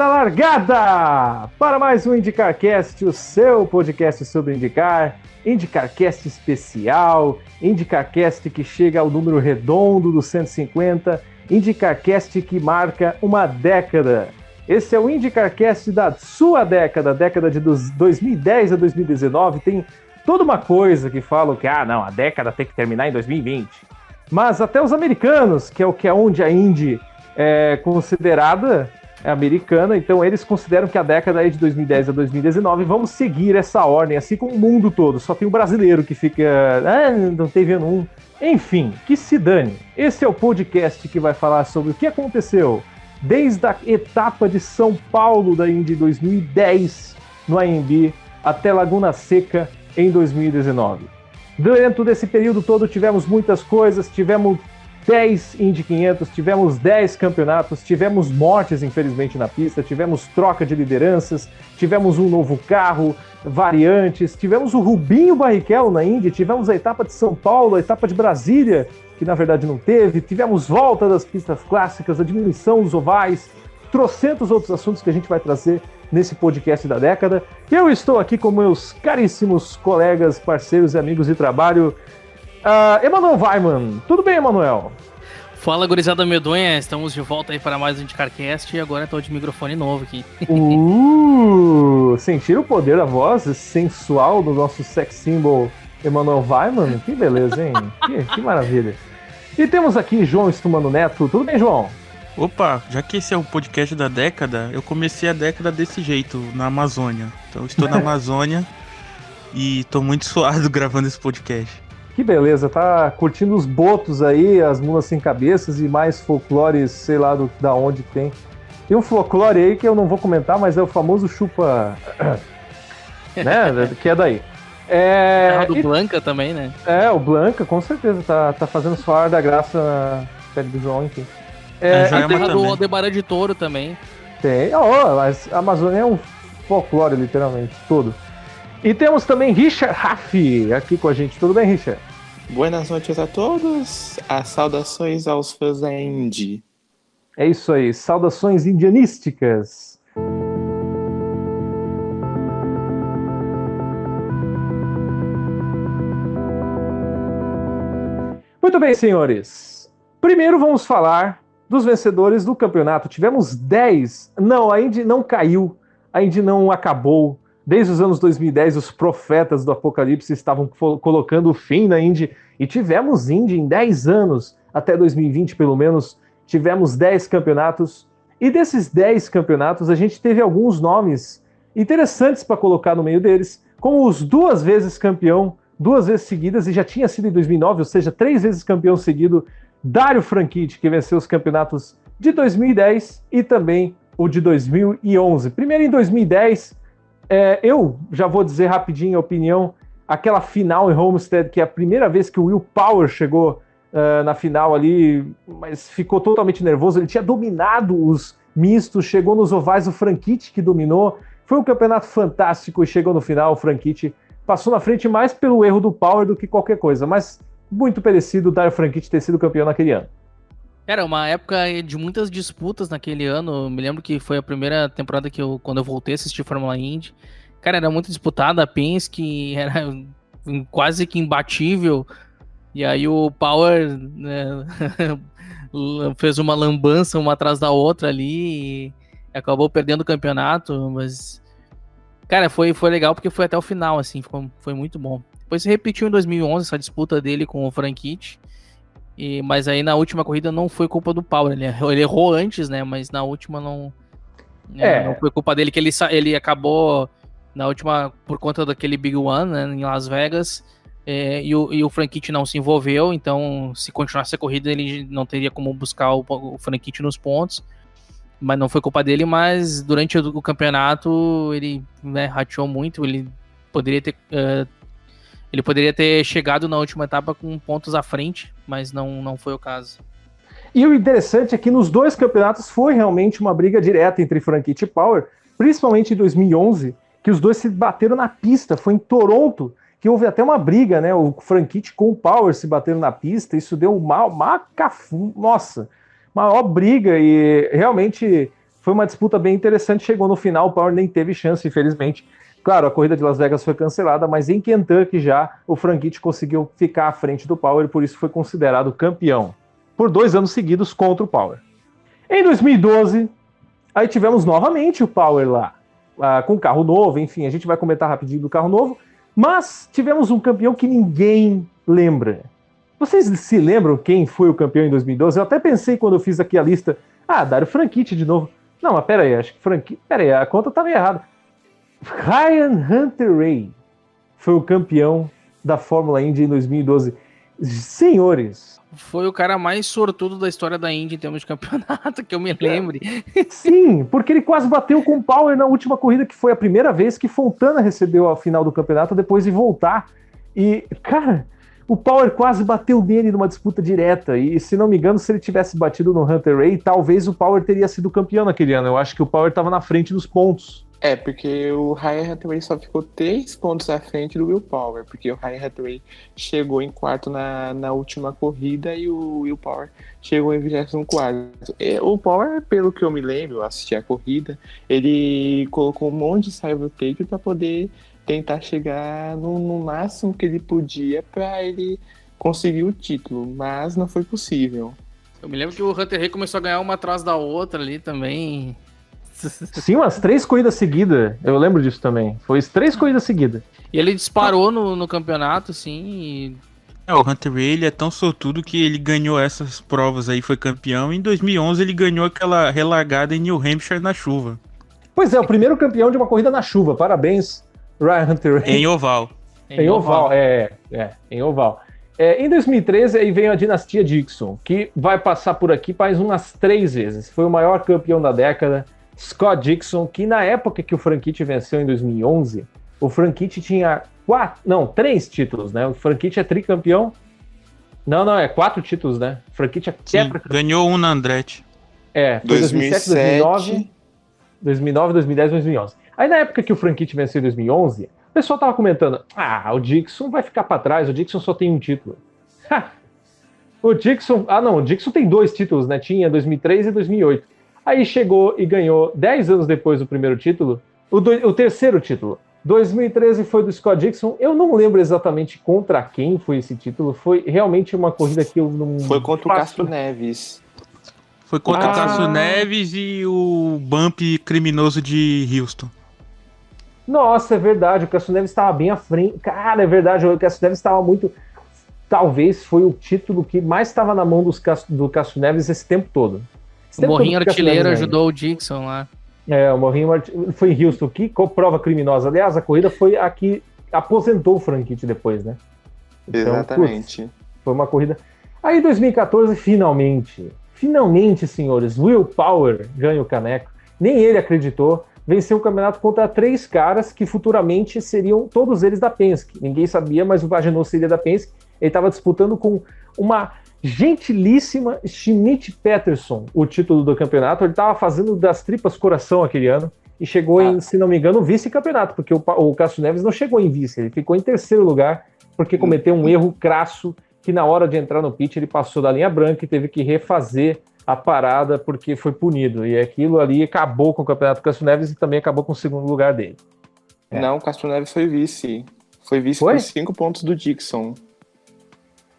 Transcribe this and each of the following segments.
dada a largada para mais um IndicarCast, o seu podcast sobre indicar, IndicarCast especial, IndicarCast que chega ao número redondo dos 150, IndicarCast que marca uma década. Esse é o IndicarCast da sua década, década de 2010 a 2019, tem toda uma coisa que falam que, ah, não, a década tem que terminar em 2020. Mas até os americanos, que é o que é onde a Indy é considerada americana, então eles consideram que a década é de 2010 a 2019. Vamos seguir essa ordem, assim como o mundo todo. Só tem o brasileiro que fica. Ah, não teve um. Enfim, que se dane. Esse é o podcast que vai falar sobre o que aconteceu desde a etapa de São Paulo da Indy 2010 no AMB até Laguna Seca em 2019. Durante todo esse período todo tivemos muitas coisas, tivemos 10 Indy 500, tivemos 10 campeonatos, tivemos mortes, infelizmente, na pista, tivemos troca de lideranças, tivemos um novo carro, variantes, tivemos o Rubinho Barrichello na Indy, tivemos a etapa de São Paulo, a etapa de Brasília, que na verdade não teve, tivemos volta das pistas clássicas, a diminuição dos ovais, trocentos outros assuntos que a gente vai trazer nesse podcast da década. Eu estou aqui com meus caríssimos colegas, parceiros e amigos de trabalho, Uh, Emanuel Weiman, tudo bem, Emanuel? Fala, gurizada medonha, estamos de volta aí para mais um Indicarcast e agora estou de microfone novo aqui. Uh, sentir o poder da voz sensual do nosso sex symbol Emanuel Weiman? Que beleza, hein? que, que maravilha. E temos aqui João Estumano Neto, tudo bem, João? Opa, já que esse é o podcast da década, eu comecei a década desse jeito, na Amazônia. Então estou na Amazônia e estou muito suado gravando esse podcast. Que beleza, tá curtindo os botos aí, as mulas sem cabeças e mais folclores, sei lá do, da onde tem. Tem um folclore aí que eu não vou comentar, mas é o famoso chupa. né? Que é daí. É, do e, Blanca também, né? É, o Blanca, com certeza, tá, tá fazendo suar da graça na pele do João, enfim. É, é a terra do Aldebaran de Touro também. Tem, oh, mas a Amazônia é um folclore, literalmente, todo. E temos também Richard Raff aqui com a gente. Tudo bem, Richard? Buenas noites a todos. As saudações aos fãs da Indy. É isso aí, saudações indianísticas. Muito bem, senhores. Primeiro vamos falar dos vencedores do campeonato. Tivemos 10. Não, a Indy não caiu. A Indy não acabou. Desde os anos 2010, os profetas do Apocalipse estavam colocando o fim na Indy e tivemos Indy em 10 anos, até 2020 pelo menos, tivemos 10 campeonatos. E desses 10 campeonatos, a gente teve alguns nomes interessantes para colocar no meio deles, como os duas vezes campeão, duas vezes seguidas, e já tinha sido em 2009, ou seja, três vezes campeão seguido, Dário Franchitti, que venceu os campeonatos de 2010 e também o de 2011. Primeiro em 2010, é, eu já vou dizer rapidinho a opinião. Aquela final em Homestead, que é a primeira vez que o Will Power chegou uh, na final ali, mas ficou totalmente nervoso. Ele tinha dominado os mistos, chegou nos ovais o Franchitti que dominou. Foi um campeonato fantástico e chegou no final. O Franchitti passou na frente mais pelo erro do Power do que qualquer coisa, mas muito merecido o Dario Franchitti ter sido campeão naquele ano. Era uma época de muitas disputas naquele ano. me lembro que foi a primeira temporada que eu, quando eu voltei a assistir Fórmula Indy. Cara, era muito disputada. A Penske era quase que imbatível. E aí o Power né, fez uma lambança uma atrás da outra ali e acabou perdendo o campeonato. Mas, cara, foi, foi legal porque foi até o final, assim, foi, muito bom. Depois se repetiu em 2011 essa disputa dele com o Franchitti. E, mas aí na última corrida não foi culpa do Power. Ele, ele errou antes, né? Mas na última não. Né, é. Não foi culpa dele, que ele, ele acabou na última, por conta daquele Big One né, em Las Vegas. É, e, o, e o não se envolveu, então se continuasse a corrida ele não teria como buscar o, o nos pontos. Mas não foi culpa dele, mas durante o, o campeonato ele né, rateou muito, ele poderia ter uh, ele poderia ter chegado na última etapa com pontos à frente, mas não, não foi o caso. E o interessante é que nos dois campeonatos foi realmente uma briga direta entre Franchitti e Power, principalmente em 2011, que os dois se bateram na pista. Foi em Toronto que houve até uma briga, né? O Franchitti com o Power se bateram na pista. Isso deu uma, uma cafu, nossa, maior briga e realmente foi uma disputa bem interessante. Chegou no final, o Power nem teve chance, infelizmente. Claro, a corrida de Las Vegas foi cancelada, mas em Kentucky já o Franchitti conseguiu ficar à frente do Power e por isso foi considerado campeão por dois anos seguidos contra o Power. Em 2012, aí tivemos novamente o Power lá, uh, com carro novo, enfim, a gente vai comentar rapidinho do carro novo, mas tivemos um campeão que ninguém lembra. Vocês se lembram quem foi o campeão em 2012? Eu até pensei quando eu fiz aqui a lista, ah, Dário Franchitti de novo. Não, mas pera aí, acho que Franchitti, pera aí, a conta estava errada. Ryan Hunter Ray foi o campeão da Fórmula Indy em 2012. Senhores. Foi o cara mais sortudo da história da Indy em termos de campeonato, que eu me lembre. Sim, porque ele quase bateu com o Power na última corrida, que foi a primeira vez que Fontana recebeu a final do campeonato depois de voltar. E, cara, o Power quase bateu nele numa disputa direta. E, se não me engano, se ele tivesse batido no Hunter Ray, talvez o Power teria sido campeão naquele ano. Eu acho que o Power estava na frente dos pontos. É, porque o Ryan Hathaway só ficou três pontos à frente do Will Power, porque o Ryan Hathaway chegou em quarto na, na última corrida e o Will Power chegou em 24. O Power, pelo que eu me lembro, eu assisti a corrida, ele colocou um monte de cyber tape para poder tentar chegar no, no máximo que ele podia para ele conseguir o título, mas não foi possível. Eu me lembro que o Hunter Rey começou a ganhar uma atrás da outra ali também. Sim, umas três corridas seguidas. Eu lembro disso também. Foi três corridas seguidas. E ele disparou no, no campeonato, assim. E... É, o Hunter Ray ele é tão sortudo que ele ganhou essas provas aí, foi campeão. Em 2011 ele ganhou aquela relargada em New Hampshire na chuva. Pois é, o primeiro campeão de uma corrida na chuva. Parabéns, Ryan Hunter Ray. Em oval. Em, em oval, oval, é, é, em oval. É, em 2013, aí veio a dinastia Dixon, que vai passar por aqui mais umas três vezes. Foi o maior campeão da década. Scott Dixon, que na época que o Franchitti venceu em 2011, o Franchitti tinha quatro, não, três títulos, né? O Franchitti é tricampeão. Não, não, é quatro títulos, né? O Franchitti é Sim, ganhou um na Andretti. É, foi 2007, 2009, 2009, 2010, 2011. Aí na época que o Franchitti venceu em 2011, o pessoal tava comentando: "Ah, o Dixon vai ficar para trás, o Dixon só tem um título". o Dixon, ah não, o Dixon tem dois títulos, né? Tinha 2003 e 2008. Aí chegou e ganhou 10 anos depois do primeiro título, o, do, o terceiro título. 2013 foi do Scott Dixon. Eu não lembro exatamente contra quem foi esse título. Foi realmente uma corrida que eu não. Foi contra faço... o Castro Neves. Foi contra ah. o Castro Neves e o Bump criminoso de Houston. Nossa, é verdade. O Castro Neves estava bem à frente. Cara, é verdade. O Castro Neves estava muito. Talvez foi o título que mais estava na mão dos, do Castro Neves esse tempo todo. O Morrinho Artilheiro ajudou o Dixon lá. É, o Morrinho foi em Houston. Que prova criminosa. Aliás, a corrida foi a que aposentou o Franchitti depois, né? Então, Exatamente. Putz, foi uma corrida. Aí, em 2014, finalmente, finalmente, senhores, Will Power ganha o caneco. Nem ele acreditou. Venceu o campeonato contra três caras que futuramente seriam todos eles da Penske. Ninguém sabia, mas o Vagenot seria da Penske. Ele estava disputando com uma gentilíssima Schmidt Peterson o título do campeonato. Ele estava fazendo das tripas coração aquele ano e chegou ah. em, se não me engano, vice-campeonato, porque o, o Cássio Neves não chegou em vice, ele ficou em terceiro lugar porque cometeu um erro crasso que na hora de entrar no pit ele passou da linha branca e teve que refazer a parada porque foi punido. E aquilo ali acabou com o campeonato do Cássio Neves e também acabou com o segundo lugar dele. É. Não, o Cássio Neves foi vice. Foi vice foi? por cinco pontos do Dixon.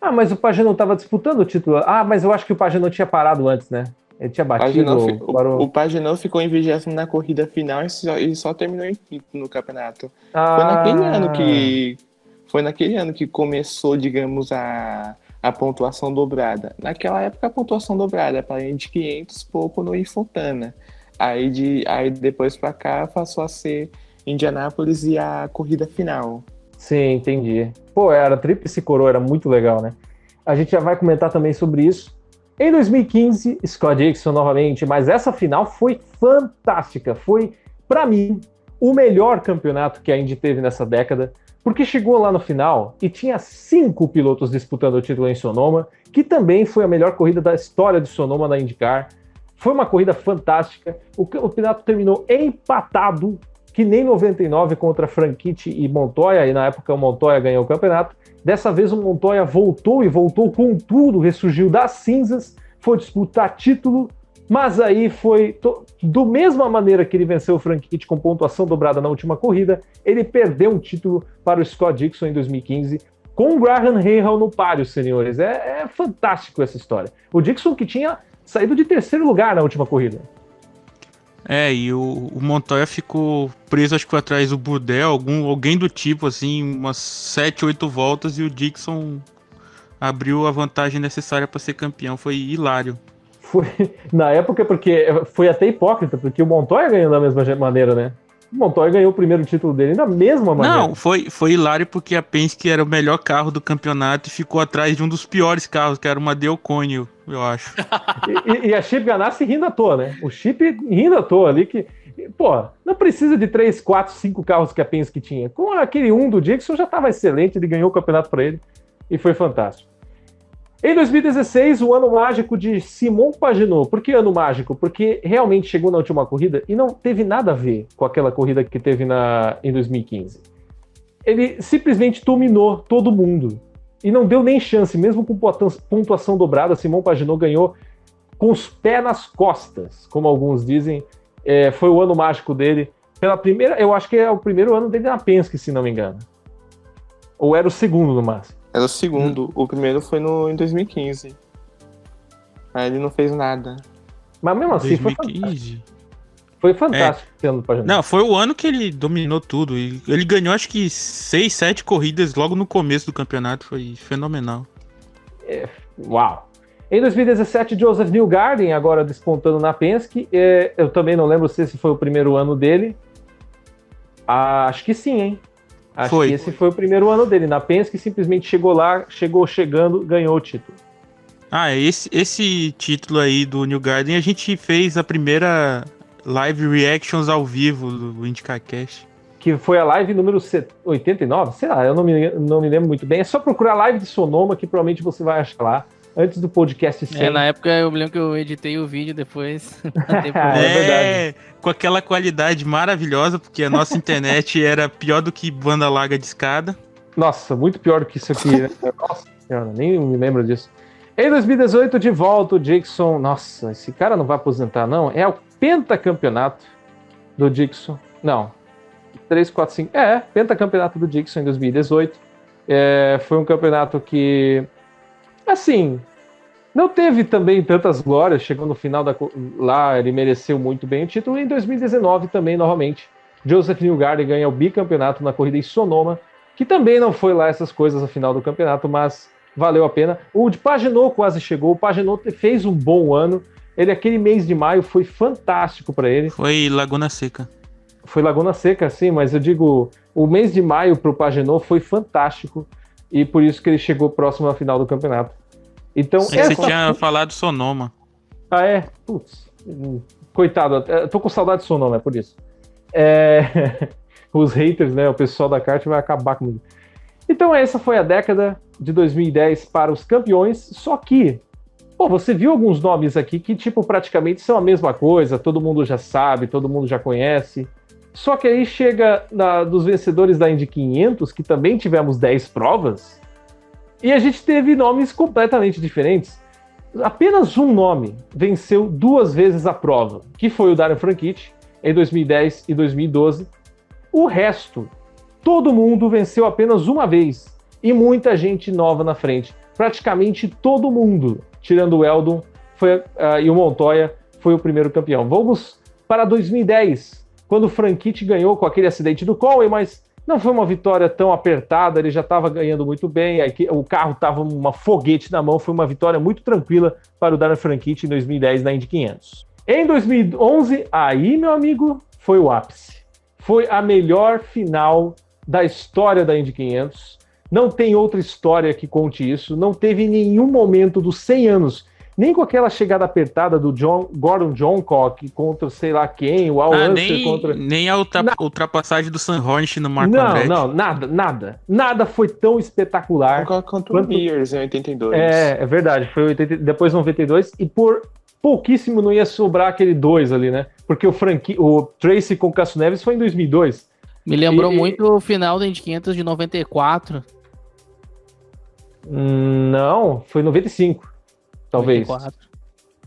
Ah, mas o Pagenaud estava disputando o título. Ah, mas eu acho que o Pagenaud tinha parado antes, né? Ele tinha batido. o, parou... o Pagenaud ficou em vigésimo na corrida final e só, e só terminou em quinto no campeonato. Ah. Foi naquele ano que foi naquele ano que começou, digamos, a, a pontuação dobrada. Naquela época a pontuação dobrada é para de 500 pouco no Fontana. Aí de aí depois para cá passou a ser Indianápolis e a corrida final. Sim, entendi. Pô, era tríplice coroa, era muito legal, né? A gente já vai comentar também sobre isso. Em 2015, Scott Dixon novamente, mas essa final foi fantástica. Foi, para mim, o melhor campeonato que a Indy teve nessa década, porque chegou lá no final e tinha cinco pilotos disputando o título em Sonoma, que também foi a melhor corrida da história de Sonoma na IndyCar. Foi uma corrida fantástica. O campeonato terminou empatado que nem 99 contra Franchitti e Montoya, e na época o Montoya ganhou o campeonato. Dessa vez o Montoya voltou e voltou com tudo, ressurgiu das cinzas, foi disputar título Mas aí foi do mesma maneira que ele venceu o Frank Kitt com pontuação dobrada na última corrida, ele perdeu um título para o Scott Dixon em 2015 com o Graham Rahal no páreo, senhores. É, é fantástico essa história. O Dixon que tinha saído de terceiro lugar na última corrida. É, e o, o Montoya ficou preso, acho que foi atrás do Burdel, algum, alguém do tipo, assim, umas 7, 8 voltas, e o Dixon abriu a vantagem necessária para ser campeão. Foi hilário. Foi, na época, porque foi até hipócrita, porque o Montoya ganhou da mesma maneira, né? O Montoya ganhou o primeiro título dele da mesma maneira. Não, foi, foi hilário porque a Penske era o melhor carro do campeonato e ficou atrás de um dos piores carros, que era uma Delconio, eu acho. e, e, a Chip Ganassi rindo à toa, né? O Chip rindo à toa ali, que, pô, não precisa de 3, 4, 5 carros que a Penske tinha. Com aquele um do Dixon já estava excelente, ele ganhou o campeonato para ele e foi fantástico. Em 2016, o ano mágico de Simon Pagenaud. Por que ano mágico? Porque realmente chegou na última corrida e não teve nada a ver com aquela corrida que teve na, em 2015. Ele simplesmente dominou todo mundo e não deu nem chance, mesmo com pontuação dobrada. Simon Pagenaud ganhou com os pés nas costas, como alguns dizem. É, foi o ano mágico dele. Pela primeira, eu acho que é o primeiro ano dele na Penske, se não me engano. Ou era o segundo no máximo. Era o segundo. Hum. O primeiro foi no, em 2015. Aí ele não fez nada. Mas mesmo assim 2015. foi fantástico. Foi fantástico é. Não, foi o ano que ele dominou tudo. Ele ganhou acho que 6, 7 corridas logo no começo do campeonato. Foi fenomenal. É, uau. Em 2017, Joseph Newgarden, agora despontando na Penske. É, eu também não lembro se esse foi o primeiro ano dele. Ah, acho que sim, hein? Acho foi. que esse foi o primeiro ano dele. Na Penske simplesmente chegou lá, chegou chegando, ganhou o título. Ah, esse, esse título aí do New Garden, a gente fez a primeira live reactions ao vivo do IndyCarCast. Que foi a live número 89, sei lá, eu não me, não me lembro muito bem. É só procurar a live de Sonoma que provavelmente você vai achar lá antes do podcast 100. É, na época eu me lembro que eu editei o vídeo depois. é, é com aquela qualidade maravilhosa, porque a nossa internet era pior do que banda larga de escada. Nossa, muito pior do que isso aqui. Né? Nossa senhora, nem me lembro disso. Em 2018, de volta, o Dixon. Nossa, esse cara não vai aposentar, não. É o pentacampeonato do Dixon. Não. 3, 4, 5. É, pentacampeonato do Dixon em 2018. É, foi um campeonato que Assim, não teve também tantas glórias, chegou no final da, lá, ele mereceu muito bem o título. Em 2019 também, novamente, Joseph Newgarden ganha o bicampeonato na corrida em Sonoma, que também não foi lá essas coisas no final do campeonato, mas valeu a pena. O de Paginot quase chegou, o Paginot fez um bom ano. Ele, aquele mês de maio, foi fantástico para ele. Foi Laguna Seca. Foi Laguna Seca, sim, mas eu digo, o mês de maio para o Paginot foi fantástico e por isso que ele chegou próximo à final do campeonato. Então, Sim, essa... Você tinha falado Sonoma. Ah, é? Putz, coitado, eu tô com saudade de Sonoma, é por isso. É... Os haters, né? O pessoal da kart vai acabar comigo. Então, essa foi a década de 2010 para os campeões, só que, pô, você viu alguns nomes aqui que, tipo, praticamente são a mesma coisa, todo mundo já sabe, todo mundo já conhece. Só que aí chega na, dos vencedores da Indy 500, que também tivemos 10 provas, e a gente teve nomes completamente diferentes. Apenas um nome venceu duas vezes a prova, que foi o Darren Franchitti, em 2010 e 2012. O resto, todo mundo venceu apenas uma vez, e muita gente nova na frente. Praticamente todo mundo, tirando o Eldon foi, uh, e o Montoya, foi o primeiro campeão. Vamos para 2010, quando o Franchitti ganhou com aquele acidente do Conway, mas não foi uma vitória tão apertada, ele já estava ganhando muito bem, o carro estava uma foguete na mão, foi uma vitória muito tranquila para o Darren Franchitti em 2010 na Indy 500. Em 2011, aí, meu amigo, foi o ápice. Foi a melhor final da história da Indy 500. Não tem outra história que conte isso. Não teve nenhum momento dos 100 anos nem com aquela chegada apertada do John, Gordon Johncock contra sei lá quem, o Al ah, nem, contra. Nem a ultra, ultrapassagem do Sam Hornish no Marco Não, Andretti. não, nada, nada. Nada foi tão espetacular. Contra o Beers em 82. É, é verdade, foi 80, depois 92, e por pouquíssimo não ia sobrar aquele 2 ali, né? Porque o, Franqui, o Tracy com o Casso Neves foi em 2002. Me lembrou e, muito o final da Indy 500 de 94. Não, foi 95. Talvez. 94.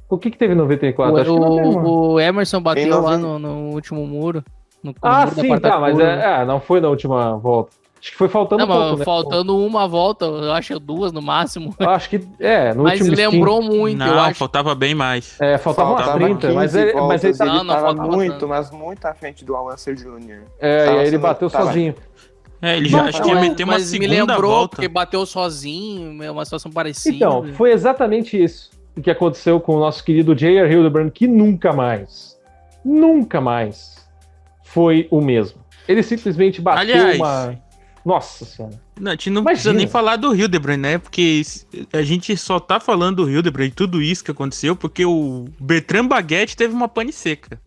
O que, que teve em 94? Acho que não teve, mano. O, o Emerson bateu lá no, no último muro. No, no Ah, muro da sim, tá, mas é, é, não foi na última volta. Acho que foi faltando Não, um pouco, né? faltando uma volta, eu acho duas no máximo. Eu Acho que, é, no Mas último lembrou muito, eu Não, acho. faltava bem mais. É, faltava umas Faltava 30, mas 15 ele, mas ele, tá- ele Não, tava muito, tanto. mas muito à frente do Alancer Jr. é, e tava aí ele bateu tava- sozinho. É, ele já Não, acho que ia meter uma mas me segunda lembrou, volta. porque bateu sozinho, é uma situação parecida. Então, foi exatamente isso o que aconteceu com o nosso querido J.R. Hildebrand, que nunca mais, nunca mais foi o mesmo. Ele simplesmente bateu Aliás, uma. Nossa senhora. Não, a gente não Imagina. precisa nem falar do Hildebrand, né? Porque a gente só tá falando do Hildebrand e tudo isso que aconteceu porque o Bertrand Baguette teve uma pane seca.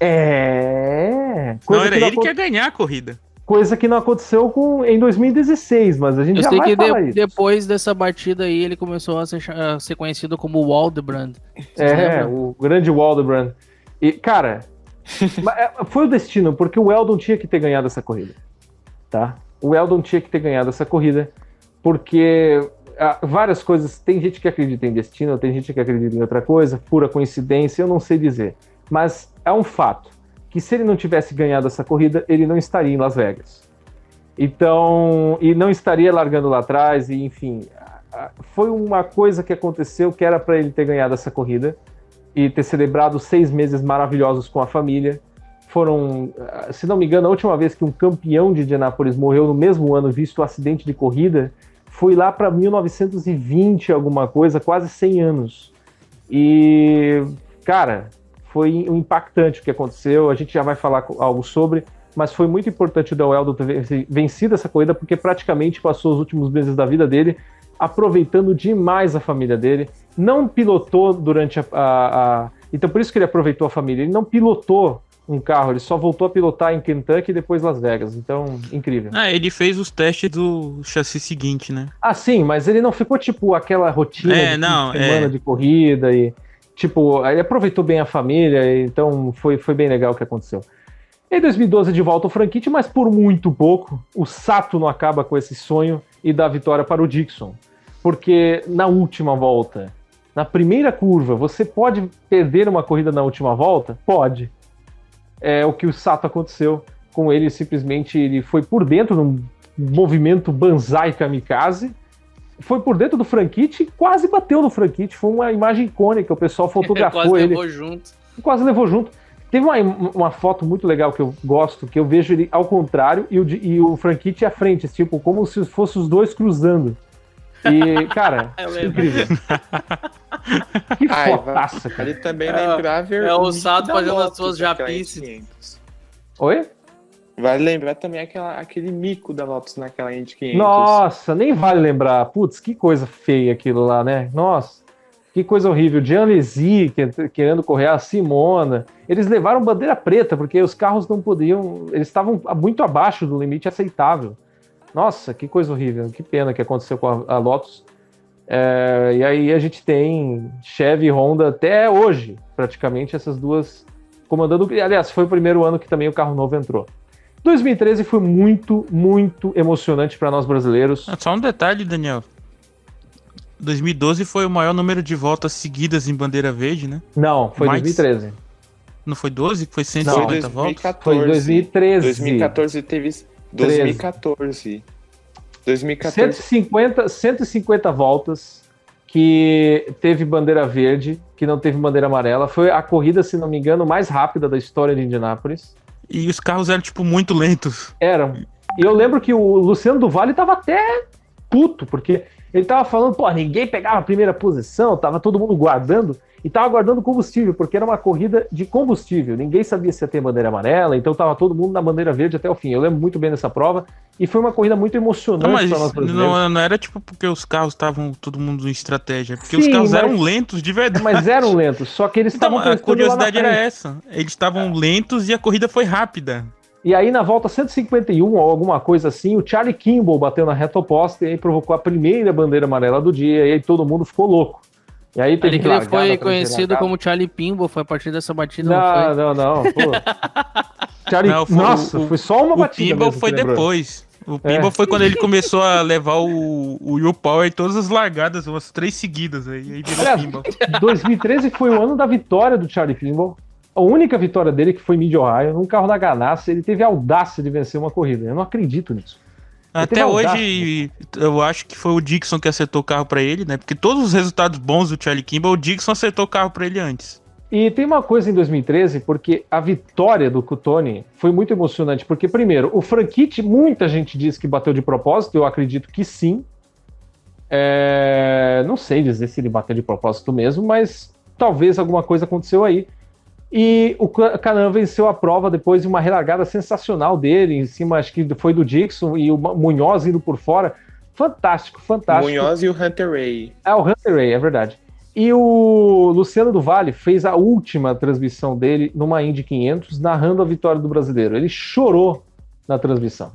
É. Não Coisa, era que, não ele que ia ganhar a corrida. coisa que não aconteceu com, em 2016, mas a gente Eu já sei vai que falar de- isso. depois dessa batida aí, ele começou a ser, a ser conhecido como Waldebrand. É, lembram? o grande Waldebrand. E, cara, é, foi o destino, porque o Eldon tinha que ter ganhado essa corrida. Tá? O Eldon tinha que ter ganhado essa corrida, porque ah, várias coisas. Tem gente que acredita em destino, tem gente que acredita em outra coisa, pura coincidência, eu não sei dizer. Mas é um fato que se ele não tivesse ganhado essa corrida, ele não estaria em Las Vegas. Então, e não estaria largando lá atrás, e enfim, foi uma coisa que aconteceu que era para ele ter ganhado essa corrida e ter celebrado seis meses maravilhosos com a família. Foram, ah, se não me engano, a última vez que um campeão de Indianápolis morreu no mesmo ano, visto o acidente de corrida, foi lá para 1920, alguma coisa, quase 100 anos. E, cara, foi impactante o que aconteceu. A gente já vai falar algo sobre, mas foi muito importante o Del Eldon ter venci- vencido essa corrida, porque praticamente passou os últimos meses da vida dele aproveitando demais a família dele. Não pilotou durante a, a- a- Então, por isso que ele aproveitou a família. Ele não pilotou um carro, ele só voltou a pilotar em Kentucky e depois Las Vegas. Então, incrível. Ah, ele fez os testes do chassi seguinte, né? Ah, sim, mas ele não ficou tipo aquela rotina É, de não, de semana é. de corrida e tipo, ele aproveitou bem a família, então foi, foi bem legal o que aconteceu. Em 2012 de volta ao Franquite, mas por muito pouco, o Sato não acaba com esse sonho e dá vitória para o Dixon. Porque na última volta, na primeira curva, você pode perder uma corrida na última volta? Pode. É o que o Sato aconteceu com ele, simplesmente ele foi por dentro num movimento banzai kamikaze, foi por dentro do Franquite e quase bateu no Franquite. Foi uma imagem icônica, o pessoal fotografou Quase ele levou junto. quase levou junto. Teve uma, uma foto muito legal que eu gosto, que eu vejo ele ao contrário e o, e o Franchitti à frente, tipo, como se fossem os dois cruzando. E, cara, Eu lembro. incrível. Que Ai, fotaça, cara. Ali também É, lembrar ver é o o Sato da fazendo as suas japices. Indy 500. Oi? Vale lembrar também aquela, aquele mico da Lotus naquela Indy 500. Nossa, nem vale lembrar. Putz, que coisa feia aquilo lá, né? Nossa, que coisa horrível. Que- querendo correr a Simona. Eles levaram bandeira preta, porque os carros não podiam. Eles estavam muito abaixo do limite aceitável. Nossa, que coisa horrível. Que pena que aconteceu com a, a Lotus. É, e aí a gente tem Chevy e Honda até hoje, praticamente, essas duas comandando. Aliás, foi o primeiro ano que também o carro novo entrou. 2013 foi muito, muito emocionante para nós brasileiros. Ah, Só um detalhe, Daniel. 2012 foi o maior número de voltas seguidas em bandeira verde, né? Não, foi Mais? 2013. Não foi 12? Foi Foi 150 voltas? 2014. Foi 2013. 2014 teve. 2014. 2014. 150, 150 voltas que teve bandeira verde, que não teve bandeira amarela. Foi a corrida, se não me engano, mais rápida da história de Indianápolis. E os carros eram, tipo, muito lentos. Eram. E eu lembro que o Luciano do Vale tava até puto, porque ele tava falando, pô, ninguém pegava a primeira posição, tava todo mundo guardando, e tava guardando combustível, porque era uma corrida de combustível. Ninguém sabia se ia ter bandeira amarela, então tava todo mundo na bandeira verde até o fim. Eu lembro muito bem dessa prova, e foi uma corrida muito emocionante para nós brasileiros. não, não era, tipo, porque os carros estavam todo mundo em estratégia. Porque os Sim, carros mas- eram lentos de verdade. Mas eram lentos, só que eles Então, estavam a lá na curiosidade era essa. Eles estavam lentos e a corrida foi rápida. E aí, na volta 151 ou alguma coisa assim, o Charlie Kimball bateu na reta oposta e aí provocou a primeira bandeira amarela do dia, e aí todo mundo ficou louco. E aí teve que ele largada foi conhecido como Charlie Pimbo, foi a partir dessa batida, não, foi? Não, não, não. Charlie... Não, foi- Nossa, o- foi só uma o batida. Pinball mesmo foi depois. O Pimba É. foi quando ele começou a levar o, o Will Power em todas as largadas, umas três seguidas. Aí, aí virou Pimba. 2013 foi o ano da vitória do Charlie Kimball. A única vitória dele que foi Mid Ohio, num carro da Ganassi, ele teve a audácia de vencer uma corrida. Eu não acredito nisso. Até hoje, eu acho que foi o Dixon que acertou o carro pra ele, né? Porque todos os resultados bons do Charlie Kimball, o Dixon acertou o carro pra ele antes. E tem uma coisa em 2013, porque a vitória do Cutone foi muito emocionante, porque primeiro, o Franchitti, muita gente diz que bateu de propósito, eu acredito que sim. É, Não sei dizer se ele bateu de propósito mesmo, mas talvez alguma coisa aconteceu aí. E o Canan venceu a prova depois de uma relargada sensacional dele, em cima, acho que foi do Dixon e o Munhoz indo por fora. Fantástico, fantástico. Munhoz e o Hunter Ray. É o Hunter Ray, é verdade. E o Luciano do Vale fez a última transmissão dele numa Indy 500, narrando a vitória do brasileiro. Ele chorou na transmissão.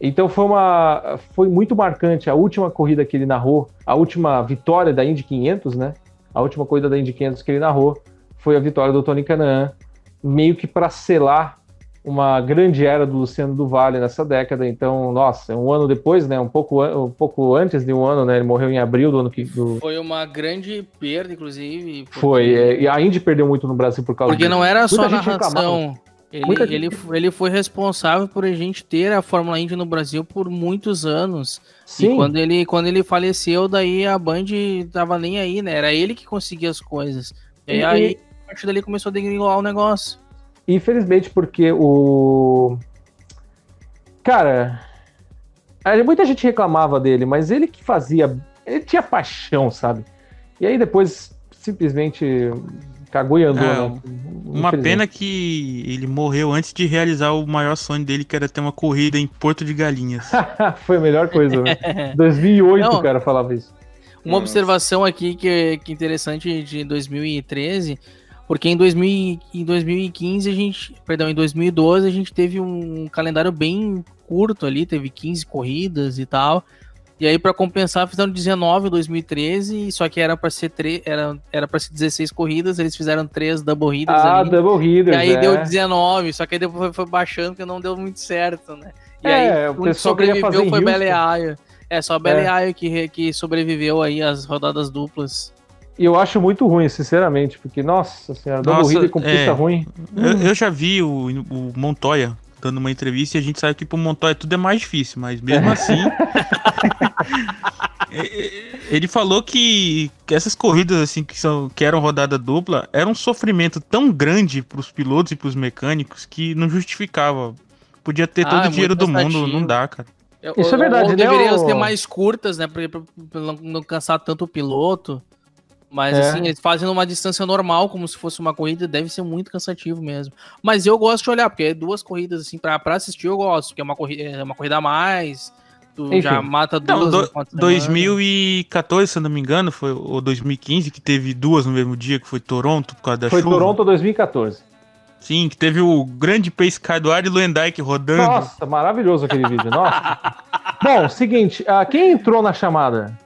Então foi uma foi muito marcante a última corrida que ele narrou, a última vitória da Indy 500, né? A última corrida da Indy 500 que ele narrou foi a vitória do Tony Canaan, meio que para selar uma grande era do Luciano do Vale nessa década. Então, nossa, um ano depois, né? Um pouco, um pouco antes de um ano, né? Ele morreu em abril do ano que. Do... Foi uma grande perda, inclusive. porque- Foi. é, e a Indy perdeu muito no Brasil por causa Porque disso. não era só a narração. Ele, gente- ele, ele foi responsável por a gente ter a Fórmula Indy no Brasil por muitos anos. Sim, E quando ele, quando ele faleceu, daí a Band tava nem aí, né? Era ele que conseguia as coisas. E, E- aí, a partir dali começou a degringolar o negócio. infelizmente, porque o. Cara, muita gente reclamava dele, mas ele que fazia. Ele tinha paixão, sabe? E aí depois simplesmente cagou e andou, É, né? Uma pena que ele morreu antes de realizar o maior sonho dele, que era ter uma corrida em Porto de Galinhas. Foi a melhor coisa, né? 2008 Não. o cara falava isso. Uma Nossa. observação aqui que, que interessante de 2013, porque em, 2000, em 2015 a gente, perdão, em 2012 a gente teve um calendário bem curto ali, teve 15 corridas e tal. E aí para compensar fizeram 19 em 2013, só que era para ser tre era era para ser 16 corridas, eles fizeram três double hitters Ah, ali. Double E Hitters, aí é. deu 19, só que aí depois foi, baixando porque não deu muito certo, né? E É, aí o que pessoal fazer sobreviveu foi. Beleaio. É, só É. Beleaio que, re- que sobreviveu aí às rodadas duplas. E eu acho muito ruim, sinceramente, porque, nossa senhora, Double Nossa, Hitter com pista é. ruim. Eu, eu já vi o, o Montoya dando uma entrevista e a gente sabe que pro Montoya tudo é mais difícil, mas mesmo assim. é, é, Ele falou que, que essas corridas assim que, são, que eram rodada dupla era um sofrimento tão grande pros pilotos e pros mecânicos que não justificava. Podia ter Ah, todo é o dinheiro do mundo, não dá, cara. Isso é verdade, Ou né, deveriam ser mais curtas, né? Pra, pra- pra não cansar tanto o piloto. Mas É. assim, eles fazem numa distância normal, como se fosse uma corrida, deve ser muito cansativo mesmo. Mas eu gosto de olhar, porque é duas corridas, assim, pra, pra assistir eu gosto, porque é uma, corrida, é uma corrida a mais, tu Enfim. já mata duas. Não, do- no final de semana. 2014, se eu não me engano, foi, ou 2015, que teve duas no mesmo dia, que foi Toronto, por causa da Foi chuva. Toronto 2014. Sim, que teve o grande pace car do Ari Luendijk rodando. Nossa, maravilhoso aquele vídeo. Nossa. Bom, seguinte, ah, quem entrou na chamada?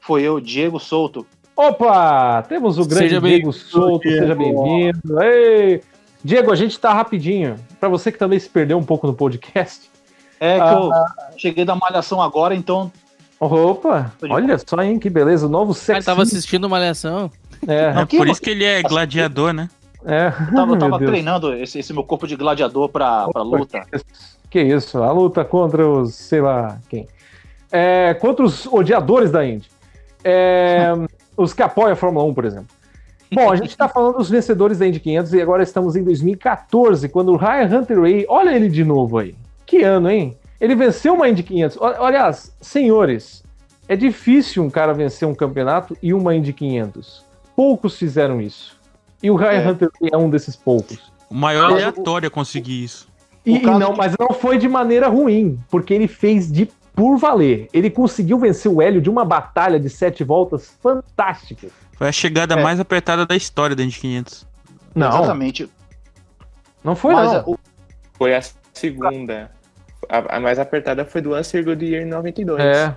Foi eu, Diego Souto. Opa! Temos o grande Seja Diego Souto, seja bem-vindo. Ei! Diego, a gente tá rapidinho. Pra você que também se perdeu um pouco no podcast. É que Ah. eu cheguei da malhação agora, então Opa! Olha só, hein, que beleza. O novo sexy. ele tava assistindo uma lição. É, É Aqui, por isso que ele é gladiador, né? é. eu tava, eu tava treinando esse, esse meu corpo de gladiador pra, pra luta. Que isso, a luta contra os, sei lá, quem. É, contra os odiadores da Indy. É, os que apoiam a Fórmula 1, por exemplo. Bom, a gente está falando dos vencedores da Indy 500 e agora estamos em 2014, quando o Ryan Hunter Ray, olha ele de novo aí. Que ano, hein? Ele venceu uma Indy 500. O- Aliás, senhores, é difícil um cara vencer um campeonato e uma Indy 500. Poucos fizeram isso. E o Ryan É. Hunter Ray é um desses poucos. O maior o- aleatório a conseguir isso. E, e não, que- mas não foi de maneira ruim, porque ele fez de por valer. Ele conseguiu vencer o Hélio de uma batalha de sete voltas fantástica. Foi a chegada É. mais apertada da história da Indy 500. Não, Exatamente. não foi Mas não. o- Foi a segunda. A, a mais apertada foi do Answer Goodyear em 92. É.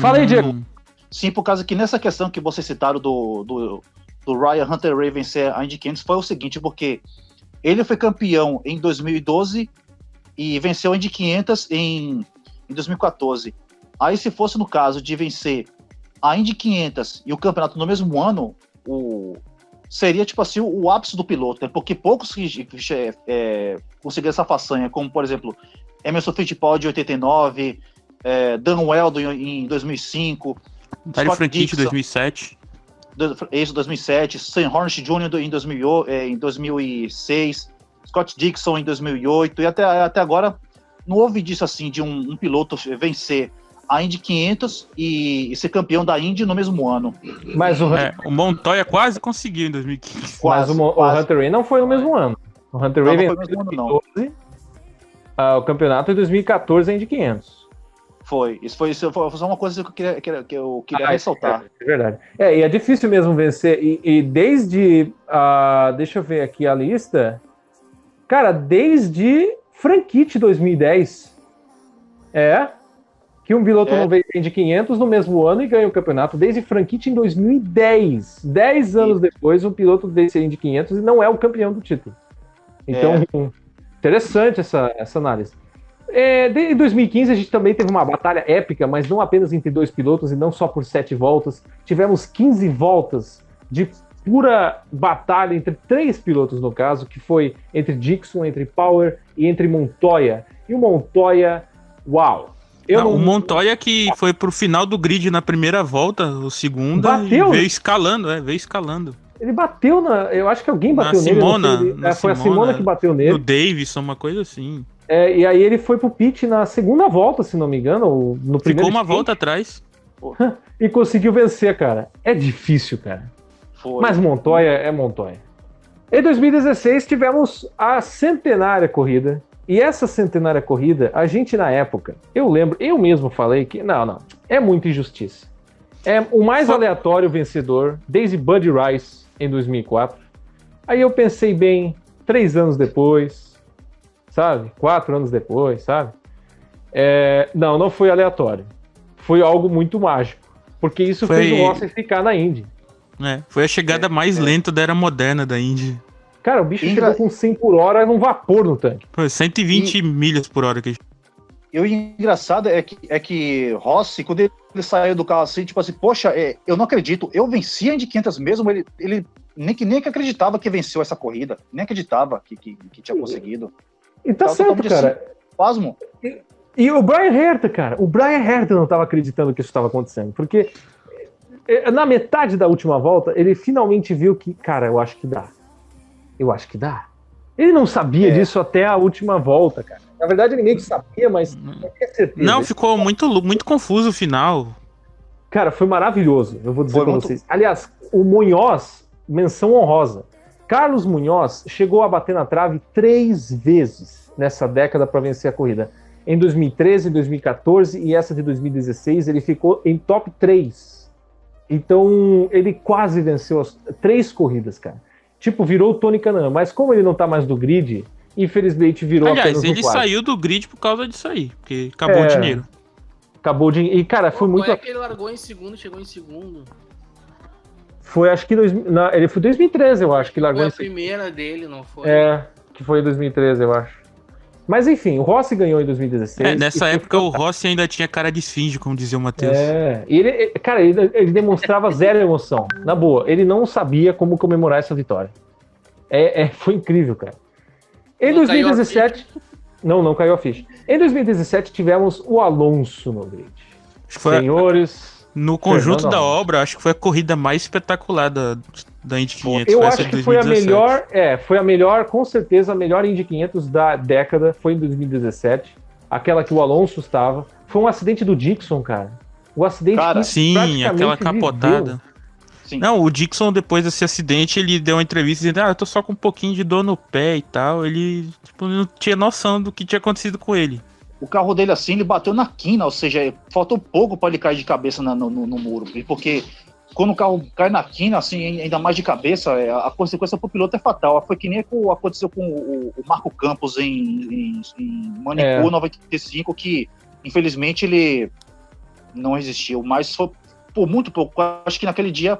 Fala aí, Diego. Hum, sim, por causa que nessa questão que vocês citaram do, do, do Ryan Hunter Ray vencer a Indy 500 foi o seguinte, porque ele foi campeão em 2012 e venceu a Indy 500 em em 2014. Aí, se fosse no caso de vencer a Indy 500 e o campeonato no mesmo ano, o, seria tipo assim o, ápice do piloto, né? porque poucos que, é, conseguiram essa façanha, como por exemplo Emerson Fittipaldi de 89, é, Dan Weldon em 2005, Dário Franchitti em 2007. Isso, 2007, Sam Hornish Jr. em, 2000, é, em 2006, Scott Dixon em 2008, e até, até agora não houve disso assim, de um, um piloto vencer a Indy 500 e, e, ser campeão da Indy no mesmo ano. Mas o, é, o Montoya quase conseguiu em 2015. Quase, Mas o, quase. o Hunter Ray não foi no mesmo ano. O Hunter Ray veio em 2012, uh, o campeonato em 2014 a Indy 500. Foi. Isso foi, isso foi só uma coisa que eu queria, que, que eu queria ah, ressaltar. É, é, verdade. É, e é difícil mesmo vencer. E, e desde. Uh, deixa eu ver aqui a lista. Cara, desde Franquite 2010. É que um piloto é. não veio de 500 no mesmo ano e ganha o campeonato desde Franchitti em 2010. Dez anos depois, um piloto vence de 500 e não é o campeão do título. Então, é. interessante essa, essa análise. É, em 2015 a gente também teve uma batalha épica, mas não apenas entre dois pilotos e não só por sete voltas. Tivemos 15 voltas de pura batalha entre três pilotos no caso, que foi entre Dixon, entre Power e entre Montoya. E o Montoya, uau! Não, não... O Montoya que foi pro final do grid na primeira volta, o segundo, bateu. veio escalando, é, veio escalando. Ele bateu na. Eu acho que alguém bateu na nele. Simona, na é, foi Simona, a Simona que bateu nele. O Davidson, uma coisa assim. É, e aí ele foi pro pit na segunda volta, se não me engano. No Ficou uma volta atrás. e conseguiu vencer, cara. É difícil, cara. Foi. Mas Montoya é Montoya. Em 2016 tivemos a centenária corrida e essa centenária corrida, a gente na época, eu lembro, eu mesmo falei que não, não, é muita injustiça. É o mais aleatório vencedor desde Buddy Rice em 2004. Aí eu pensei bem, três anos depois, sabe? Quatro anos depois, sabe? É, não, não foi aleatório. Foi algo muito mágico. Porque isso foi... fez o Rossi ficar na Indy. É, foi a chegada é, mais é. lenta da era moderna da Indy. Cara, o bicho chegou com 100 por hora num vapor no tanque. Foi 120 e... milhas por hora que e o engraçado é que, é que Rossi, quando ele saiu do carro assim, tipo assim, poxa, é, eu não acredito, eu venci a Indy 500 mesmo, ele, ele nem, que, nem que acreditava que venceu essa corrida, nem acreditava que, que, que tinha conseguido. E tá Tava certo, cara. Assim, pasmo. E, e, o Brian Herta, cara, o Brian Herta não estava acreditando que isso estava acontecendo, porque na metade da última volta, ele finalmente viu que, cara, eu acho que dá. Eu acho que dá. Ele não sabia é. disso até a última volta, cara. Na verdade, ele meio que sabia, mas não tinha certeza. Não, ficou muito, muito confuso o final. Cara, foi maravilhoso, eu vou dizer para muito... vocês. Aliás, o Munhoz, menção honrosa. Carlos Munhoz chegou a bater na trave três vezes nessa década para vencer a corrida. Em 2013, 2014 e essa de 2016, ele ficou em top 3. Então, ele quase venceu as três corridas, cara. Tipo, virou o Tony Canan, mas como ele não tá mais do grid, infelizmente virou Aliás, apenas ele saiu do grid por causa disso aí, porque acabou é, o dinheiro. Acabou o dinheiro. E, cara, foi muito. É que ele largou em segundo, chegou em segundo. Foi, acho que. Dois... Não, ele foi 2013, eu acho, que largou foi em a primeira dele, não foi? É, que foi em 2013, eu acho. Mas enfim, o Rossi ganhou em 2016. É, nessa época o Rossi ainda tinha cara de esfinge, como dizia o Matheus. É, ele, cara, ele, ele demonstrava zero emoção. Na boa, ele não sabia como comemorar essa vitória. É, é foi incrível, cara. Em não 2017. Não, não caiu a ficha. Em 2017 tivemos o Alonso no grid. Senhores. No conjunto da obra, acho que foi a corrida mais espetacular da, da Indy 500. Eu acho que foi a melhor, é, foi a melhor, com certeza, a melhor Indy 500 da década, foi em 2017. Aquela que o Alonso estava. Foi um acidente do Dixon, cara. O acidente cara, que sim, aquela capotada. Não, o Dixon, depois desse acidente, ele deu uma entrevista dizendo: Ah, eu tô só com um pouquinho de dor no pé e tal. Ele tipo, não tinha noção do que tinha acontecido com ele o carro dele assim, ele bateu na quina, ou seja, faltou pouco para ele cair de cabeça na, no, no, no, muro. Porque quando o carro cai na quina, assim, ainda mais de cabeça, é, a consequência para o piloto é fatal. Foi que nem aconteceu com o, Marco Campos em, em, em Manicur é. 95, que infelizmente ele não resistiu, mas foi por muito pouco. Acho que naquele dia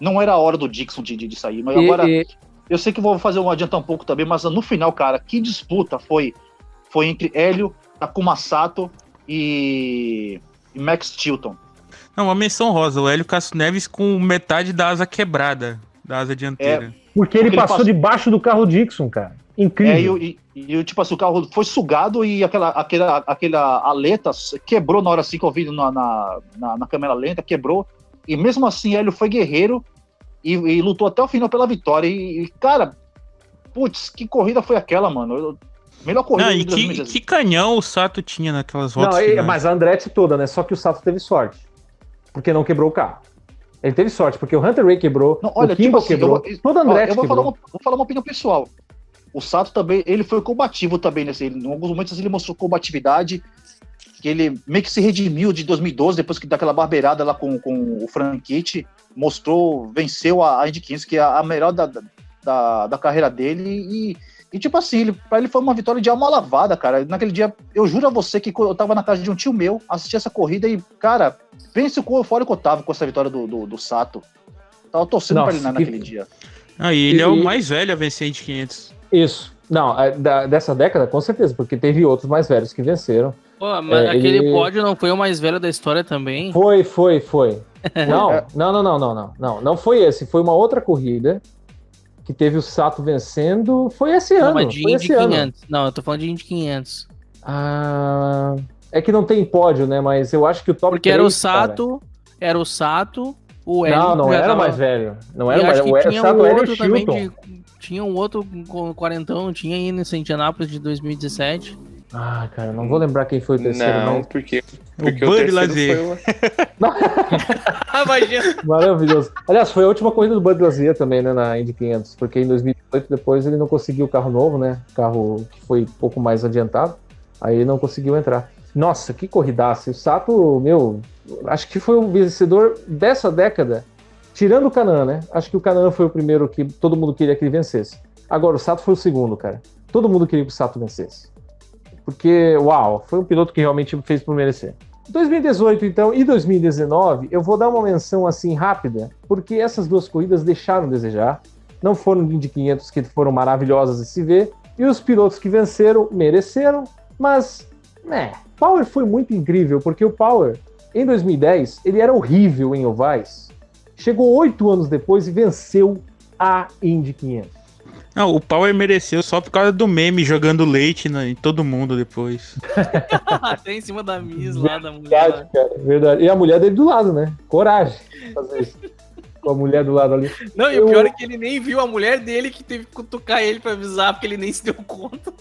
não era a hora do Dixon de, de, sair. Mas e, agora, e... eu sei que vou fazer um adiantar um pouco também, mas no final, cara, que disputa foi, foi entre Hélio Takuma Sato e e, Max Chilton. Não, uma menção rosa, o Hélio Castro Neves com metade da asa quebrada, da asa dianteira. Porque ele Porque ele passou passou- debaixo do carro Dixon, cara. É, Incrível. e, e, e, tipo assim, o carro foi sugado e aquela, aquela, aquela aleta quebrou na hora assim que eu vi na, na, na, na câmera lenta, quebrou. E mesmo assim, Hélio foi guerreiro e, e lutou até o final pela vitória. E, e, cara, putz, que corrida foi aquela, mano? Eu- melhor corrida Não, e que, 2016. que canhão o Sato tinha naquelas voltas Não, e- mas a Andretti toda, né? Só que o Sato teve sorte. Porque não quebrou o carro. Ele teve sorte, porque o Hunter Ray quebrou, Não, olha, o Kimball tipo assim, quebrou, eu vou- toda a Ó, Andretti eu vou falar, quebrou. uma, vou falar uma opinião pessoal. O Sato também, ele foi combativo também nesse. Em alguns momentos ele mostrou combatividade. Que ele meio que se redimiu de 2012, depois que daquela barbeirada lá com, com o Franchitti, mostrou, venceu a, a Indy 500, que é a melhor da, da, da carreira dele. E, e tipo assim, ele, pra ele foi uma vitória de alma lavada, cara. Naquele dia, eu juro a você que eu tava na casa de um tio meu, assisti essa corrida e, cara, vence o fora que eu tava com essa vitória do, do, do Sato. Tava torcendo Nossa, pra ele na- que- naquele dia. Ah, e ele é o E- mais velho a vencer de 500. Isso. Não, é, da- dessa década, com certeza, porque teve outros mais velhos que venceram. Pô, mas É, aquele ele- pódio não foi o mais velho da história também? Foi, foi, foi. Não, não, não, não, não, não, não. Não foi esse, foi uma outra corrida que teve o Sato vencendo. Foi esse Não, ano. mas de Foi Indy esse ano. 500. Não, eu tô falando de Indy 500. Ah, é que não tem pódio, né? Mas eu acho que o top Porque era o 3, cara- Sato, era o Sato, o Hélio Não, não era o tava- mais velho. Não era o mais velho. O tinha Sato um era o outro também de, tinha um outro com quarentão, tinha aí nesse Indianápolis de 2017. Ah, cara, não vou lembrar quem foi o terceiro, Não, mas porque, O porque Bud terceiro Lazier. foi o- Imagina. maravilhoso. Aliás, foi a última corrida do Bud Lazier também, né, na Indy 500, porque em 2018 depois ele não conseguiu o carro novo, né? Carro que foi um pouco mais adiantado. Aí ele não conseguiu entrar. Nossa, que corridaça. E O Sato, meu, acho que foi o vencedor dessa década, tirando o Canaan, né? Acho que o Canaan foi o primeiro que todo mundo queria que ele vencesse. Agora, o Sato foi o segundo, cara. Todo mundo queria que o Sato vencesse. Porque, uau, foi um piloto que realmente fez por merecer. 2018, então, e 2019, eu vou dar uma menção assim rápida, porque essas duas corridas deixaram a desejar. Não foram de 500 que foram maravilhosas de se ver, e os pilotos que venceram mereceram, mas, né, Power foi muito incrível, porque o Power, em 2010, ele era horrível em ovais. Chegou oito anos depois e venceu a Indy 500. Não, o Power mereceu só por causa do meme jogando leite na- em todo mundo depois. Até em cima da Miss lá da mulher. Verdade, cara, verdade. E a mulher dele do lado, né? Coragem de fazer isso. Com a mulher do lado ali. Não, e Eu- o pior é que ele nem viu a mulher dele que teve que cutucar ele pra avisar, porque ele nem se deu conta.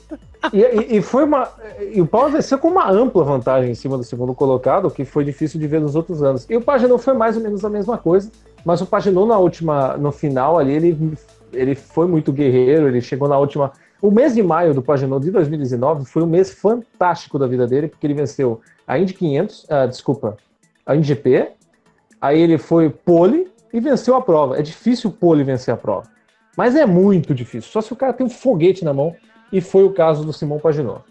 E, e- e foi uma. E o Power venceu com uma ampla vantagem em cima do segundo colocado, que foi difícil de ver nos outros anos. E o Pagenou foi mais ou menos a mesma coisa, mas o Pagenou na última, no final ali, ele, ele foi muito guerreiro, ele chegou na última. O mês de maio do Pagenou de 2019 foi um mês fantástico da vida dele, porque ele venceu a Indy 500, ah, desculpa, a Indy GP, aí ele foi pole e venceu a prova. É difícil o pole vencer a prova, mas é muito difícil, só se o cara tem um foguete na mão e foi o caso do Simão Paginot.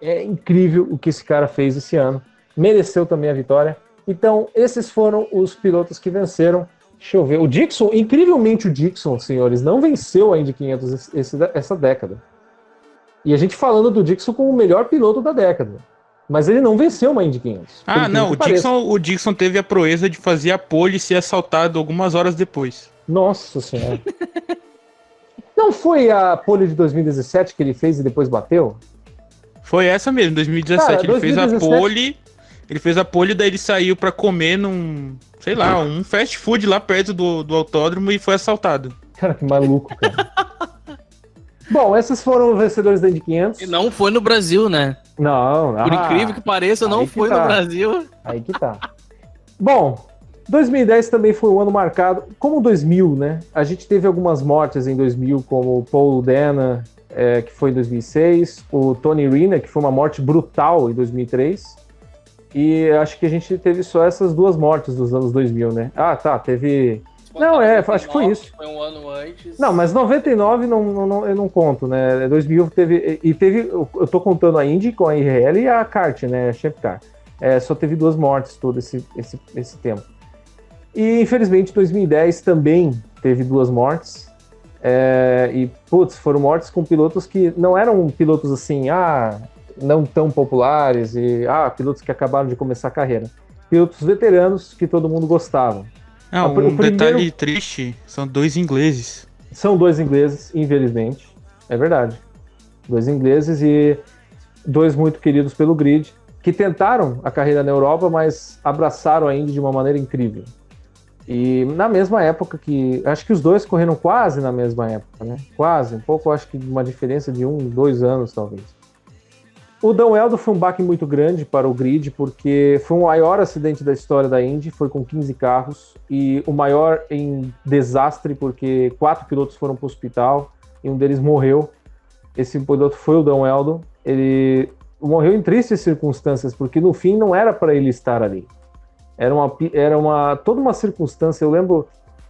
É incrível o que esse cara fez esse ano, mereceu também a vitória. Então, esses foram os pilotos que venceram. Deixa eu ver. O Dixon, incrivelmente, o Dixon, senhores, não venceu a Indy 500 esse- essa década. E a gente falando do Dixon como o melhor piloto da década. Mas ele não venceu uma Indy 500. por Ah, não, o pareça. Dixon, o Dixon teve a proeza de fazer a pole e ser assaltado algumas horas depois. Nossa senhora. não foi a pole de 2017 que ele fez e depois bateu? Foi essa mesmo, 2017. Cara, ele fez 2017 a pole. Ele fez a pole, daí ele saiu pra comer num. Sei lá, um fast food lá perto do, do autódromo e foi assaltado. Cara, que maluco, cara. Bom, esses foram os vencedores da Indy 500. E não foi no Brasil, né? Não, Por ah, incrível que pareça, não que foi tá. no Brasil. Aí que tá. Bom, 2010 também foi um ano marcado, como 2000, né? A gente teve algumas mortes em 2000, como o Paul Dana, é, que foi em 2006, o Tony Rina, que foi uma morte brutal em 2003. E acho que a gente teve só essas duas mortes dos anos 2000, né? Ah, tá, teve... Não, é, acho que foi isso. Foi um ano antes. Não, mas 99 não, não, não- eu não conto, né? 2000 teve. E teve. Eu eu tô contando a Indy com a IRL e a kart, né? A Champ Car. É, só teve duas mortes todo esse, esse, esse tempo. E infelizmente 2010 também teve duas mortes. É, e, putz, foram mortes com pilotos que não eram pilotos assim, ah, não tão populares e ah, pilotos que acabaram de começar a carreira. Pilotos veteranos que todo mundo gostava. Ah, um primeiro- detalhe triste, são dois ingleses. São dois ingleses, infelizmente. É verdade. Dois ingleses e dois muito queridos pelo grid, que tentaram a carreira na Europa, mas abraçaram a Indy de uma maneira incrível. E na mesma época que. Acho que os dois correram quase na mesma época, né? Quase, um pouco, acho que uma diferença de um, dois anos, talvez. O Dan Eldo foi um baque muito grande para o grid, porque foi o maior acidente da história da Indy, foi com 15 carros, e o maior em desastre, porque quatro pilotos foram para o hospital e um deles morreu. Esse piloto foi o Dan Eldo. Ele morreu em tristes circunstâncias, porque no fim não era para ele estar ali. Era uma, era uma toda uma circunstância. Eu lembro.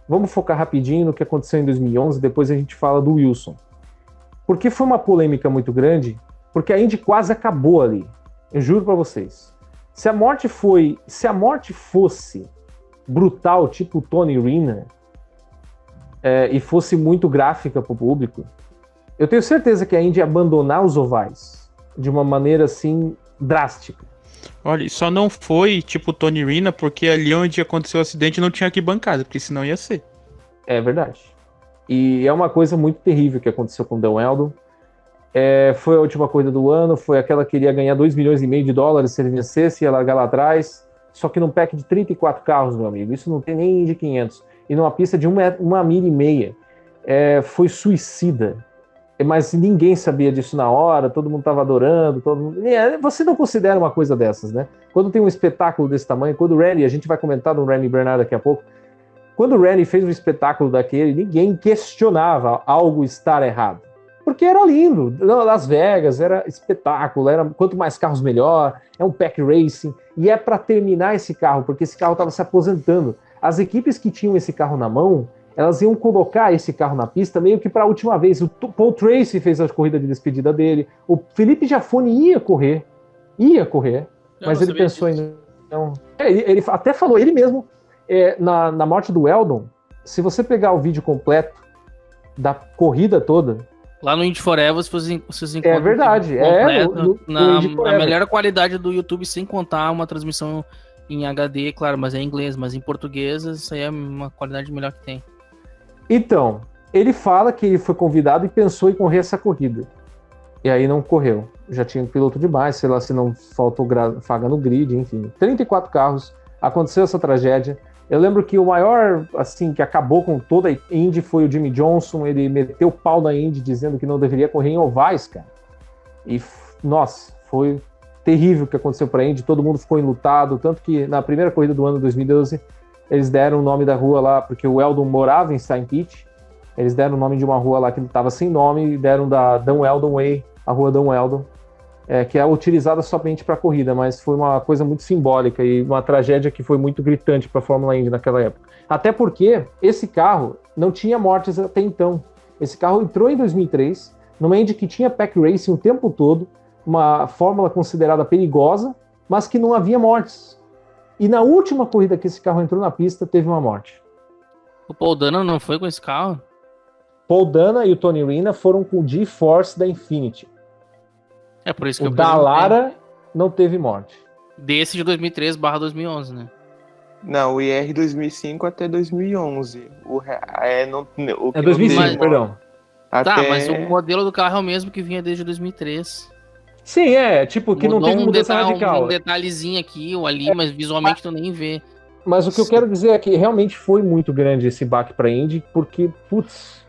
Vamos focar rapidinho no que aconteceu em 2011, depois a gente fala do Wilson. Porque foi uma polêmica muito grande, porque a Indy quase acabou ali. Eu juro para vocês. Se a morte foi, se a morte fosse brutal, tipo Tony Rina, é, e fosse muito gráfica para o público, eu tenho certeza que a Indy ia abandonar os ovais de uma maneira assim drástica. Olha, e só não foi tipo Tony Rina, porque ali onde aconteceu o acidente não tinha arquibancada, porque senão ia ser. É verdade. E é uma coisa muito terrível que aconteceu com o Dan Weldon. É, foi a última corrida do ano, foi aquela que iria ganhar 2 milhões e meio de dólares se ele vencesse, ia largar lá atrás. Só que num pack de 34 carros, meu amigo, isso não tem nem de 500. E numa pista de uma, uma milha e meia. É, foi suicida. Mas ninguém sabia disso na hora, todo mundo estava adorando. Todo mundo... É, você não considera uma coisa dessas, né? Quando tem um espetáculo desse tamanho, quando o Rally, a gente vai comentar do Rally Bernard daqui a pouco, quando o Rennie fez um espetáculo daquele, ninguém questionava algo estar errado. Porque era lindo. Las Vegas era espetáculo, era quanto mais carros melhor, é um pack racing. E é para terminar esse carro, porque esse carro estava se aposentando. As equipes que tinham esse carro na mão, elas iam colocar esse carro na pista meio que para a última vez. O Paul Tracy fez a corrida de despedida dele. O Felipe Jafone ia correr, ia correr, Eu mas ele pensou disso. em não. É, ele, ele até falou, ele mesmo, é, na, na morte do Eldon, se você pegar o vídeo completo da corrida toda, Lá no Indy Forever vocês, vocês é encontram verdade. tudo É, no, no, na, no na melhor qualidade do YouTube, sem contar uma transmissão em HD, claro, mas é em inglês, mas em português isso aí é uma qualidade melhor que tem. Então, ele fala que ele foi convidado e pensou em correr essa corrida. E aí não correu. Já tinha um piloto demais, sei lá se não faltou vaga no grid, enfim. 34 carros, aconteceu essa tragédia. Eu lembro que o maior, assim, que acabou com toda a Indy foi o Jimmy Johnson. Ele meteu o pau na Indy dizendo que não deveria correr em ovais, cara. E, nossa, foi terrível o que aconteceu para Indy. Todo mundo ficou enlutado. Tanto que na primeira corrida do ano 2012, eles deram o nome da rua lá, porque o Eldon morava em Saint Pete. Eles deram o nome de uma rua lá que estava sem nome e deram da Dan Weldon Way, a rua Dan Weldon, é, que é utilizada somente para corrida, mas foi uma coisa muito simbólica e uma tragédia que foi muito gritante para a Fórmula Indy naquela época. Até porque esse carro não tinha mortes até então. Esse carro entrou em 2003, numa Indy que tinha pack racing o tempo todo, uma fórmula considerada perigosa, mas que não havia mortes. E na última corrida que esse carro entrou na pista, teve uma morte. O Paul Dano não foi com esse carro? Paul Dana e o Tony Rina foram com o G-Force da Infinity. É por isso que O eu da. Lara não teve morte. Desse de 2003 barra 2011, né? Não, o IR 2005 até 2011. O, é, não, o É não 2005, teve- perdão. Até... Tá, mas o modelo do carro é o mesmo que vinha desde 2003. Sim, é, tipo, que não Mudou teve um, mudança detalhe, radical. um detalhezinho aqui ou ali, mas visualmente tu nem vê. Mas o que eu quero dizer é que realmente foi muito grande esse baque para Indy, porque, putz.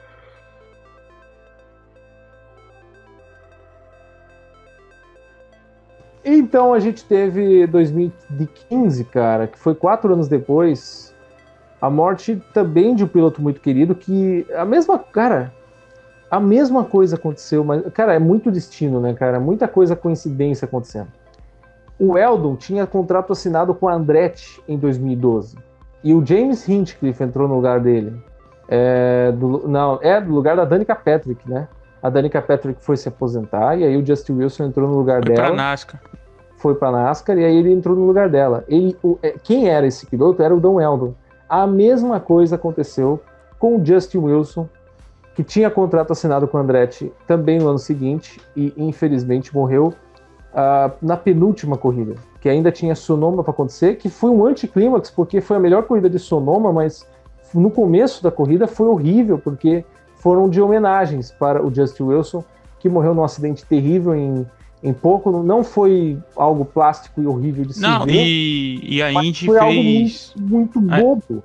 Então a gente teve 2015, cara, que foi quatro anos depois, a morte também de um piloto muito querido, que a mesma, cara, a mesma coisa aconteceu, mas, cara, é muito destino, né, cara? Muita coisa coincidência acontecendo. O Eldon tinha contrato assinado com a Andretti em 2012. E o James Hinchcliffe entrou no lugar dele. É, do, não, é do lugar da Danica Patrick, né? A Danica Patrick foi se aposentar e aí o Justin Wilson entrou no lugar Foi pra dela. NASCAR. Foi pra NASCAR e aí ele entrou no lugar dela. Ele, o- é, quem era esse piloto era o Don Eldon. A mesma coisa aconteceu com o Justin Wilson, que tinha contrato assinado com a Andretti também no ano seguinte e infelizmente morreu uh, na penúltima corrida, que ainda tinha Sonoma para acontecer, que foi um anticlímax, porque foi a melhor corrida de Sonoma, mas no começo da corrida foi horrível, porque foram de homenagens para o Justin Wilson, que morreu num acidente terrível em, em pouco. Não foi algo plástico e horrível de se Não, ver, e, e a Indy foi algo fez. muito, muito A- bobo.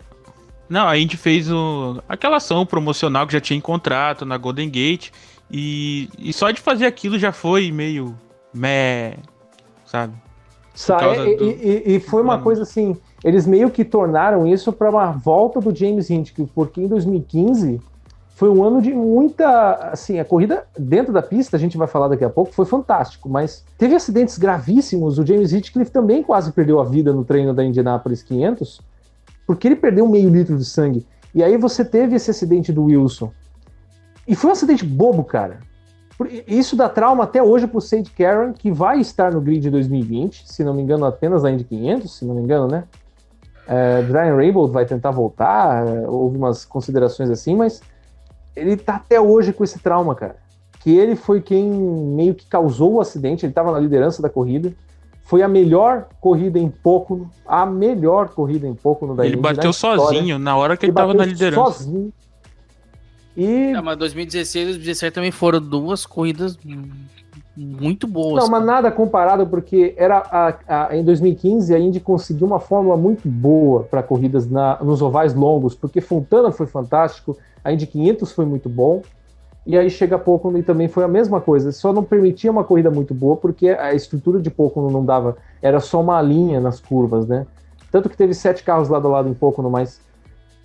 Não, a Indy fez o... aquela ação promocional que já tinha em contrato na Golden Gate. E, e só de fazer aquilo já foi meio. meh, sabe? Sa- e, do- e- e foi uma Mano. coisa assim, eles meio que tornaram isso para uma volta do James Hinchcliffe, porque em 2015 foi um ano de muita, assim, a corrida dentro da pista, a gente vai falar daqui a pouco, foi fantástico, mas teve acidentes gravíssimos, o James Hinchcliffe também quase perdeu a vida no treino da Indianapolis 500, porque ele perdeu meio litro de sangue. E aí você teve esse acidente do Wilson. E foi um acidente bobo, cara. Isso dá trauma até hoje pro Sage Karen, que vai estar no grid 2020, se não me engano, apenas na Indy 500, se não me engano, né? É, Brian Raybould vai tentar voltar, é, houve umas considerações assim, mas ele tá até hoje com esse trauma, cara. Que ele foi quem meio que causou o acidente, ele estava na liderança da corrida. Foi a melhor corrida em pouco, a melhor corrida em pouco no da Ele bateu sozinho na hora que ele, tava bateu na liderança. Sozinho. E É, mas 2016 e 2017 também foram duas corridas muito boas. Não, mas nada comparado, porque era a, a- em 2015 a Indy conseguiu uma fórmula muito boa para corridas na- nos ovais longos, porque Fontana foi fantástico, a Indy 500 foi muito bom, e aí chega pouco e também foi a mesma coisa, só não permitia uma corrida muito boa, porque a estrutura de pouco não dava, era só uma linha nas curvas, né? Tanto que teve sete carros lado a lado em pouco, mas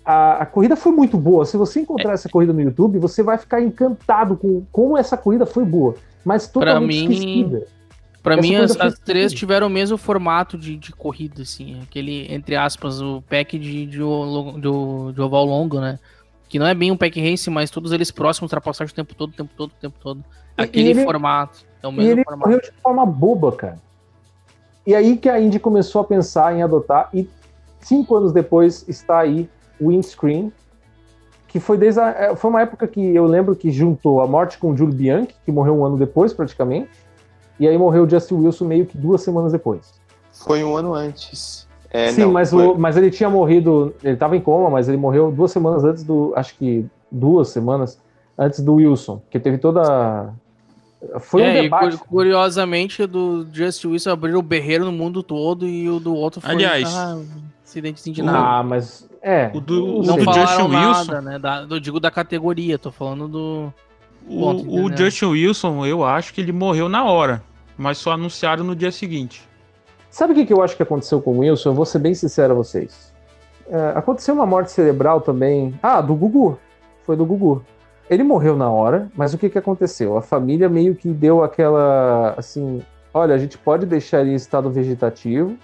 a, a corrida foi muito boa. Se você encontrar essa corrida no YouTube, você vai ficar encantado com como essa corrida foi boa, mas totalmente mim, esquecida. Pra Essa mim, as, as três tiveram o mesmo formato de, de corrida, assim. Aquele, entre aspas, o pack de, de, do- de oval longo, né? Que não é bem um pack race, mas todos eles próximos, ultrapassagem o tempo todo, o tempo todo, o tempo todo. Aquele ele- formato. É o mesmo ele formato. correu de forma boba, cara. E aí que a Indy começou a pensar em adotar, e cinco anos depois está aí windscreen, que foi desde a, é, foi uma época que eu lembro que juntou a morte com o Giulio Bianchi, que morreu um ano depois praticamente, e aí morreu o Justin Wilson meio que duas semanas depois. Foi um ano antes. É, Sim, não, mas, foi- o, mas ele tinha morrido, ele estava em coma, mas ele morreu duas semanas antes do, acho que duas semanas antes do Wilson, que teve toda foi um é, e debate. cu- curiosamente, o do Just Wilson abriu o berreiro no mundo todo e o do outro foi Aliás, ah, acidentezinho de nada. Ah, mas é. O do- não o falaram Justin nada, Wilson? né? Da, eu digo da categoria, tô falando do. O, Ponto, o? Justin Wilson, eu acho que ele morreu na hora, mas só anunciaram no dia seguinte. Sabe o que, que eu acho que aconteceu com o Wilson? Eu vou ser bem sincero a vocês. É, aconteceu uma morte cerebral também. Ah, do Gugu. Foi do Gugu. Ele morreu na hora, mas o que, que aconteceu? A família meio que deu aquela. Assim, olha, a gente pode deixar ele em estado vegetativo,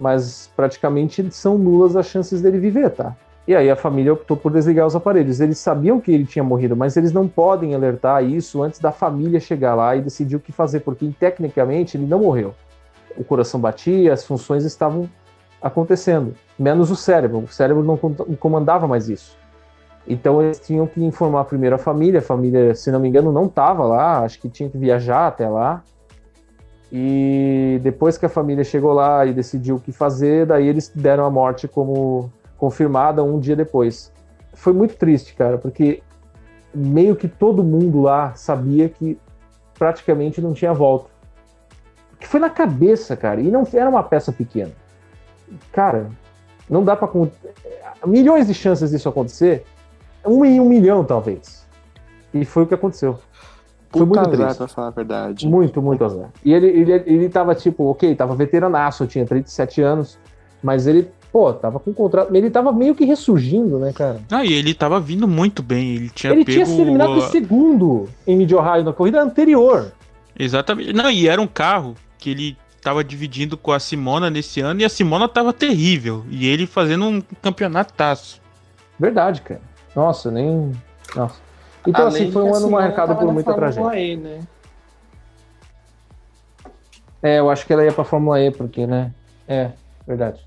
mas praticamente são nulas as chances dele viver, tá? E aí a família optou por desligar os aparelhos. Eles sabiam que ele tinha morrido, mas eles não podem alertar isso antes da família chegar lá e decidir o que fazer, porque tecnicamente ele não morreu o coração batia, as funções estavam acontecendo, menos o cérebro. O cérebro não com- comandava mais isso. Então eles tinham que informar primeiro a família. A família, se não me engano, não estava lá, acho que tinha que viajar até lá. E depois que a família chegou lá e decidiu o que fazer, daí eles deram a morte como confirmada um dia depois. Foi muito triste, cara, porque meio que todo mundo lá sabia que praticamente não tinha volta que foi na cabeça, cara, e não era uma peça pequena. Cara, não dá con- Milhões de chances disso acontecer, um em um milhão, talvez. E foi o que aconteceu. Foi Puta muito azar, triste. pra falar a verdade. Muito, muito azar. E ele, ele, ele tava tipo, ok, tava veteranaço, tinha 37 anos, mas ele, pô, tava com contrato. Ele tava meio que ressurgindo, né, cara? Ah, e ele tava vindo muito bem, ele tinha ele pego... tinha se eliminado em segundo em Mid-Ohio na corrida anterior. Exatamente. Não, e era um carro que ele tava dividindo com a Simona nesse ano e a Simona tava terrível. E ele fazendo um campeonataço. Verdade, cara. Nossa, nem. Nossa. Então, Além assim, foi um ano Simone marcado por muita Fórmula tragédia. E, né? É, eu acho que ela ia pra Fórmula E, porque, né? É, verdade.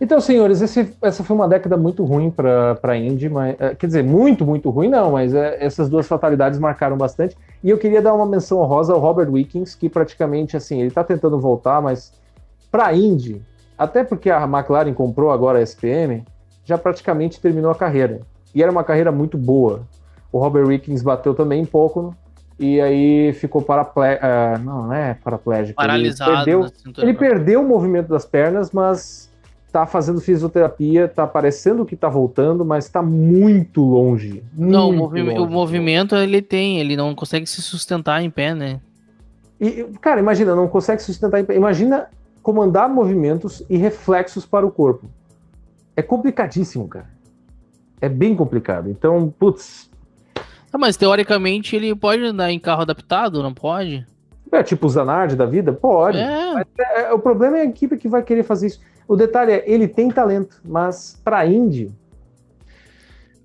Então, senhores, esse, essa foi uma década muito ruim para a Indy, mas, é, quer dizer, muito, muito ruim não, mas é, essas duas fatalidades marcaram bastante. E eu queria dar uma menção honrosa ao Robert Wickens, que praticamente, assim, ele está tentando voltar, mas para a Indy, até porque a McLaren comprou agora a SPM, já praticamente terminou a carreira. E era uma carreira muito boa. O Robert Wickens bateu também um pouco, e aí ficou paraplégico. Uh, não, não é paraplégico. Paralisado. Ele perdeu, ele perdeu o movimento das pernas, mas tá fazendo fisioterapia, tá parecendo que tá voltando, mas tá muito longe. Muito não, o, movi longe. o movimento ele tem, ele não consegue se sustentar em pé, né? E, cara, imagina, não consegue se sustentar em pé. Imagina comandar movimentos e reflexos para o corpo. É complicadíssimo, cara. É bem complicado. Então, putz. Ah, mas teoricamente ele pode andar em carro adaptado, não pode? É, tipo o Zanardi da vida? Pode. É. Mas, é, o problema é a equipe que vai querer fazer isso. O detalhe é, ele tem talento, mas para Indy,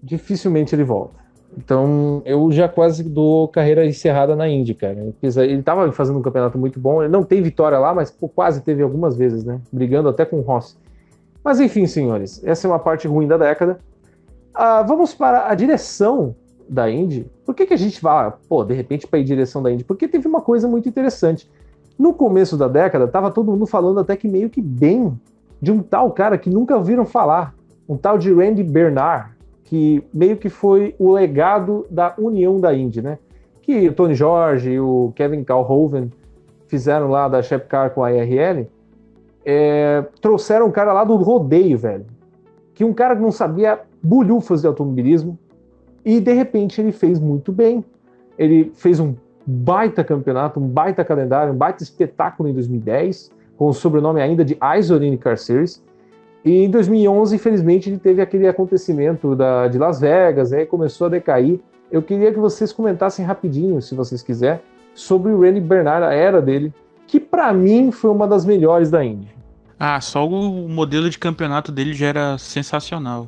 dificilmente ele volta. Então, eu já quase dou carreira encerrada na Indy, cara. Ele estava fazendo um campeonato muito bom. Ele não tem vitória lá, mas pô, quase teve algumas vezes, né? Brigando até com o Ross. Mas enfim, senhores, essa é uma parte ruim da década. Ah, vamos para a direção da Indy. Por que, que a gente vai, pô, de repente, para ir direção da Indy? Porque teve uma coisa muito interessante. No começo da década, tava todo mundo falando até que meio que bem de um tal cara que nunca ouviram falar, um tal de Randy Bernard, que meio que foi o legado da união da Indy, né? Que o Tony Jorge e o Kevin Calhoven fizeram lá da Shepcar com a IRL, é, trouxeram um cara lá do rodeio, velho. Que um cara que não sabia bulhufas de automobilismo, e de repente ele fez muito bem. Ele fez um baita campeonato, um baita calendário, um baita espetáculo em 2010 com o sobrenome ainda de Isoline Car Series. E em 2011, infelizmente, ele teve aquele acontecimento da, de Las Vegas, aí começou a decair. Eu queria que vocês comentassem rapidinho, se vocês quiserem, sobre o Randy Bernard, a era dele, que para mim foi uma das melhores da Indy. Ah, só o modelo de campeonato dele já era sensacional.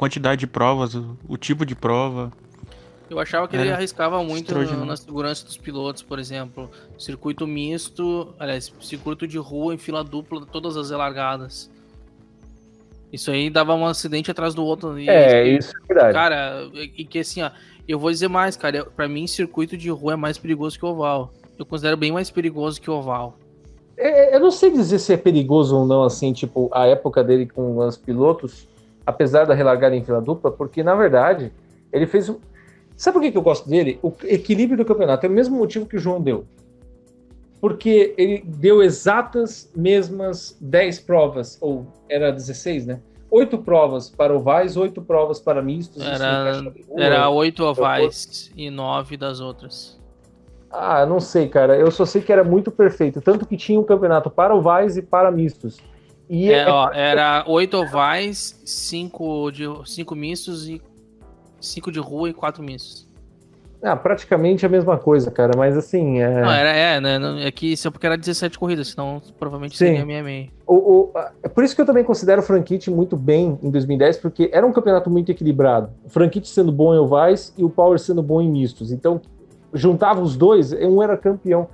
Quantidade de provas, o, o tipo de prova. Eu achava que ele arriscava muito na segurança dos pilotos, por exemplo. Circuito misto, aliás, circuito de rua em fila dupla, todas as largadas. Isso aí dava um acidente atrás do outro. é, isso é verdade. Cara, e que assim, ó, eu vou dizer mais, cara. Para mim, circuito de rua é mais perigoso que oval. Eu considero bem mais perigoso que oval. É, eu não sei dizer se é perigoso ou não, assim, tipo, a época dele com os pilotos, apesar da relargada em fila dupla, porque na verdade ele fez Sabe por que, eu gosto dele? O equilíbrio do campeonato. É o mesmo motivo que o João deu. Porque ele deu exatas mesmas 10 provas, ou era 16, né? Oito provas para ovais, oito provas para mistos. Era, era oito ovais e nove das outras. Ah, não sei, cara. Eu só sei que era muito perfeito. Tanto que tinha um campeonato para ovais e para mistos. E é, ó, era oito ovais, cinco, de, cinco mistos e cinco de rua e quatro missos. Ah, praticamente a mesma coisa, cara, mas assim. É... Não, era, é, né? É que isso é porque era 17 corridas, senão provavelmente Sim. seria meia meia. O, o, é por isso que eu também considero o Franchitti muito bem em 2010, porque era um campeonato muito equilibrado. O Franchitti sendo bom em ovais e o Power sendo bom em mistos. Então, juntava os dois, um era campeão.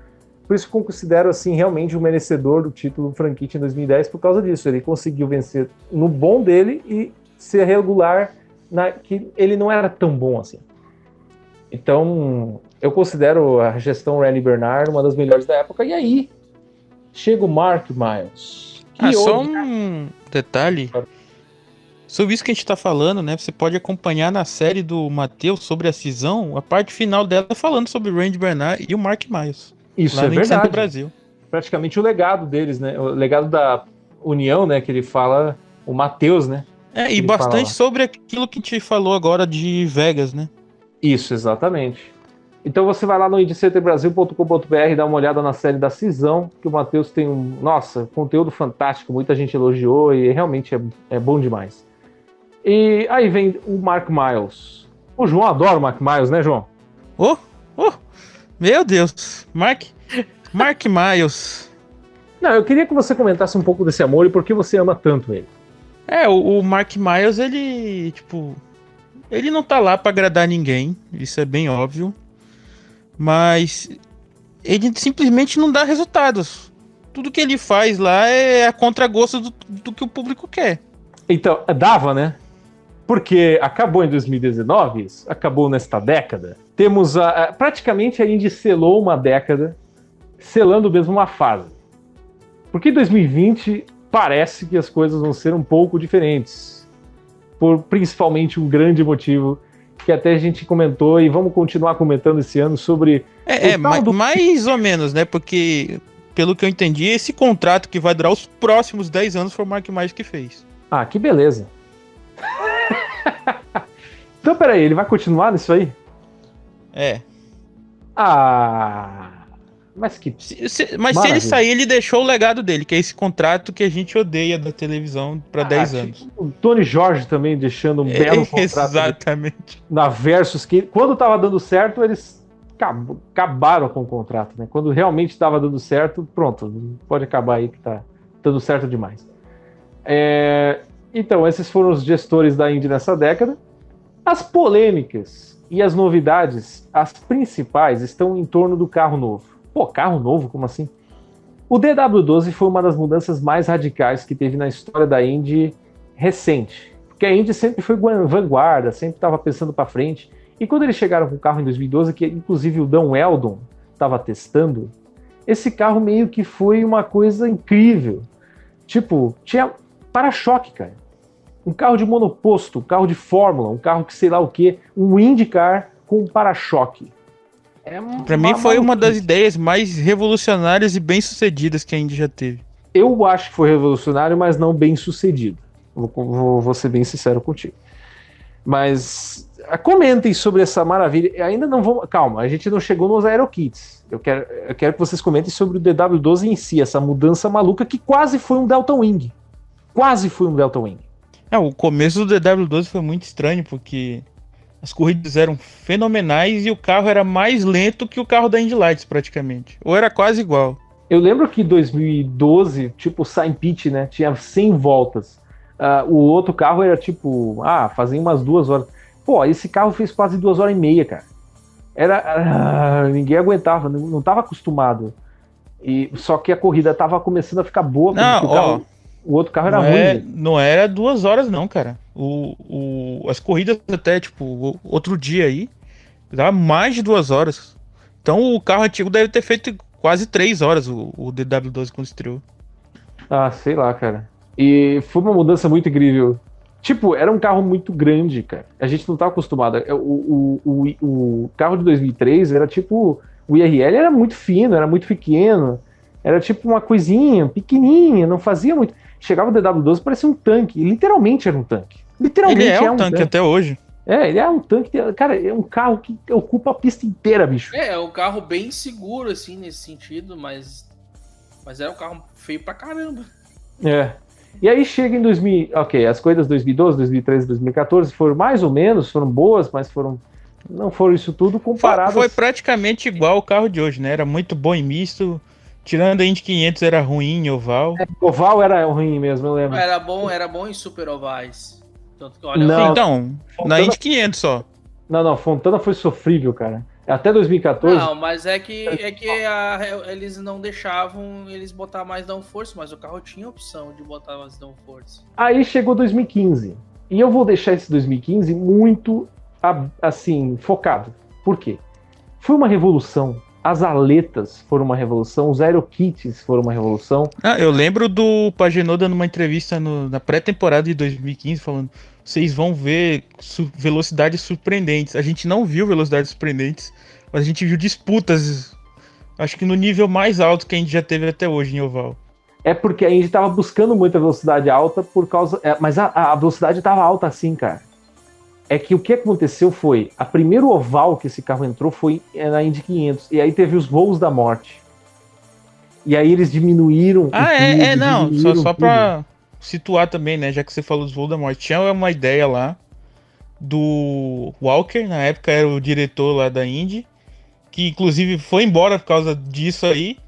Por isso que eu considero, assim, realmente o um merecedor do título Franchitti em 2010 por causa disso. Ele conseguiu vencer no bom dele e ser regular na, que ele não era tão bom assim. Então, eu considero a gestão Randy Bernard uma das melhores da época. E aí, chega o Mark Miles. Ah, só um detalhe. Sobre isso que a gente tá falando, né? Você pode acompanhar na série do Matheus sobre a cisão, a parte final dela falando sobre o Randy Bernard e o Mark Miles. Isso é verdade. Brasil. Praticamente o legado deles, né? O legado da União, né? Que ele fala, o Matheus, né? É, e bastante sobre aquilo que te falou agora de Vegas, né? Isso, exatamente. Então você vai lá no indicentrebrasil.com.br, dá uma olhada na série da Cisão, que o Matheus tem um. Nossa, conteúdo fantástico, muita gente elogiou e realmente é, é bom demais. E aí vem o Mark Miles. O João adora o Mark Miles, né, João? Oh, meu Deus, Mark, Mark Miles. Não, eu queria que você comentasse um pouco desse amor e por que você ama tanto ele. É, o, o Mark Miles, ele, tipo, ele não tá lá para agradar ninguém, isso é bem óbvio. Mas ele simplesmente não dá resultados. tudo que ele faz lá é a contragosto do, do que o público quer. Então, dava, né? Porque acabou em 2019, isso, acabou nesta década. Temos a, a- praticamente a Indy selou uma década, selando mesmo uma fase. Porque em 2020 parece que as coisas vão ser um pouco diferentes. Por principalmente um grande motivo que até a gente comentou e vamos continuar comentando esse ano sobre É, é ma- do- mais ou menos, né? Porque, pelo que eu entendi, esse contrato que vai durar os próximos 10 anos foi o Mark Marques que fez. Ah, que beleza. então, peraí, ele vai continuar nisso aí? É. Ah. Mas que. Se- se- mas se Maravilha. ele sair, ele deixou o legado dele, que é esse contrato que a gente odeia da televisão pra 10 Ah, anos. tipo, O Tony Jorge também deixando um belo É, contrato exatamente. na Versus, que quando tava dando certo, eles acab- acabaram com o contrato, né? Quando realmente estava dando certo, pronto, pode acabar aí que tá dando certo demais. É, Então, esses foram os gestores da Indy nessa década. As polêmicas e as novidades, as principais, estão em torno do carro novo. Pô, carro novo? Como assim? O DW12 foi uma das mudanças mais radicais que teve na história da Indy recente. Porque a Indy sempre foi vanguarda, sempre estava pensando para frente. E quando eles chegaram com o carro em 2012, que inclusive o Dan Weldon estava testando, esse carro meio que foi uma coisa incrível. Tipo, tinha para-choque, cara. Um carro de monoposto, um carro de fórmula, um carro que sei lá o que, um IndyCar com um para-choque. É Pra mim foi uma das ideias mais revolucionárias e bem-sucedidas que a Indy já teve. Eu acho que foi revolucionário, mas não bem sucedido. Vou, vou- vou ser bem sincero contigo. Mas ah, comentem sobre essa maravilha. Ainda não vamos. Calma, a gente não chegou nos AeroKits. Eu quero, eu quero que vocês comentem sobre o DW12 em si, essa mudança maluca que quase foi um Delta Wing. Quase foi um Delta Wing. É, o começo do DW12 foi muito estranho, porque as corridas eram fenomenais e o carro era mais lento que o carro da Indy Lights, praticamente. Ou era quase igual. Eu lembro que em 2012, tipo, o Sign Pitch, né? Tinha 100 voltas. Ah, o outro carro era tipo, ah, fazia umas duas horas. Pô, esse carro fez quase duas horas e meia, cara. Era. ah, ninguém aguentava, não, não tava acostumado. E, só que a corrida tava começando a ficar boa. Não, o, carro- o outro carro era não, ruim. é- não era duas horas, não, cara. O, o, as corridas até, tipo, outro dia aí, dava mais de duas horas. Então o carro antigo deve ter feito quase três horas, o, o DW12 quando estreou. Ah, sei lá, cara. E foi uma mudança muito incrível. Tipo, era um carro muito grande, cara. A gente não tá acostumado. É, O, o, o, o carro de 2003 era tipo. O IRL era muito fino, era muito pequeno. Era tipo uma coisinha pequenininha, não fazia muito. Chegava o DW12 parecia um tanque. E literalmente era um tanque. Literalmente Ele é um tanque até hoje. É, ele é um tanque. Cara, é um carro que ocupa a pista inteira, bicho. É, é um carro bem seguro, assim, nesse sentido, mas. Mas é um carro feio pra caramba. É. E aí chega em 2000, ok, as corridas 2012, 2013, 2014 foram mais ou menos, foram boas, mas foram não foram isso tudo Foi, comparado. foi praticamente igual o carro de hoje, né? Era muito bom em misto. Tirando a Indy 500 era ruim em oval. O oval era ruim mesmo, eu lembro. Era bom, era bom em super ovais. Tanto que, olha, Não. então, na Indy 500 só. Não, não, Fontana foi sofrível, cara. Até 2014. Não, mas é que, é que a- eles não deixavam eles botar mais downforce, mas o carro tinha opção de botar mais downforce. Aí chegou 2015. E eu vou deixar esse 2015 muito assim, focado. Por quê? Foi uma revolução. As aletas foram uma revolução, os aerokits foram uma revolução. Ah, eu lembro do Pagenot dando uma entrevista no- na pré-temporada de 2015 falando: vocês vão ver su- velocidades surpreendentes. A gente não viu velocidades surpreendentes, mas a gente viu disputas, acho que no nível mais alto que a gente já teve até hoje em oval. É porque a gente estava buscando muita velocidade alta por causa. é, mas a, a velocidade estava alta assim, cara. É que o que aconteceu foi. A primeiro oval que esse carro entrou foi é, na Indy 500. E aí teve os voos da morte. E aí eles diminuíram. Ah, é, tubo, é, não, só, só tudo. pra situar também, né, já que você falou dos voos da morte. Tinha uma ideia lá do Walker, na época era o diretor lá da Indy, que inclusive foi embora por causa disso aí,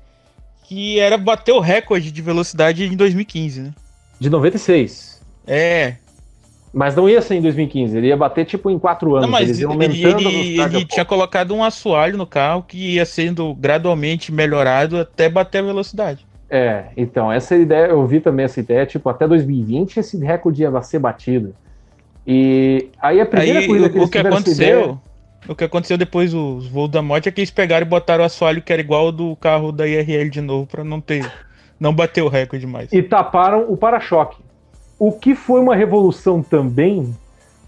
que era bater o recorde de velocidade em 2015, né? De 96. É, Mas não ia ser em 2015. Ele ia bater tipo em 4 anos. Não, mas eles ele, iam aumentando ele- ele tinha colocado um assoalho no carro que ia sendo gradualmente melhorado até bater a velocidade. É, então, essa ideia, eu vi também essa ideia, tipo, até 2020 esse recorde ia ser batido. E aí a primeira Aí, corrida que o, eles o que ideia- aconteceu, o que aconteceu depois dos voos da morte é que eles pegaram e botaram o assoalho que era igual ao do carro da IRL de novo pra não ter, não bater o recorde mais. e taparam o para-choque. O que foi uma revolução também,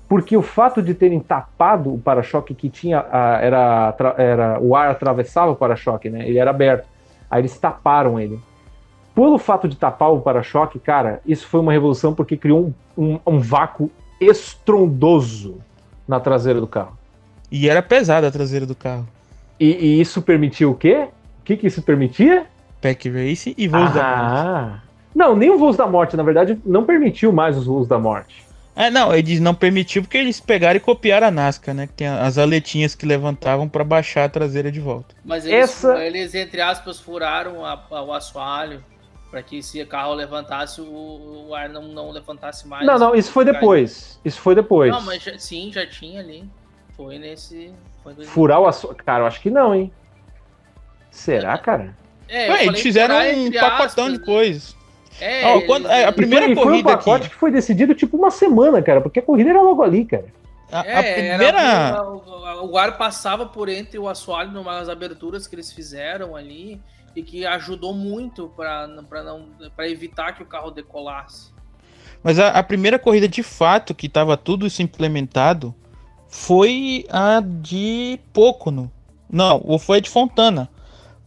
porque o fato de terem tapado o para-choque que tinha a- era, era o ar atravessava o para-choque, né? Ele era aberto. Aí eles taparam ele. Pelo fato de tapar o para-choque, cara, isso foi uma revolução porque criou um, um- um vácuo estrondoso na traseira do carro. E era pesada a traseira do carro. E, e isso permitiu o quê? O que, que isso permitia? Pack Race e voos. Ah. Não, nem os voos da morte, na verdade, não permitiu mais os voos da morte. É, não, eles não permitiu porque eles pegaram e copiaram a Nascar, né? Que tem as aletinhas que levantavam pra baixar a traseira de volta. Mas eles, Essa- eles, entre aspas, furaram a- a- o assoalho para que se o carro levantasse, o, o ar não, não levantasse mais. não, não, isso foi depois. Isso foi depois. Não, mas já- sim, já tinha ali. Foi nesse. Foi Furar o assoalho. Cara, eu acho que não, hein? Será, cara? É, eu Ué, eles fizeram um entre pacotão aspas, de coisas. É, eles- quando- é, a primeira e foi, e foi um corrida pacote aqui. que foi decidido tipo uma semana, cara, porque a corrida era logo ali, cara. A, a É, primeira. era- o, o ar passava por entre o assoalho numas aberturas que eles fizeram ali e que ajudou muito para não para evitar que o carro decolasse. Mas a, a primeira corrida de fato que tava tudo isso implementado foi a de Pocono. Não, ou foi a de Fontana.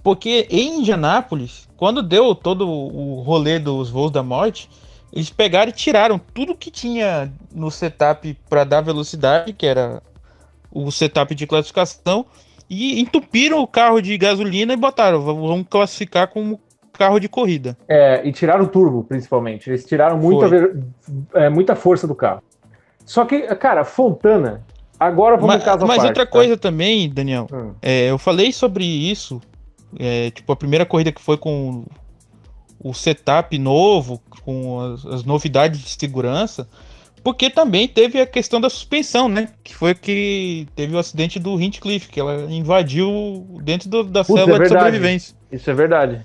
Porque em Indianápolis, quando deu todo o rolê dos voos da morte, eles pegaram e tiraram tudo que tinha no setup para dar velocidade, que era o setup de classificação, e entupiram o carro de gasolina e botaram, vamos classificar como carro de corrida. É, e tiraram o turbo, principalmente. Eles tiraram muita, é, muita força do carro. Só que, cara, Fontana. Agora vamos Mas, caso mas parte, outra tá? coisa também, Daniel, Hum. É, eu falei sobre isso, é, tipo, a primeira corrida que foi com o setup novo, com as, as novidades de segurança, porque também teve a questão da suspensão, né? Que foi que teve o acidente do Hinchcliffe, que ela invadiu dentro do- da Putz, célula é de sobrevivência. Isso é verdade.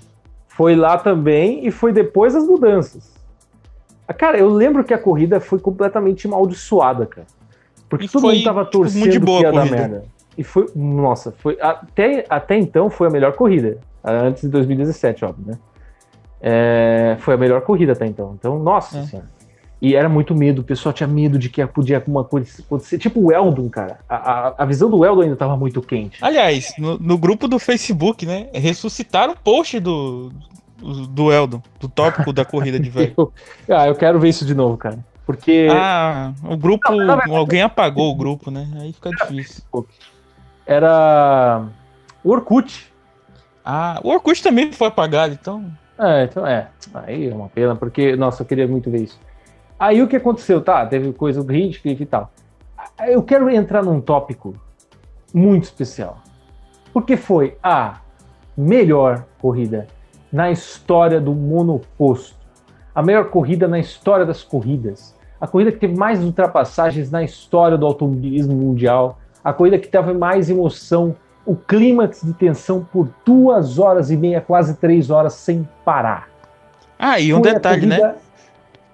Foi lá também e foi depois das mudanças. Ah, Cara, eu lembro que a corrida foi completamente amaldiçoada, cara. Porque E todo foi, mundo tava tipo, muito torcendo boa que ia dar merda. E foi, nossa, foi até, até então foi a melhor corrida. Antes de 2017, óbvio, né? É, foi a melhor corrida até então. Então, nossa É. senhora. E era muito medo, o pessoal tinha medo de que podia alguma coisa acontecer. Tipo o Eldon, cara. A, a, a visão do Eldon ainda tava muito quente. Aliás, no, no grupo do Facebook, né? Ressuscitaram o post do, do, do Eldon, do tópico da corrida de velho. Eu, ah, eu quero ver isso de novo, cara. Porque Ah, o grupo. Não, na verdade- Alguém apagou o grupo, né? Aí fica difícil. Era o Orkut. Ah, o Orkut também foi apagado, então. É, então é. Aí é uma pena, porque, nossa, eu queria muito ver isso. Aí o que aconteceu? Tá, teve coisa do Hinchcliffe e tal. Eu quero entrar num tópico muito especial. Porque foi a melhor corrida na história do monoposto. A melhor corrida na história das corridas. A corrida que teve mais ultrapassagens na história do automobilismo mundial. A corrida que teve mais emoção o clímax de tensão por duas horas e meia, quase três horas sem parar. Ah, e um Foi detalhe, né? corrida-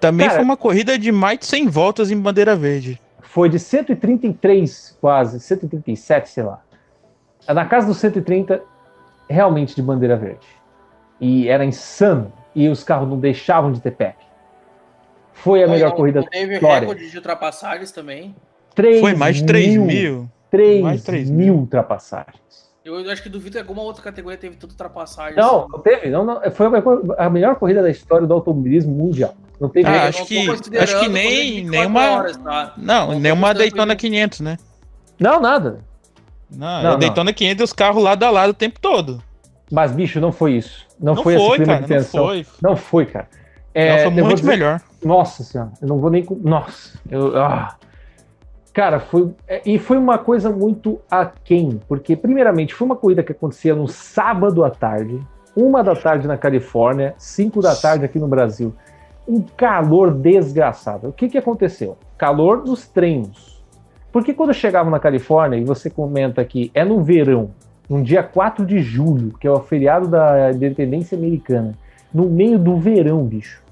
Também Cara- foi uma corrida de mais de 100 voltas em bandeira verde. Foi de 133, quase, 137, sei lá. Na casa dos 130, realmente de bandeira verde. E era insano. E os carros não deixavam de ter pack. Foi a melhor corrida Teve da história. recorde de ultrapassagens também. 3 Foi mais de 3 mil. 3 Mais de 3 mil ultrapassagens. Eu, eu acho que duvido que alguma outra categoria teve tanta ultrapassagem. Não, assim. não teve. Não, não, foi a melhor corrida da história do automobilismo mundial. Não teve. Ah, acho não que- acho que nem- de 24 nenhuma- horas, tá? Não, Não, nem uma foi Daytona tranquilo. 500, né? Não, nada. Não, Não, a não. Daytona 500 e os carros lado a lado o tempo todo. Mas, bicho, não foi isso. Não, Não foi, esse foi, cara, não foi. Não foi, cara. Não, É, foi eu vou muito dizer- melhor. Nossa senhora, eu não vou nem. Nossa, eu. ah. Cara, foi. é, E foi uma coisa muito aquém, porque, primeiramente, foi uma corrida que acontecia no sábado à tarde, uma da tarde na Califórnia, cinco da tarde aqui no Brasil. Um calor desgraçado. O que, que aconteceu? Calor nos treinos. Porque quando eu chegava na Califórnia, e você comenta que é no verão, no dia 4 de julho, que é o feriado da independência americana, no meio do verão, bicho.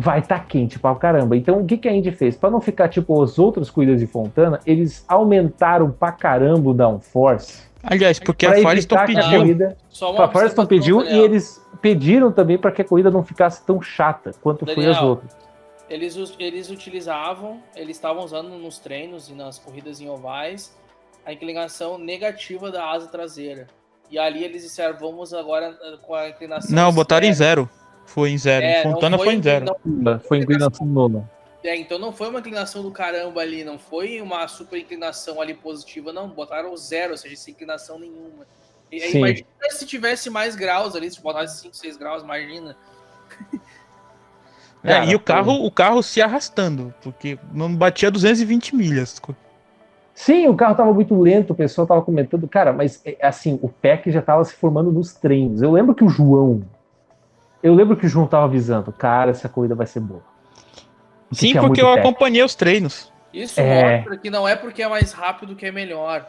Vai estar tá quente pra caramba. Então, o que, que a Indy fez? Para não ficar tipo as outras corridas de Fontana, eles aumentaram pra caramba o downforce. Aliás, porque a Firestone pediu. Corrida, a Firestone pediu e eles pediram também para que a corrida não ficasse tão chata quanto Daniel, foi as outras. Eles, eles utilizavam, eles estavam usando nos treinos e nas corridas em ovais a inclinação negativa da asa traseira. E ali eles disseram, vamos agora eh, com a inclinação. Não, botaram em zero. Foi em zero. É, Fontana foi, foi, em zero. Não, foi inclinação nula. É, então não foi uma inclinação do caramba ali, não foi uma super inclinação ali positiva, não. Botaram zero, ou seja, sem inclinação nenhuma. E, imagina se tivesse mais graus ali, se botasse 5, 6 graus, imagina. É, Cara, e o carro, foi... o carro se arrastando, porque não batia 220 milhas. Sim, o carro estava muito lento, o pessoal estava comentando, cara, mas é, assim, o PEC já estava se formando nos treinos. Eu lembro que o João, eu lembro que o João estava avisando, cara, essa corrida vai ser boa. Sim, porque eu acompanhei os treinos. Isso é... mostra que não é porque é mais rápido que é melhor.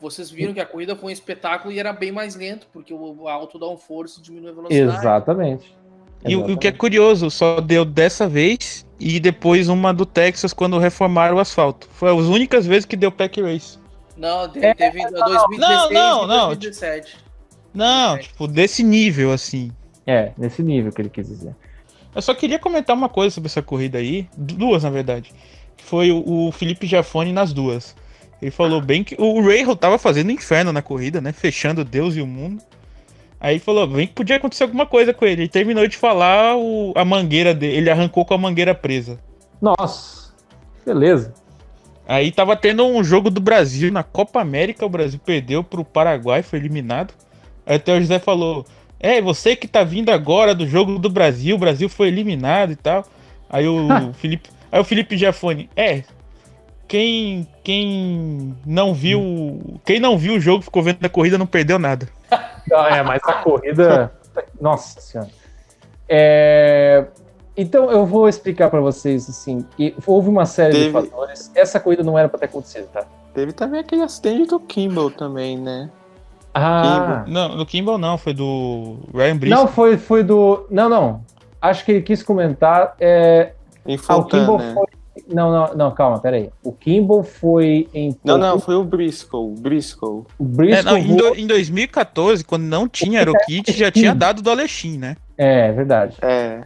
Vocês viram que a corrida foi um espetáculo e era bem mais lento, porque o alto dá um força e diminui a velocidade. Exatamente. E o que é curioso, só deu dessa vez e depois uma do Texas quando reformaram o asfalto. Foi as únicas vezes que deu pack race. Não, teve, teve é, 2016 não, não, não, 2017. Não, tipo, desse nível, assim. É, nesse nível que ele quis dizer. Eu só queria comentar uma coisa sobre essa corrida aí, duas na verdade. Foi o, Felipe Jafone nas duas. Ele falou bem que o Rahal tava fazendo inferno na corrida, né? Fechando Deus e o mundo. Aí falou, bem que podia acontecer alguma coisa com ele. Ele terminou de falar o, a mangueira dele. Ele arrancou com a mangueira presa. Nossa, beleza. Aí tava tendo um jogo do Brasil na Copa América. O Brasil perdeu pro Paraguai, foi eliminado. Aí até o José falou: É, você que tá vindo agora do jogo do Brasil, o Brasil foi eliminado e tal. Aí o Felipe. Aí o Felipe Giafone, é. Quem, quem não viu. Quem não viu o jogo, ficou vendo a corrida, não perdeu nada. é, mas a corrida. Nossa senhora. É... Então eu vou explicar para vocês assim. Que houve uma série Teve... de fatores. Essa corrida não era para ter acontecido, tá? Teve também aquele acidente do Kimball também, né? Ah, Kimball. não, do Kimball não, foi do Ryan Briscoe. Não, foi, foi do. Não, não. Acho que ele quis comentar. É... Em. Ah, o Kimball foi não, não, não, calma, peraí. O Kimball foi em. Não, não, foi o Briscoe. Briscoe. O Briscoe. É, não, em, do, em, 2014, quando não tinha Aerokit, já tinha dado do Alexim, né? É, verdade. É.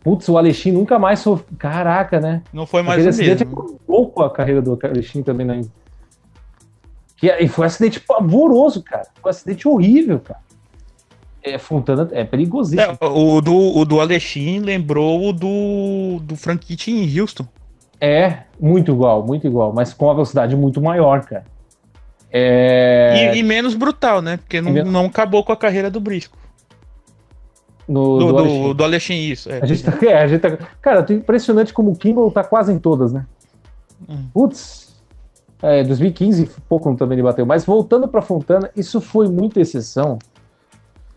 Putz, o Alexim nunca mais sofreu. Caraca, né? Não foi mais Aquele o mesmo. pouco a carreira do Alexim também, né? E foi um acidente pavoroso, cara. Foi um acidente horrível, cara. É, Fontana é perigosíssimo. É, o, do, o do Alexim lembrou o do, do Frank em Houston. É, muito igual, muito igual, mas com a velocidade muito maior, cara. É... E, e, menos brutal, né? Porque não, menos... não acabou com a carreira do Brisco. No, do, do, do isso. É. A gente tá, é, a gente tá, cara, é impressionante como o Kimball tá quase em todas, né? Hum. Putz, é, 2015 pouco também ele bateu. Mas voltando para Fontana, isso foi muita exceção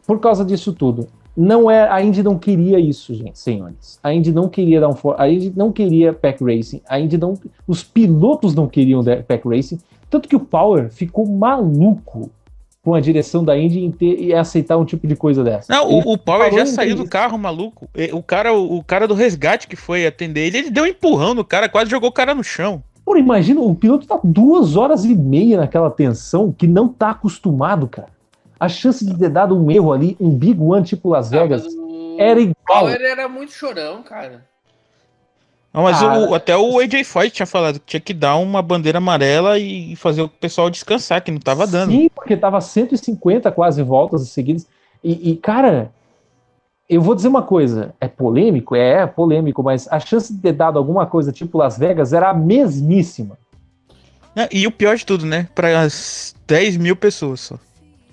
por causa disso tudo. Não é, a Indy não queria isso, gente, senhores. A Indy não queria dar um a Indy não queria pack racing, a Indy não, os pilotos não queriam pack racing, tanto que o Power ficou maluco com a direção da Indy em ter, e aceitar um tipo de coisa dessa. Não, o, o, Power já saiu do carro, maluco. O cara, o, o, cara do resgate que foi atender ele, ele deu um empurrão no cara, quase jogou o cara no chão. Pô, imagina, o piloto tá duas horas e meia naquela tensão que não tá acostumado, cara a chance de ter dado um erro ali, um big one tipo Las ah, Vegas, ah, era igual. Power era muito chorão, cara. Não, mas ah, o, até o AJ Foyt tinha falado que tinha que dar uma bandeira amarela e fazer o pessoal descansar, que não tava dando. Sim, porque tava 150 quase voltas seguidas. E, e, cara, eu vou dizer uma coisa: é polêmico? É, é polêmico, mas a chance de ter dado alguma coisa tipo Las Vegas era a mesmíssima. E o pior de tudo, né? Para as 10 mil pessoas só.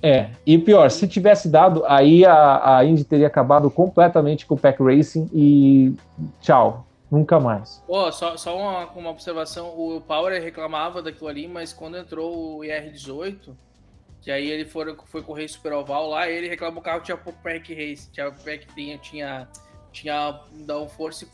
É, e pior, se tivesse dado, aí a, a Indy teria acabado completamente com o Pack Racing e tchau, nunca mais. Oh, só só uma, uma observação, o Power reclamava daquilo ali, mas quando entrou o IR-18, que aí ele foi, foi correr Super Oval lá, ele reclamou que o carro tinha pouco Pack Race, tinha, pack, tinha, tinha tinha um force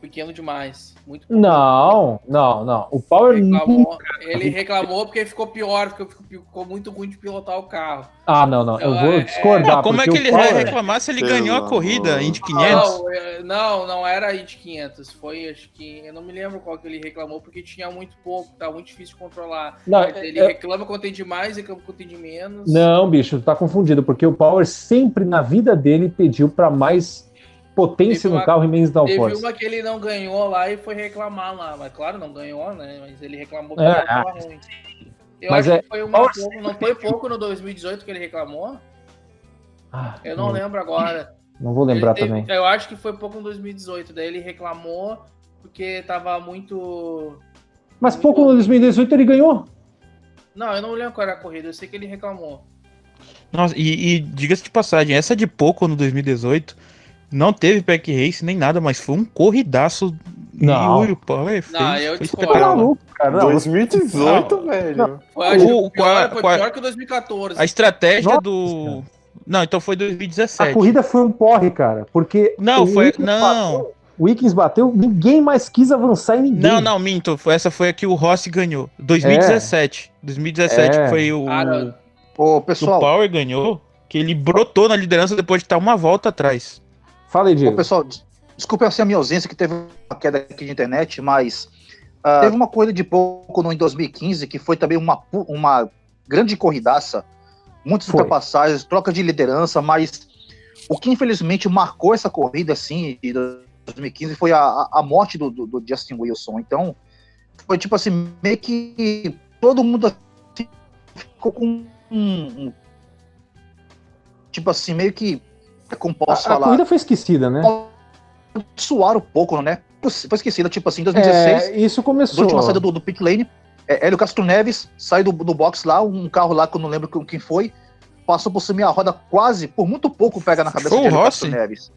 pequeno demais. Muito pequeno. Não, não, não. O Power reclamou, ele reclamou porque ficou pior, porque ficou muito ruim de pilotar o carro. Ah, não, não. Eu vou discordar. Não, como é que ele Power... vai reclamar se ele Pelo ganhou a corrida Indy 500? Não, não, não era Indy 500. Foi, acho que. Eu não me lembro qual que ele reclamou, porque tinha muito pouco, tá muito difícil de controlar. Não, ele é... reclama quando tem demais, reclama quando tem de menos. Não, bicho, tá confundido, porque o Power sempre na vida dele pediu para mais potência no carro e menos downforce. Teve uma que ele não ganhou lá e foi reclamar lá, mas claro, não ganhou, né? Mas ele reclamou que é, ah, ruim. Eu mas acho é... que foi uma pouco, não foi pouco no 2018 que ele reclamou? Ah, eu não, não, lembro agora. Não vou lembrar teve, também. Eu acho que foi pouco no 2018, daí ele reclamou porque tava muito... Mas muito pouco no 2018 ele ganhou? Não, eu não lembro qual era a corrida, eu sei que ele reclamou. Nossa, e, e diga-se de passagem, essa de pouco no 2018 não teve pack race nem nada, mas foi um corridaço. Não. E o Power fez, não, eu foi espetacular. Cara, 2018, não. velho. Foi, o, pior, foi pior que 2014. A estratégia Nossa, do. Não, então foi 2017. A corrida foi um porre, cara. Porque. Não, foi. Não. Bateu, o Wiggins bateu, ninguém mais quis avançar em ninguém. Não, não, minto. Essa foi a que o Rossi ganhou. 2017. É. 2017 é. foi o. Cara, o pessoal. O Power ganhou, que ele brotou na liderança depois de estar uma volta atrás. Fala aí, Diego. Ô, pessoal, desculpa assim, a minha ausência, que teve uma queda aqui de internet, mas uh, teve uma corrida de pouco no, em 2015 que foi também uma, uma grande corridaça, muitas foi. ultrapassagens, troca de liderança, mas o que infelizmente marcou essa corrida, assim, de 2015 foi a, a morte do, do, do Justin Wilson. Então, foi tipo assim, meio que todo mundo assim, ficou com um, um tipo assim, meio que como posso a, falar. A corrida foi esquecida, né? Suar um pouco, né? Foi esquecida, tipo assim, em 2016. É, isso começou. última saída do, do pit lane, é, Hélio Castro Neves sai do, do box lá, um carro lá que eu não lembro quem foi, passou por cima a roda quase, por muito pouco, pega na cabeça foi de Hélio Castro Neves.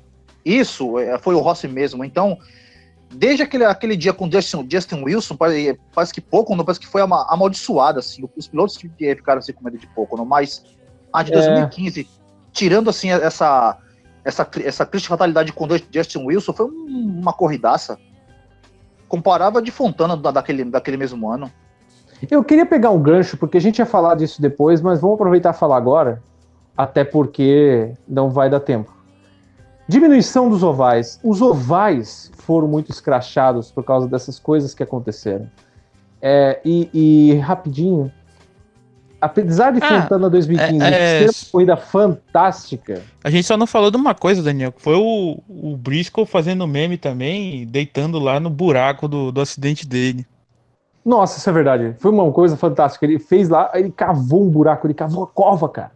Isso, é, foi o Rossi mesmo. Então, desde aquele, aquele dia com Justin, Justin Wilson, parece, parece que pouco, não parece que foi amaldiçoado, assim. Os pilotos ficaram assim com medo de pouco, não, mas a de 2015, é. tirando assim essa essa, essa triste fatalidade com Justin Wilson foi uma corridaça. Comparava de Fontana daquele, daquele mesmo ano. Eu queria pegar um gancho, porque a gente ia falar disso depois, mas vamos aproveitar e falar agora, até porque não vai dar tempo. Diminuição dos ovais. Os ovais foram muito escrachados por causa dessas coisas que aconteceram. É, e, e rapidinho, apesar de ah, Fontana 2015 é, é... ser uma corrida fantástica. A gente só não falou de uma coisa, Daniel, que foi o, o Briscoe fazendo meme também, deitando lá no buraco do, do acidente dele. Nossa, isso é verdade. Foi uma coisa fantástica. Ele fez lá, ele cavou um buraco, ele cavou a cova, cara.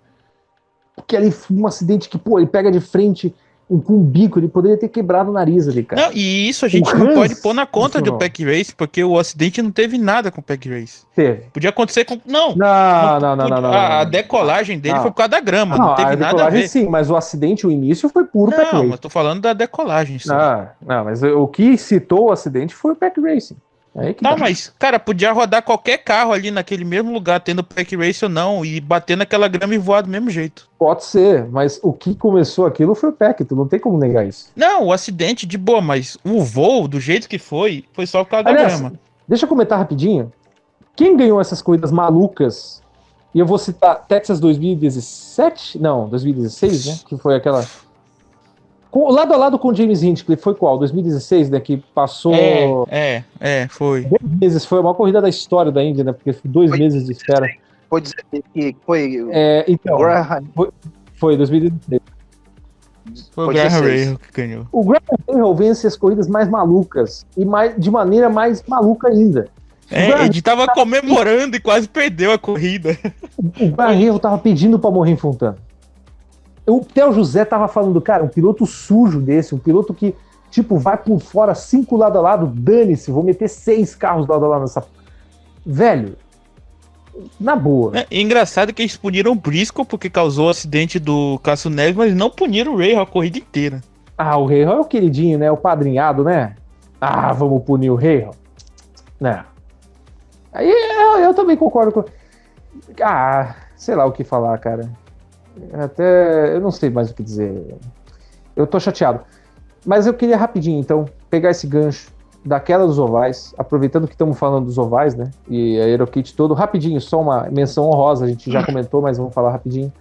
Porque ali foi um acidente que, pô, ele pega de frente com um bico, ele poderia ter quebrado o nariz ali, cara. Não, e isso a gente o não Hans, pode pôr na conta do Pack Race, porque o acidente não teve nada com o Pack Race. Teve. Podia acontecer com. Não! Não, não, não, não, não, A, decolagem dele foi por causa da grama, não, teve nada a ver. sim, mas o acidente, o início foi puro Pack Race. Não, mas tô falando da decolagem. Sim. Ah, não, mas o que citou o acidente foi o Pack Racing. É não, mas, cara, podia rodar qualquer carro ali naquele mesmo lugar, tendo pack race ou não, e bater naquela grama e voar do mesmo jeito. Pode ser, mas o que começou aquilo foi o pack, tu não tem como negar isso. Não, o acidente de boa, mas o voo, do jeito que foi, foi só por causa Aliás, da grama. Deixa eu comentar rapidinho. Quem ganhou essas corridas malucas? E eu vou citar Texas 2017? Não, 2016, né? Que foi aquela com, lado a lado com o James Hinchcliffe foi qual? 2016, né? Que passou. É, é, é foi. Dois meses, foi a maior corrida da história da Índia, né? Porque dois foi meses de espera. Dizer que foi. É, então. Foi, foi 2016. Foi o Graham Rahal que ganhou. O Graham Rahal vence as corridas mais malucas e mais, de maneira mais maluca ainda. É, ele tava comemorando e quase perdeu a corrida. O Graham Rahal tava pedindo para morrer em Fontana. O Theo José tava falando, cara, um piloto sujo desse, um piloto que, tipo, vai por fora cinco lado a lado, dane-se, vou meter seis carros lado a lado nessa. Velho, na boa. É, é engraçado que eles puniram o Briscoe porque causou o acidente do Cássio Neves, mas não puniram o Ray a corrida inteira. Ah, o Ray é o queridinho, né? O padrinhado, né? Ah, vamos punir o Ray. Né? Aí eu, eu também concordo com. Ah, sei lá o que falar, cara. Até. Eu não sei mais o que dizer. Eu tô chateado. Mas eu queria rapidinho, então, pegar esse gancho daquela dos ovais, aproveitando que estamos falando dos ovais, né? E a Aerokit todo, rapidinho, só uma menção honrosa, a gente já comentou, mas vamos falar rapidinho,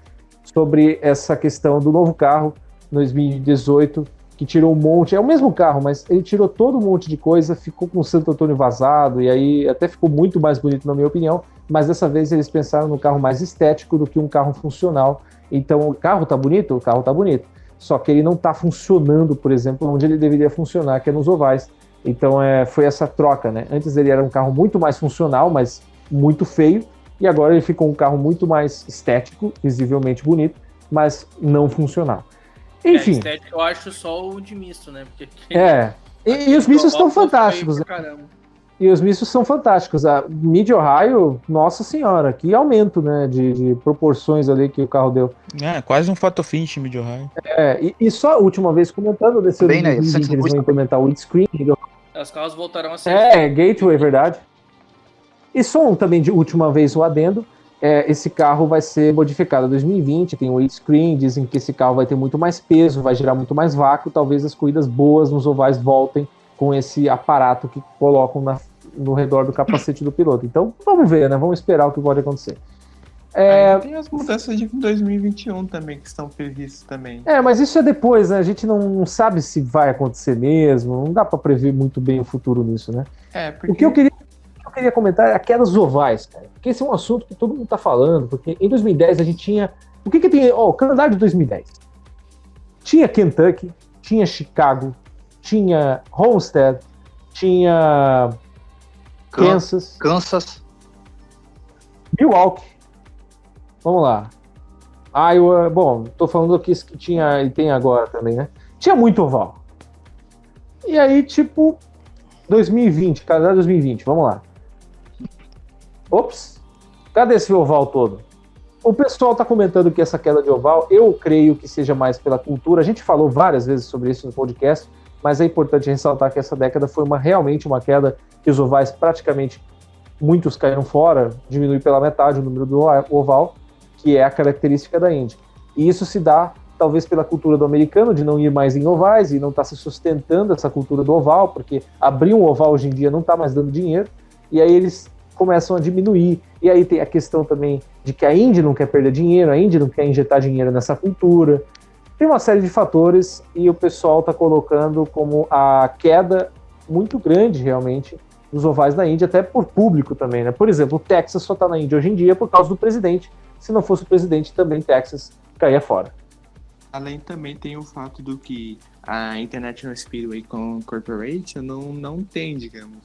sobre essa questão do novo carro 2018, que tirou um monte, é o mesmo carro, mas ele tirou todo um monte de coisa, ficou com o Santo Antônio vazado, e aí até ficou muito mais bonito, na minha opinião, mas dessa vez eles pensaram no carro mais estético do que um carro funcional. Então o carro tá bonito? O carro tá bonito. Só que ele não tá funcionando, por exemplo, onde ele deveria funcionar, que é nos ovais. Então é, foi essa troca, né? Antes ele era um carro muito mais funcional, mas muito feio, e agora ele ficou um carro muito mais estético, visivelmente bonito, mas não funcional. Enfim. É, estético eu acho só o de misto, né? Porque é. E, e os mistos estão fantásticos. Né? E os mistos são fantásticos. A Mid Ohio, nossa senhora, que aumento, né, de, de, proporções ali que o carro deu. É, quase um photo finish Mid Ohio. É, e, e, só a última vez comentando desse Bem, né, eles vão implementar o windscreen. Os carros voltarão a ser. É, Gateway, é verdade. E só um também de última vez o adendo. É, esse carro vai ser modificado em 2020, tem o windscreen, dizem que esse carro vai ter muito mais peso, vai gerar muito mais vácuo, talvez as corridas boas nos ovais voltem com esse aparato que colocam na, no redor do capacete do piloto. Então, vamos ver, né? Vamos esperar o que pode acontecer. É... tem as mudanças de 2021 também que estão previstas também. É, mas isso é depois, né? A gente não sabe se vai acontecer mesmo, não dá para prever muito bem o futuro nisso, né? É, porque... O que eu queria, eu queria comentar é aquelas ovais, cara. Porque esse é um assunto que todo mundo tá falando, porque em 2010 a gente tinha... O que que tem... Ó, oh, o calendário de 2010. Tinha Kentucky, tinha Chicago, tinha Homestead, tinha Kansas. Kansas. Milwaukee. Vamos lá. Iowa. Bom, tô falando aqui que tinha e tem agora também, né? Tinha muito oval. E aí, tipo, 2020, calendário 2020, vamos lá. Ops, cadê esse oval todo? O pessoal tá comentando que essa queda de oval, eu creio que seja mais pela cultura. A gente falou várias vezes sobre isso no podcast, mas é importante ressaltar que essa década foi uma, realmente uma queda que os ovais praticamente muitos caíram fora, diminui pela metade o número do oval, que é a característica da Indy. E isso se dá talvez pela cultura do americano de não ir mais em ovais e não estar tá se sustentando essa cultura do oval, porque abrir um oval hoje em dia não está mais dando dinheiro, e aí eles começam a diminuir. E aí tem a questão também de que a Indy não quer perder dinheiro, a Indy não quer injetar dinheiro nessa cultura. Tem uma série de fatores e o pessoal está colocando como a queda muito grande, realmente, dos ovais na Índia, até por público também, né? Por exemplo, o Texas só está na Índia hoje em dia por causa do presidente. Se não fosse o presidente, também Texas caía fora. Além também tem o fato do que a International Speedway Corporation não, não tem, digamos,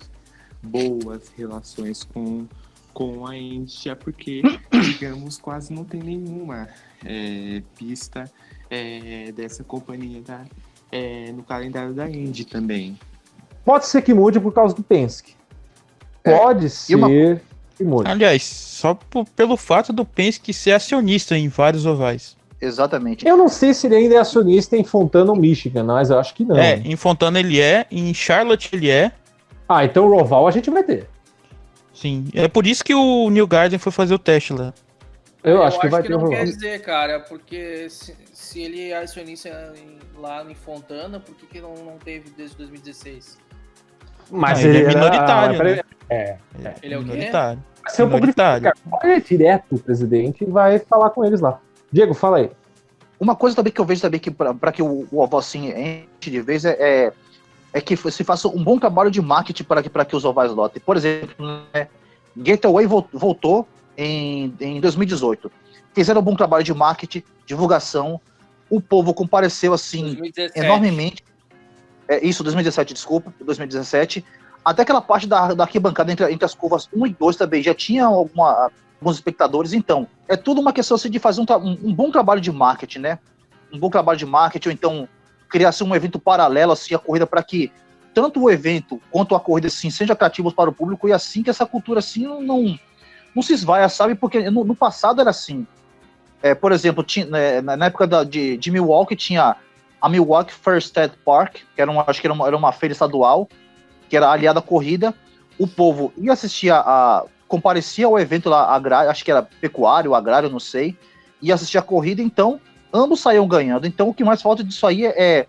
boas relações com, com a Índia, porque, digamos, quase não tem nenhuma é, pista é, dessa companhia da, é, no calendário da Indy também. Pode ser que mude por causa do Penske. É. Pode ser uma... que mude. Aliás, só por, pelo fato do Penske ser acionista em vários ovais. Exatamente. Eu não sei se ele ainda é acionista em Fontana ou Michigan, mas eu acho que não. É, em Fontana ele é, em Charlotte ele é. Ah, então o Roval a gente vai ter. Sim, é por isso que o New Garden foi fazer o teste lá. Eu, eu acho que vai que ter não quer dizer, cara, porque se, se ele é acionista em, lá em Fontana, por que, que não, não teve desde 2016? Mas ele, ele, é minoritário. Era... Né? É, é, Ele é o minoritário. quê? Vai ser um pouco Olha direto o presidente e vai falar com eles lá. Diego, fala aí. Uma coisa também que eu vejo também que para que o, o avó assim enche de vez é, é, é, que se faça um bom trabalho de marketing para que, para que os ovais lotem. Por exemplo, né, Gateway voltou em, em 2018. Fizeram um bom trabalho de marketing, divulgação. O povo compareceu assim 2017. enormemente. É, isso, 2017, desculpa, 2017. Até aquela parte da, da arquibancada entre, entre as curvas 1 e 2 também já tinha alguma, alguns espectadores. Então, é tudo uma questão assim, de fazer um, um, um, bom trabalho de marketing, né? Um bom trabalho de marketing, ou então criar assim, um evento paralelo assim, a corrida para que tanto o evento quanto a corrida assim, sejam atrativos para o público e assim que essa cultura assim não, não se esvaia, sabe? Porque no, no passado era assim. É, por exemplo, tinha, né, na época da, de, de Milwaukee tinha a Milwaukee First State Park, que era uma, acho que era uma, era uma feira estadual, que era aliada à corrida. O povo ia assistir a, a comparecia ao evento lá agrário, acho que era pecuário, agrário, não sei, ia assistir a corrida, então ambos saíam ganhando. Então o que mais falta disso aí é,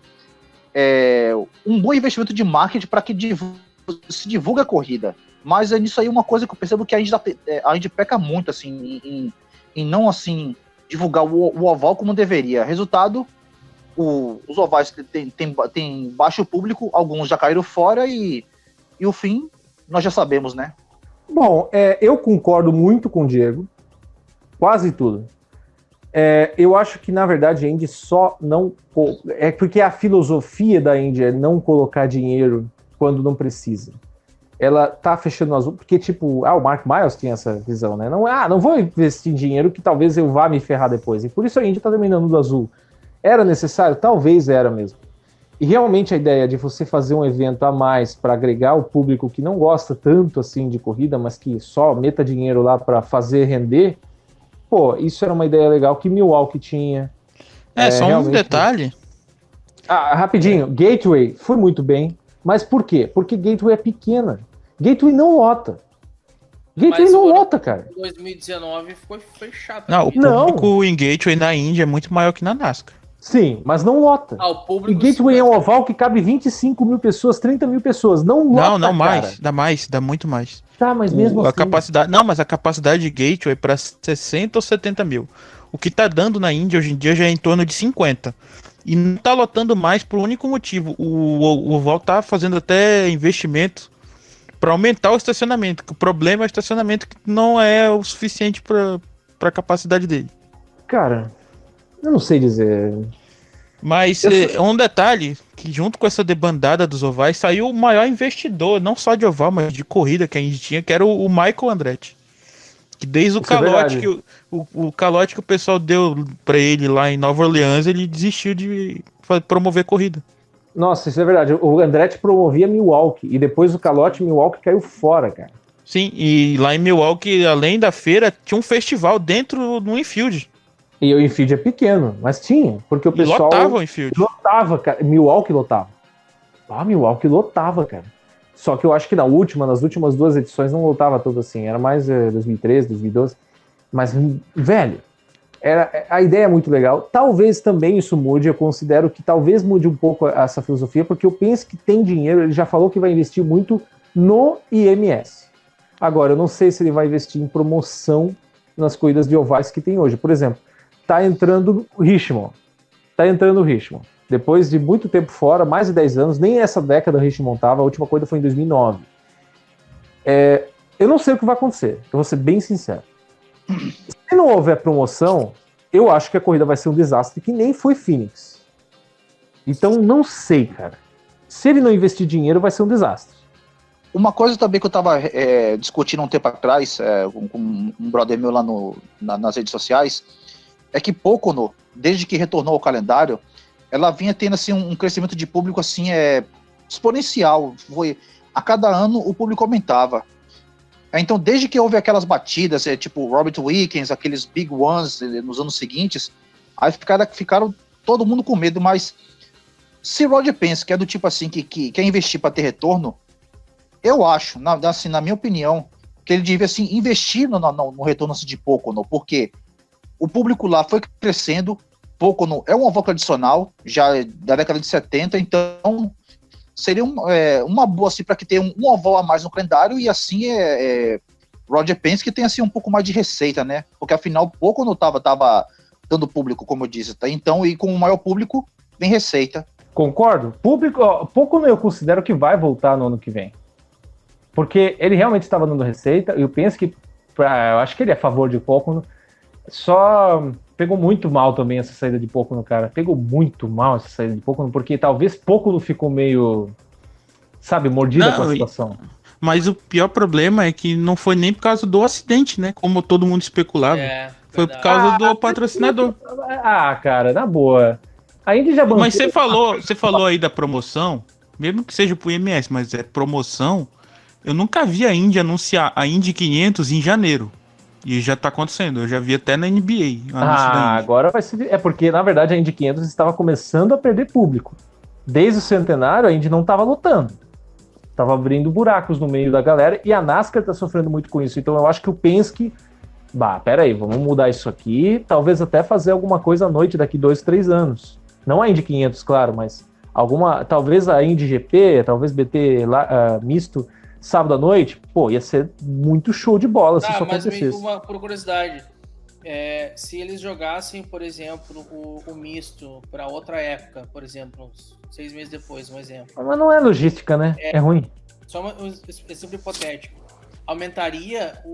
é, um bom investimento de marketing para que divu se divulgue a corrida. Mas é nisso aí uma coisa que eu percebo que a gente, é, a gente peca muito, assim, em, em não, assim, divulgar o, o, oval como deveria. Resultado, o, os ovais têm tem, tem baixo público, alguns já caíram fora e, e o fim nós já sabemos, né? Bom, é, eu concordo muito com o Diego, quase tudo. É, eu acho que, na verdade, a Indy só não. É porque a filosofia da Indy é não colocar dinheiro quando não precisa. Ela tá fechando o azul, porque, tipo, ah, o Mark Miles tinha essa visão, né? Não, ah, não vou investir dinheiro que talvez eu vá me ferrar depois. E por isso a Indy tá terminando do azul. Era necessário? Talvez era mesmo. E realmente a ideia de você fazer um evento a mais para agregar o público que não gosta tanto assim de corrida, mas que só meta dinheiro lá para fazer render, pô, isso era uma ideia legal que Milwaukee tinha. É, é só um detalhe. Ah, rapidinho, Gateway foi muito bem, mas por quê? Porque Gateway é pequena. Gateway não lota. Gateway não lota, cara. 2019 foi fechado. Não, o público não. em Gateway na Índia é muito maior que na NASCAR. Sim, mas não lota. Ah, e Gateway é um oval que cabe 25 mil pessoas, 30 mil pessoas. Não lota. Não, não mais. Dá mais, dá muito mais. Tá, mas mesmo o, assim. A capacidade, não, mas a capacidade de Gateway é para 60 ou 70 mil. O que tá dando na Índia hoje em dia já é em torno de 50. E não tá lotando mais por um único motivo. O, o, o oval tá fazendo até investimento para aumentar o estacionamento. O problema é o estacionamento que não é o suficiente para a capacidade dele. Cara, eu não sei dizer. Mas é, um detalhe, que junto com essa debandada dos ovais, saiu o maior investidor, não só de oval, mas de corrida que a gente tinha, que era o, o Michael Andretti. Que desde o Isso é calote é que o, o, o, calote que o pessoal deu para ele lá em Nova Orleans, ele desistiu de promover corrida. Nossa, isso é verdade. O Andretti promovia Milwaukee e depois o calote Milwaukee caiu fora, cara. Sim, e lá em Milwaukee, além da feira, tinha um festival dentro do infield. E o infield é pequeno, mas tinha, porque o pessoal. E lotava o infield. Lotava, cara. Milwaukee lotava. Ah, Milwaukee lotava, cara. Só que eu acho que na última, nas últimas duas edições, não lotava tudo assim. Era mais é, 2013, 2012. Mas, velho, era, a ideia é muito legal. Talvez também isso mude. Eu considero que talvez mude um pouco essa filosofia, porque eu penso que tem dinheiro. Ele já falou que vai investir muito no IMS. Agora, eu não sei se ele vai investir em promoção nas corridas de ovais que tem hoje. Por exemplo, tá entrando o Richmond. Tá entrando o Richmond. Depois de muito tempo fora, mais de 10 anos, nem essa década o Richmond tava, a última corrida foi em 2009. É, eu não sei o que vai acontecer, eu vou ser bem sincero. Se não houver promoção, eu acho que a corrida vai ser um desastre, que nem foi Phoenix. Então, não sei, cara. Se ele não investir dinheiro, vai ser um desastre. Uma coisa também que eu estava é, discutindo um tempo atrás é, com, um brother meu lá no, na, nas redes sociais, é que Pocono, desde que retornou ao calendário, ela vinha tendo assim um crescimento de público assim é exponencial. Foi a cada ano o público aumentava. É, então, desde que houve aquelas batidas, é, tipo Robert Wickens, aqueles big ones é, nos anos seguintes, aí ficaram, ficaram todo mundo com medo. Mas se Roger pensa que é do tipo assim que, que quer investir para ter retorno, eu acho, na, assim, na minha opinião, que ele devia assim, investir no, no, no retorno assim, de Pocono, porque o público lá foi crescendo, pouco no, é um oval tradicional, já da década de 70, então seria um, é, uma boa assim, para que tenha um, um, oval a mais no calendário e assim é, é Roger Pence que tem assim um pouco mais de receita, né? Porque afinal pouco não estava tava dando público, como eu disse, tá? Então e com o maior público vem receita. Concordo. Público, pouco eu considero que vai voltar no ano que vem. Porque ele realmente estava dando receita, eu penso que pra, eu acho que ele é a favor de pouco só pegou muito mal também essa saída de Pocono, cara. Pegou muito mal essa saída de Pocono, porque talvez Pocono ficou meio, sabe, mordida não, com a situação. Mas o pior problema é que não foi nem por causa do acidente, né? Como todo mundo especulava. É, foi por causa ah, do patrocinador. Ah, cara, na boa. A Indy já Mas você falou, você falou aí da promoção, mesmo que seja pro IMS, mas é promoção. Eu nunca vi a Indy anunciar a Indy 500 em janeiro. E já tá acontecendo, eu já vi até na NBA. Ah, agora vai ser. É porque, na verdade, a Indy 500 estava começando a perder público. Desde o centenário, a Indy não estava lutando. Tava abrindo buracos no meio da galera e a NASCAR tá sofrendo muito com isso. Então eu acho que o Penske. Bah, peraí, vamos mudar isso aqui. Talvez até fazer alguma coisa à noite daqui dois, três anos. Não a Indy 500, claro, mas alguma, talvez a Indy GP, talvez BT lá, ah, misto sábado à noite, pô, ia ser muito show de bola se Tá, isso mas me- acontecesse. uma, por curiosidade, é, se eles jogassem, por exemplo, o, o misto para outra época, por exemplo, seis meses depois, um exemplo. Mas não é logística, né? É, ruim. Só uma- um exemplo hipotético. Aumentaria o,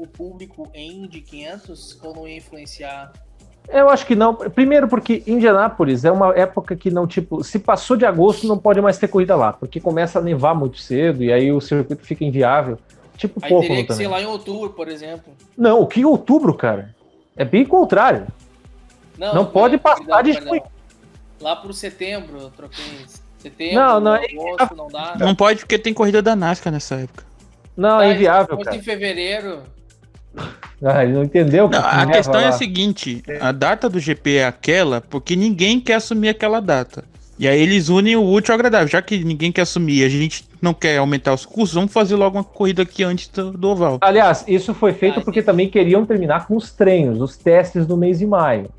o, o público em Indy 500 ou não ia influenciar? Eu acho que não. Primeiro porque Indianápolis é uma época que não, tipo, se passou de agosto não pode mais ter corrida lá, porque começa a nevar muito cedo e aí o circuito fica inviável. Tipo, Aí pouco teria que ser também. lá em outubro, por exemplo. Não, o que outubro, cara? É bem contrário. Não pode passar de junho. Lá pro setembro, troquei. Setembro, Não, não, agosto, não dá. Não pode porque tem corrida da NASCAR nessa época. Não, Tá, é inviável, cara. em fevereiro. Ah, ele não entendeu. Não, a questão é a seguinte: a data do GP é aquela porque ninguém quer assumir aquela data. E aí eles unem o útil ao agradável. Já que ninguém quer assumir e a gente não quer aumentar os custos, vamos fazer logo uma corrida aqui antes do, do oval. Aliás, isso foi feito Ah, porque também queriam terminar com os treinos, os testes no mês de maio.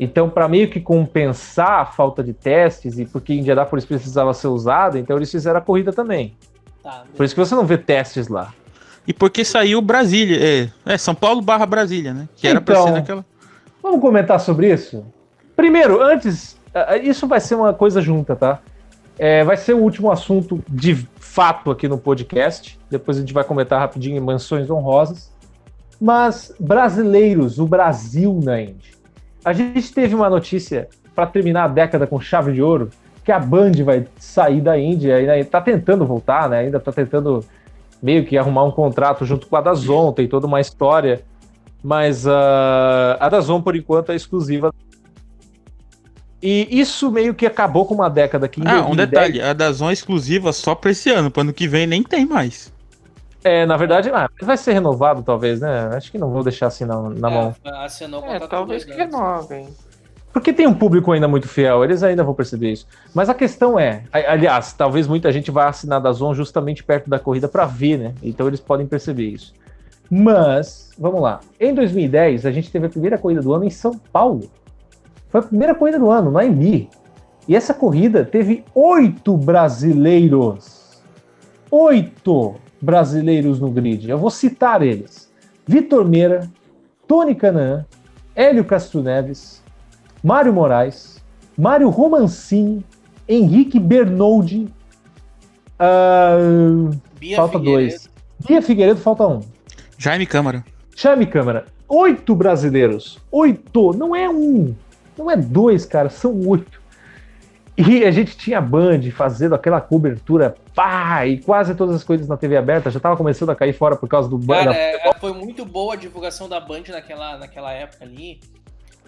Então, para meio que compensar a falta de testes e porque Indianápolis precisava ser usado, então eles fizeram a corrida também. Tá, Por isso que você não vê testes lá. E porque saiu Brasília. É, é São Paulo barra Brasília, né? Que era pra Então. ser naquela. Vamos comentar sobre isso? Primeiro, antes, isso vai ser uma coisa junta, tá? É, vai ser o último assunto de fato aqui no podcast. Depois a gente vai comentar rapidinho em mansões honrosas. Mas brasileiros, o Brasil na Indy. A gente teve uma notícia para terminar a década com chave de ouro que a Band vai sair da Indy, ainda tá tentando voltar, né? Ainda tá tentando meio que arrumar um contrato junto com a Dazon, tem toda uma história mas ah, a Dazon, por enquanto, é exclusiva. E isso meio que acabou com uma década aqui. em Ah, um 2010. detalhe: a Dazon é exclusiva só pra esse ano. Pro ano que vem nem tem mais. É, na verdade, ah, vai ser renovado, talvez, né? Acho que não vou deixar assim na, na mão. É, assinou o É, contrato talvez por que renovem. Porque tem um público ainda muito fiel, eles ainda vão perceber isso. Mas a questão é, aliás, talvez muita gente vá assinar da Zon justamente perto da corrida para ver, né? Então eles podem perceber isso. Mas, vamos lá. Em 2010, a gente teve a primeira corrida do ano em São Paulo. Foi a primeira corrida do ano, na Embi. E essa corrida teve oito brasileiros. Oito brasileiros no grid. Eu vou citar eles: Vitor Meira, Tony Canaan, Hélio Castro Neves, Mário Moraes, Mário Romancini, Henrique Bernoldi, Bia falta Figueiredo. dois. Bia Figueiredo, falta um. Jaime Câmara. Chame câmera. Oito brasileiros. Oito. Não é um. Não é dois, cara. São oito. E a gente tinha a Band fazendo aquela cobertura, pá, e quase todas as coisas na TV aberta já tava começando a cair fora por causa do Band. Cara, é, foi muito boa a divulgação da Band naquela, naquela época ali.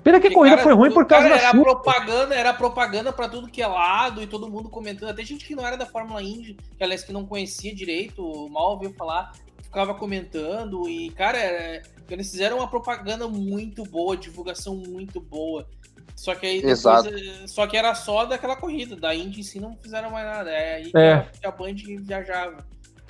Pena que a corrida cara, foi ruim por causa cara, da era chuva. propaganda, era propaganda pra tudo que é lado e todo mundo comentando. Até gente que não era da Fórmula Indy, que aliás que não conhecia direito, mal ouviu falar, ficava comentando e cara, é, eles fizeram uma propaganda muito boa, divulgação muito boa. Só que aí depois, Exato. eh, só que era só daquela corrida, da Indy em si não fizeram mais nada. É aí É. que a Band viajava.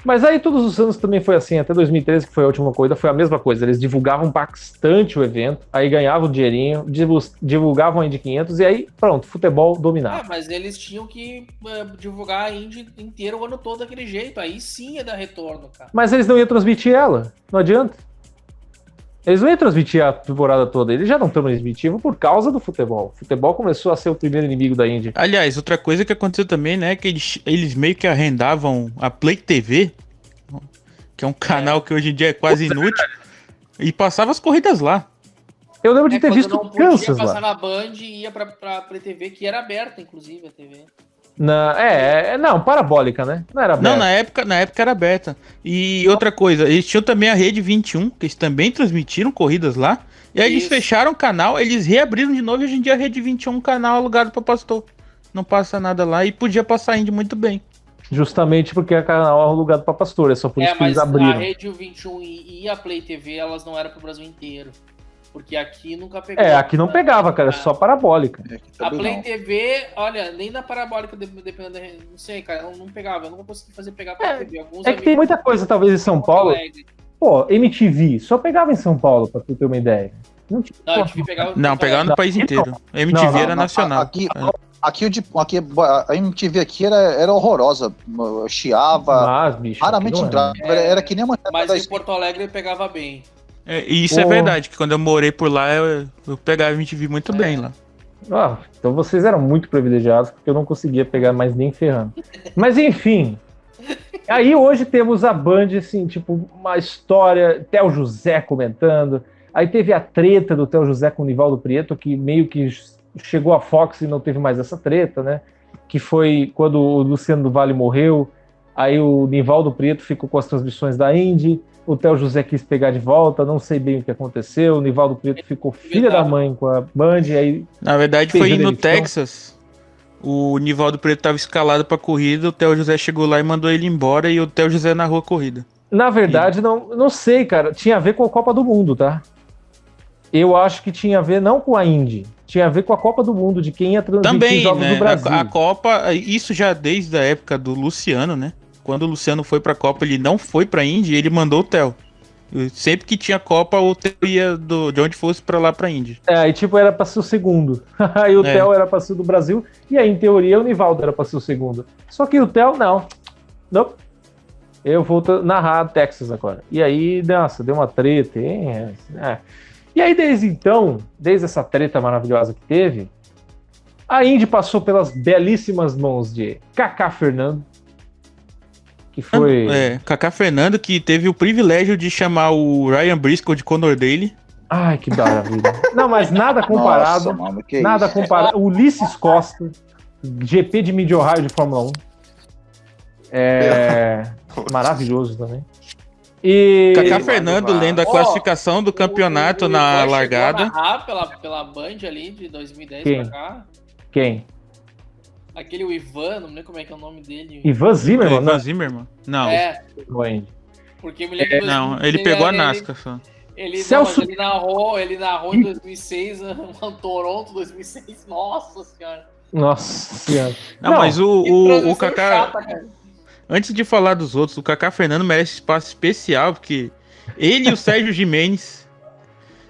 Mas aí todos os anos também foi assim, até 2013, que foi a última corrida, foi a mesma coisa. Eles divulgavam bastante o evento, aí ganhavam o dinheirinho, divu- divulgavam a Indy 500 e aí pronto, futebol Ah, dominava. mas eles tinham que eh, divulgar a Indy inteira o ano todo daquele jeito. Aí sim ia dar retorno, cara. Mas eles não iam transmitir ela, não adianta. Eles não iam transmitir a temporada toda, eles já não transmitiam por causa do futebol. O futebol começou a ser o primeiro inimigo da Indy. Aliás, outra coisa que aconteceu também, né? Que eles, eles meio que arrendavam a Play TV, que é um canal que hoje em dia é quase inútil, e passava as corridas lá. Eu lembro de É, ter quando visto não podia Kansas passar lá. na Band e ia pra, pra, pra TV, que era aberta, inclusive, a TV. Na, é, é, não, parabólica, né? Não era Não, aberta. na época, na época era aberta. E outra coisa, eles tinham também a Rede 21, que eles também transmitiram corridas lá. E aí eles Isso. fecharam o canal, eles reabriram de novo e hoje em dia a Rede 21 é um canal alugado pra pastor. Não passa nada lá e podia passar Indy muito bem. Justamente porque é canal alugado para pastor, é só por é, isso que eles mas a abriram. Rede 21 e, e a Play TV, elas não eram pro Brasil inteiro. Porque aqui nunca pegou. É, aqui não pegava, cara, é só parabólica. É, A Play não. TV, olha, nem na parabólica, de- dependendo da. Não sei, cara, eu não pegava. Eu nunca consegui fazer pegar pra É, TV. Alguns É que tem muita coisa, talvez, em São Paulo. Pô, MTV, só pegava em São Paulo, pra tu ter uma ideia. Não tinha. Não, gente pegava. Não, pegava no Não, país inteiro. MTV Não, era não, nacional. aqui- É. Aqui, aqui a MTV aqui era, era horrorosa. Eu Chiava, Mas, bicho. raramente não é. entrava. Era, era que nem uma Mas em Porto Alegre pegava bem. É, e isso é Pô. verdade, que quando eu morei por lá, eu, eu pegava MTV muito bem lá. Ah, então vocês eram muito privilegiados, porque eu não conseguia pegar mais nem ferrando. Mas enfim. Aí hoje temos a Band, assim, tipo, uma história, Theo José comentando. Aí teve a treta do Theo José com o Nivaldo Prieto, que meio que chegou a Fox e não teve mais essa treta, né? Que foi quando o Luciano do Vale morreu. Aí o Nivaldo Prieto ficou com as transmissões da Indy. O Theo José quis pegar de volta, não sei bem o que aconteceu. O Nivaldo Prieto ficou filha da mãe com a Band. E aí Na verdade, foi a no. Texas. O Nivaldo Preto tava escalado pra corrida, o Theo José chegou lá e mandou ele embora e o Theo José narrou a corrida. Na verdade, não, não sei, cara. Tinha a ver com a Copa do Mundo, tá? Eu acho que tinha a ver não com a Indy, tinha a ver com a Copa do Mundo, de quem ia transmitir Também, jogos né? do Brasil. A, a Copa, isso já desde a época do Luciano, né? Quando o Luciano foi pra Copa, ele não foi pra Indy, ele mandou o Theo. E Sempre que tinha Copa, o Theo ia do, de onde fosse pra lá pra Indy. É, aí tipo, era pra ser o segundo. aí o É. Theo era pra ser do Brasil, e aí, em teoria, o Nivaldo era pra ser o segundo. Só que o Theo, não. Não. Eu vou narrar Texas agora. E aí, nossa, deu uma treta, hein? É. E aí, desde então, desde essa treta maravilhosa que teve, a Indy passou pelas belíssimas mãos de Kaká Fernando, que foi. É, Kaká Fernando, que teve o privilégio de chamar o Ryan Briscoe de Conor Daly. Ai, que maravilha. Não, mas nada comparado. Nossa, mano, que Nada isso. comparado. Ulisses Costa, GP de Mid Ohio de Fórmula 1. É maravilhoso também. E Kaká Fernando lendo a Ó, classificação do campeonato O- o na Ivan chegou a largada. pela, pela Band ali de 2010 Quem? pra cá. quem? Aquele o Ivan, não lembro como é que é o nome dele. Ivan Zimmerman? Ivan Zimmerman? Não, É, Não, Andy. porque me lembro. de não, 2006, ele pegou a NASCAR só. Ele, não, Celso- mas ele narrou, ele narrou em 2006, um Toronto 2006. Nossa senhora. Nossa senhora. Não, Não, mas o, o, o Kaká. chata. Antes de falar dos outros, o Kaká Fernando merece espaço especial, porque ele e o Sérgio Jimenez,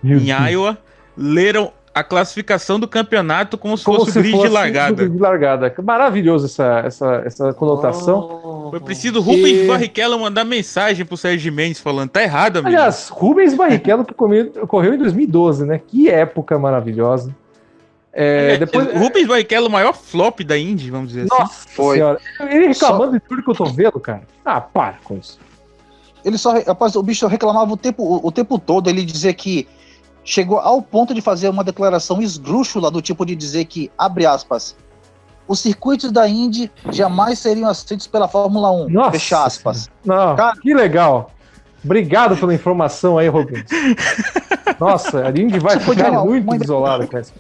em. Iowa, leram a classificação do campeonato como se Como fosse se grid fosse de largada. grid de largada. Maravilhoso essa, essa, essa conotação. Foi preciso Rubens E- Barrichello mandar mensagem pro Sérgio Jimenez falando, tá errado, amigo. Aliás, Rubens Barrichello que correu em 2012, né? Que época maravilhosa. É, depois, Rubens Barrichello, o maior flop da Indy, vamos dizer assim. Nossa Foi. senhora. Ele reclamando de tudo que eu tô vendo, cara. Ah, para com isso. Ele só, rapaz, o bicho reclamava o tempo, o, o tempo todo, ele dizia que chegou ao ponto de fazer uma declaração esdrúxula do tipo de dizer que, abre aspas, os circuitos da Indy jamais seriam aceitos pela Fórmula 1, Nossa fecha aspas. Não, Cara- que legal. Obrigado pela informação aí, Rubens. Nossa, a Indy vai Você ficar muito uma- desolada com essa.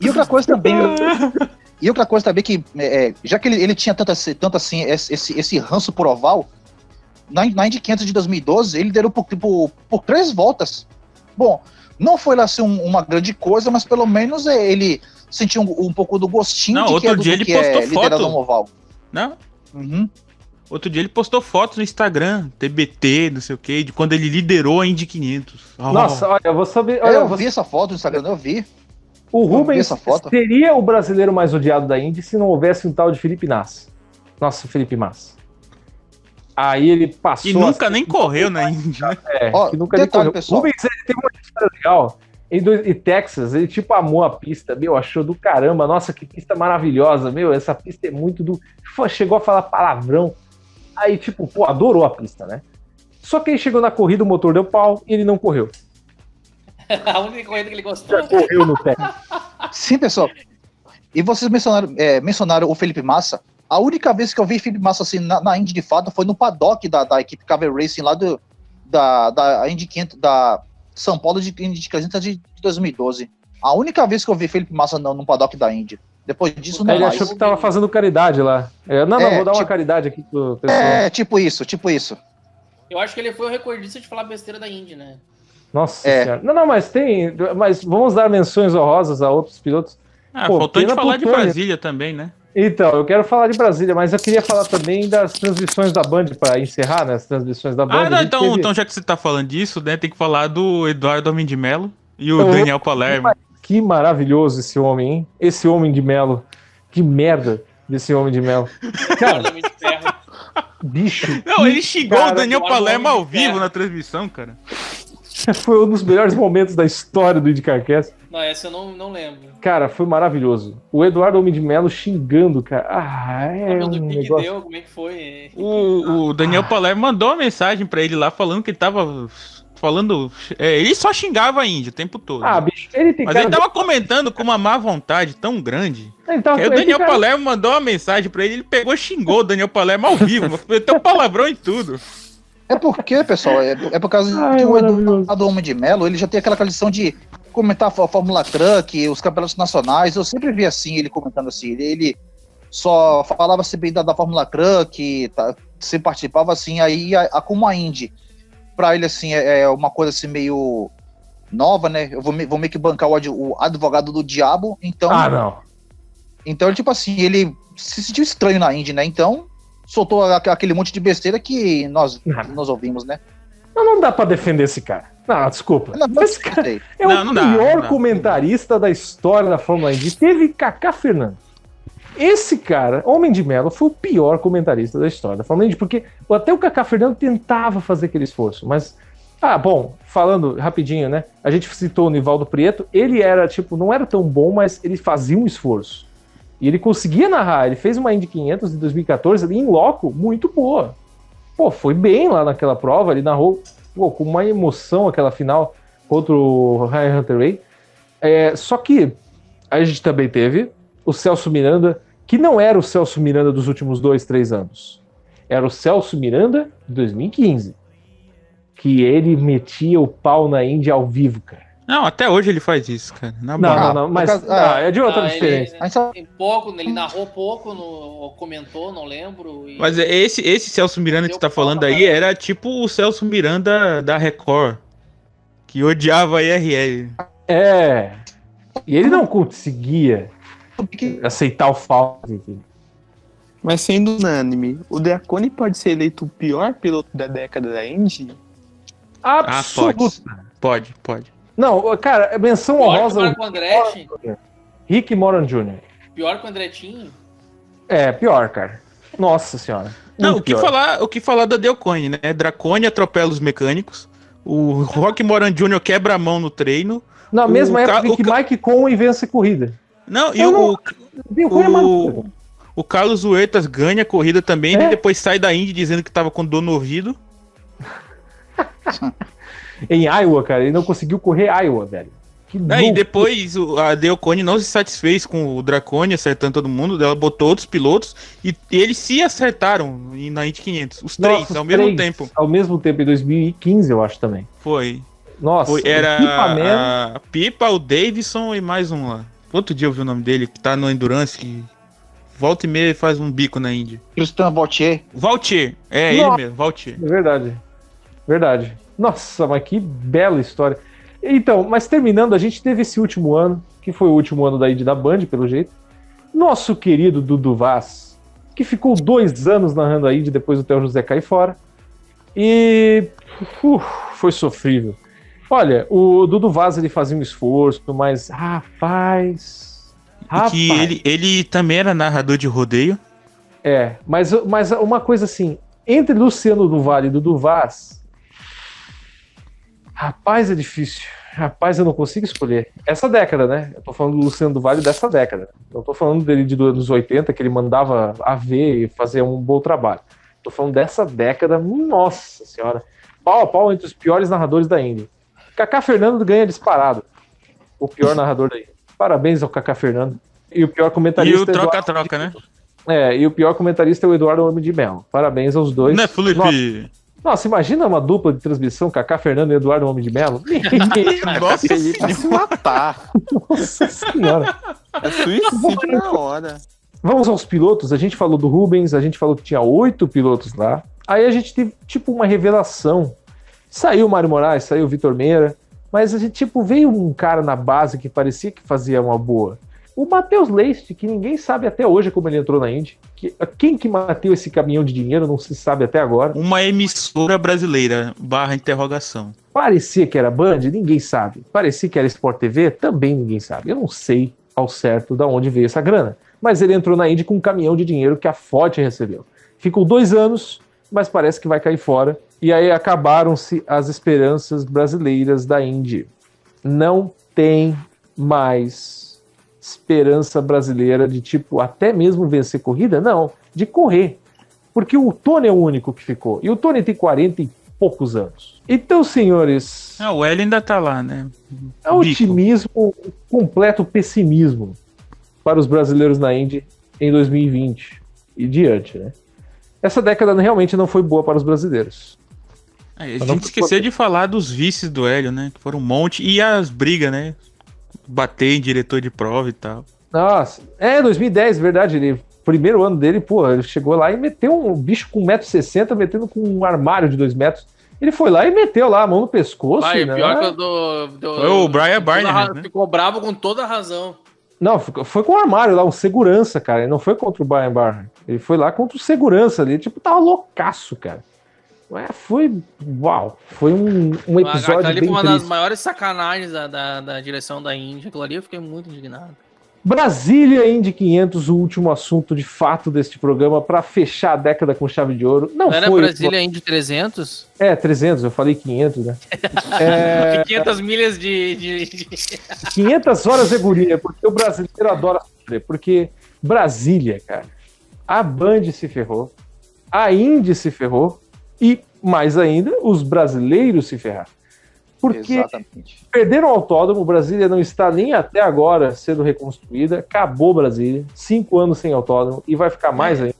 E outra coisa também, e outra coisa também que, é, é, já que ele, ele tinha tanto, assim- tanto assim, esse, esse, ranço por oval, na, na Indy 500 de 2012, ele liderou por, por, por três voltas. Bom, não foi lá assim um- uma grande coisa, mas pelo menos é, ele sentiu um, um pouco do gostinho Não, de outro que é, dia do ele que é postou liderado foto. no oval. Não? Uhum. Outro dia ele postou fotos no Instagram, TBT, não sei o que, de quando ele liderou a Indy 500. Oh. Nossa, olha, eu vou saber. É, Olha, eu você- vi essa foto no Instagram, eu vi. o eu Rubens essa foto. seria o brasileiro mais odiado da Indy se não houvesse um tal de Felipe Nassi. Nossa, Felipe Massa. Aí ele passou. E nunca a- nem correu na Indy, né? É, Ó, que nunca nem detalhe, correu. pessoal. O Rubens ele teve uma história legal. Em, dois- em Texas, ele tipo amou a pista, meu, achou do caramba. Nossa, que pista maravilhosa, meu, essa pista é muito do. Chegou a falar palavrão. Aí, tipo, pô, adorou a pista, né? Só que aí chegou na corrida, o motor deu pau e ele não correu. A única corrida que ele gostou. Já correu no Texas. Sim, pessoal. E vocês mencionaram, é, mencionaram o Felipe Massa. A única vez que eu vi Felipe Massa assim na, na Indy de fato foi no paddock da, da equipe Cavalry Racing lá do, da, da Indy 500, da São Paulo de Indy 500 de 2012. A única vez que eu vi Felipe Massa no, no paddock da Indy. Depois disso, não Ele mais. achou que tava fazendo caridade lá. É, não, não, É, vou dar uma tipo- caridade aqui pro pessoal. É, tipo isso, tipo isso. Eu acho que ele foi o recordista de falar besteira da Indy, né? Nossa É. senhora. Não, não, mas tem. Mas vamos dar menções honrosas a outros pilotos. Ah, Pô, faltou de pena falar de. Brasília também, né? Então, eu quero falar de Brasília, mas eu queria falar também das transmissões da Band para encerrar, né? As transmissões da Band. Ah, não, então, teve- então já que você tá falando disso, né, tem que falar do Eduardo Homem de Melo e o Eu- Daniel Palermo. que maravilhoso esse homem, hein? Esse homem de Melo. Que merda desse homem de Melo. Cara, bicho. Não, ele xingou Cara, o Daniel Palermo ao vivo na transmissão, cara. Foi um dos melhores momentos da história do IndyCarCast. Não, essa eu não, não lembro. Cara, foi maravilhoso. O Eduardo Homem de Melo xingando, cara. Ah, é um negócio. deu? Como é que foi? O, o Daniel Palermo mandou uma mensagem pra ele lá falando que ele tava falando. é, ele só xingava a Índia o tempo todo. Ah, bicho, ele tem Mas cara. ele tava comentando com uma má vontade tão grande. Tava Aí o Daniel cara- Palermo mandou uma mensagem pra ele, ele pegou e xingou o Daniel Palermo ao vivo. Meteu palavrão e tudo. É porque, pessoal, é, é por causa Ai, que o. Eduardo Homem de Melo, ele já tem aquela tradição de comentar a Fó- Fórmula Truck, os campeonatos nacionais. Eu sempre vi assim, ele comentando assim. Ele, ele só falava assim bem da, da Fórmula Truck, tá, sempre participava assim. Aí, a, a, como a Indy, pra ele, assim, é, é uma coisa assim meio nova, né? Eu vou, me- vou meio que bancar o, ad- o advogado do diabo. Então, Ah, não. então, tipo assim, ele se sentiu estranho na Indy, né? Então, soltou aquele monte de besteira que nós, Ah. nós ouvimos, né? Não, não dá pra defender esse cara. Não, desculpa. Não, não Esse cara é Não, o não dá, pior comentarista da história da Fórmula Indy. Teve Kaká Fernandes. Esse cara, Homem de Melo, foi o pior comentarista da história da Fórmula Indy, porque até o Kaká Fernandes tentava fazer aquele esforço, mas. Ah, bom, falando rapidinho, né? A gente citou o Nivaldo Prieto, ele era, tipo, não era tão bom, mas ele fazia um esforço. E ele conseguia narrar, ele fez uma Indy 500 de 2014 ali em loco, muito boa. Pô, foi bem lá naquela prova, ele narrou pô, com uma emoção aquela final contra o Ryan Hunter Ray. É, só que a gente também teve o Celso Miranda, que não era o Celso Miranda dos últimos dois, três anos. Era o Celso Miranda de 2015. Que ele metia o pau na Índia ao vivo, cara. Não, até hoje ele faz isso, cara. Na Não, não, não, mas causa- não, é de outra Ah, diferença. Ele, só- pouco, ele narrou pouco, no, ou comentou, não lembro. e- Mas esse, esse Celso Miranda que você tá falando aí era tipo o Celso Miranda da Record, que odiava a IRL. É. E ele não conseguia aceitar o falso. enfim. Mas sendo unânime, o Dracone pode ser eleito o pior piloto da década da Indy? Ah, Absoluto. pode. Pode, pode. Não, cara, menção Pior que o honrosa. Marco Andretti. Rick Moran Jr. Pior que o Andretinho. É, pior, cara. Nossa senhora. Não, o que, pior. falar, o que falar da Delcone, né? Dracone atropela os mecânicos. O Rock Moran Jr. quebra a mão no treino. Na mesma ca- época o que ca- Mike Conway vence a corrida. Não, e Eu o, o, amarelo. o Carlos Huertas ganha a corrida também, É? e depois sai da Indy dizendo que tava com dor no ouvido. Em Iowa, cara, ele não conseguiu correr Iowa, velho. Que Né? E louco. depois o- a Delcone não se satisfez com o Dracone acertando todo mundo, ela botou outros pilotos e eles se acertaram em- na Indy 500, os três, Nossa, ao os mesmo três, tempo. Ao mesmo tempo, em 2015, eu acho também. Foi. Nossa, Foi o era Man- a Pipa, o Davidson e mais um lá. Outro dia eu vi o nome dele, que tá no Endurance, que volta e meia faz um bico na Indy. Christian Vautier. Valtier, é Nossa. ele mesmo, Valtier. É verdade. Verdade. Nossa, mas que bela história. Então, mas terminando, a gente teve esse último ano, que foi o último ano da da Band, pelo jeito. Nosso querido Dudu Vaz, que ficou dois anos narrando a depois do Theo José cair fora. E uf, foi sofrível. Olha, o Dudu Vaz ele fazia um esforço, mas rapaz. E Rapaz. que ele, ele também era narrador de rodeio. É, mas, mas uma coisa assim, entre Luciano do Vale e Dudu Vaz, rapaz, é difícil. Rapaz, eu não consigo escolher. Essa década, né? Eu tô falando do Luciano do Vale dessa década. Não tô falando dele de dos anos 80, que ele mandava a ver e fazer um bom trabalho. Tô falando dessa década, nossa senhora. Pau a pau entre os piores narradores da Indy. Kaká Fernando ganha disparado. O pior narrador da Indy. Parabéns ao Kaká Fernando. E o pior E comentarista. o Eduardo- troca-troca, né? é, e o pior comentarista é o Eduardo Homem de Mel. Parabéns aos dois. Não é, Felipe? Nossa, nossa, imagina uma dupla de transmissão, Kaká Fernando e Eduardo Homem de Melo. Nossa Felipe se matar. Nossa senhora. É suicídio na hora. Vamos aos pilotos. A gente falou do Rubens, a gente falou que tinha oito pilotos lá. Aí a gente teve, tipo, uma revelação. Saiu o Mário Moraes, saiu o Vitor Meira, mas a gente, tipo, veio um cara na base que parecia que fazia uma boa. O Matheus Leite, que ninguém sabe até hoje como ele entrou na Indy. Que, quem que bateu esse caminhão de dinheiro não se sabe até agora. Uma emissora brasileira, barra interrogação. Parecia que era Band, ninguém sabe. Parecia que era Sport TV, também ninguém sabe. Eu não sei ao certo de onde veio essa grana. Mas ele entrou na Indy com um caminhão de dinheiro que a Ford recebeu. Ficou dois anos, mas parece que vai cair fora. E aí acabaram-se as esperanças brasileiras da Indy. Não tem mais esperança brasileira de tipo até mesmo vencer corrida, não, de correr. Porque o Tony é o único que ficou. E o Tony tem 40 e poucos anos. Então, senhores. Ah, o Hélio ainda tá lá, né? É otimismo, completo pessimismo para os brasileiros na Indy em 2020 e diante, né? Essa década realmente não foi boa para os brasileiros. É, a gente esqueceu de falar dos vices do Hélio, né? Que foram um monte. E as brigas, né? Bater em diretor de prova e tal. Nossa, é 2010, verdade. Ele, primeiro ano dele, pô, ele chegou lá e meteu um bicho com 1,60m, metendo com um armário de 2 metros. Ele foi lá e meteu lá a mão no pescoço. Vai, né? pior que eu dou. dou Foi o Brian Barnett, né? Ficou bravo com toda a razão. Não, foi com o armário lá, um segurança, cara. Ele não foi contra o Brian Barnett. Ele foi lá contra o segurança ali. Tipo, tava loucaço, cara. Ué, foi. Uau! Foi um, um episódio. Aquilo ali foi uma das maiores sacanagens da, da, da direção da Índia. Aquilo ali eu fiquei muito indignado. Brasília Indy 500, o último assunto de fato deste programa para fechar a década com chave de ouro. Não, Não era foi. Brasília Indy 300? É, 300, eu falei 500, né? É, 500 milhas de. de, de... 500 horas é guria, porque o brasileiro adora sofrer. Porque Brasília, cara, a Band se ferrou, a Indy se ferrou e, mais ainda, os brasileiros se ferraram. Porque Exatamente. perderam o autódromo, Brasília não está nem até agora sendo reconstruída, acabou Brasília, cinco anos sem autódromo e vai ficar mais ainda.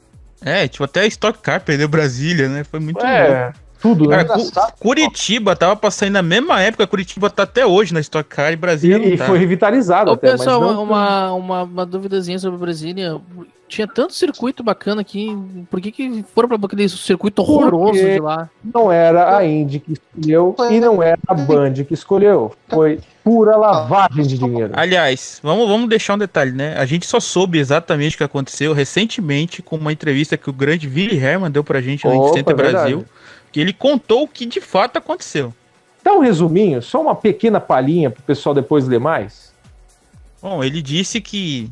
É, tipo, até a Stock Car perdeu Brasília, né? Foi muito louco. Tudo, né? Cara, Cu- Curitiba tava passando na mesma época, Curitiba tá até hoje na Stock Car e E, Brasília não e tá. foi revitalizado Ô, até, mas pessoal, não- uma, uma, uma duvidazinha sobre Brasília. Tinha tanto circuito bacana aqui. Por que, que foram pra aquele circuito horroroso Porque- de lá? não era a Indy que escolheu e não era a Band que escolheu. Foi pura lavagem de dinheiro. Aliás, vamos, vamos deixar um detalhe, né? A gente só soube exatamente o que aconteceu recentemente com uma entrevista que o grande Willy Herman deu pra gente no Opa, Center é verdade. Que ele contou o que de fato aconteceu. Dá um resuminho, só uma pequena palhinha pro pessoal depois ler mais. Bom, ele disse que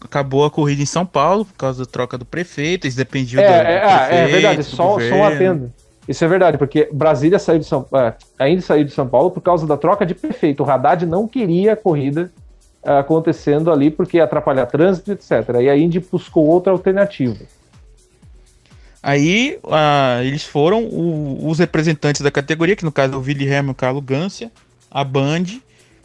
acabou a corrida em São Paulo por causa da troca do prefeito, eles dependiam É, do, do é, ah, é prefeito, verdade, do só, só um governo. Isso é verdade, porque Brasília saiu de São Paulo, ainda saiu de São Paulo por causa da troca de prefeito. O Haddad não queria a corrida ah, acontecendo ali porque ia atrapalhar trânsito, etc. E a Indy buscou outra alternativa. Aí eles foram o- os representantes da categoria, que no caso é o Willy Herman e o Carlo Gância, a Band,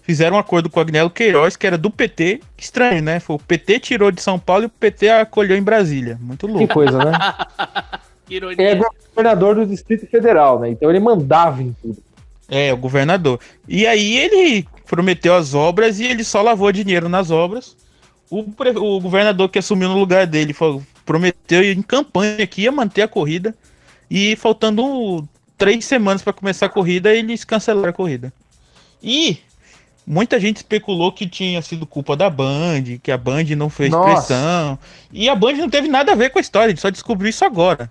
fizeram um acordo com o Agnello Queiroz, que era do PT. Estranho, né? Foi o PT tirou de São Paulo e o PT acolheu em Brasília. Muito Que louco. coisa, né? Que ironia. É governador do Distrito Federal, né? Então ele mandava em tudo. É, o governador. E aí ele prometeu as obras e ele só lavou dinheiro nas obras. O, pre- o governador que assumiu no lugar dele falou- prometeu em campanha que ia manter a corrida. E faltando três semanas para começar a corrida, eles cancelaram a corrida. E muita gente especulou que tinha sido culpa da Band, que a Band não fez Nossa. pressão. E a Band não teve nada a ver com a história, a gente só descobriu isso agora.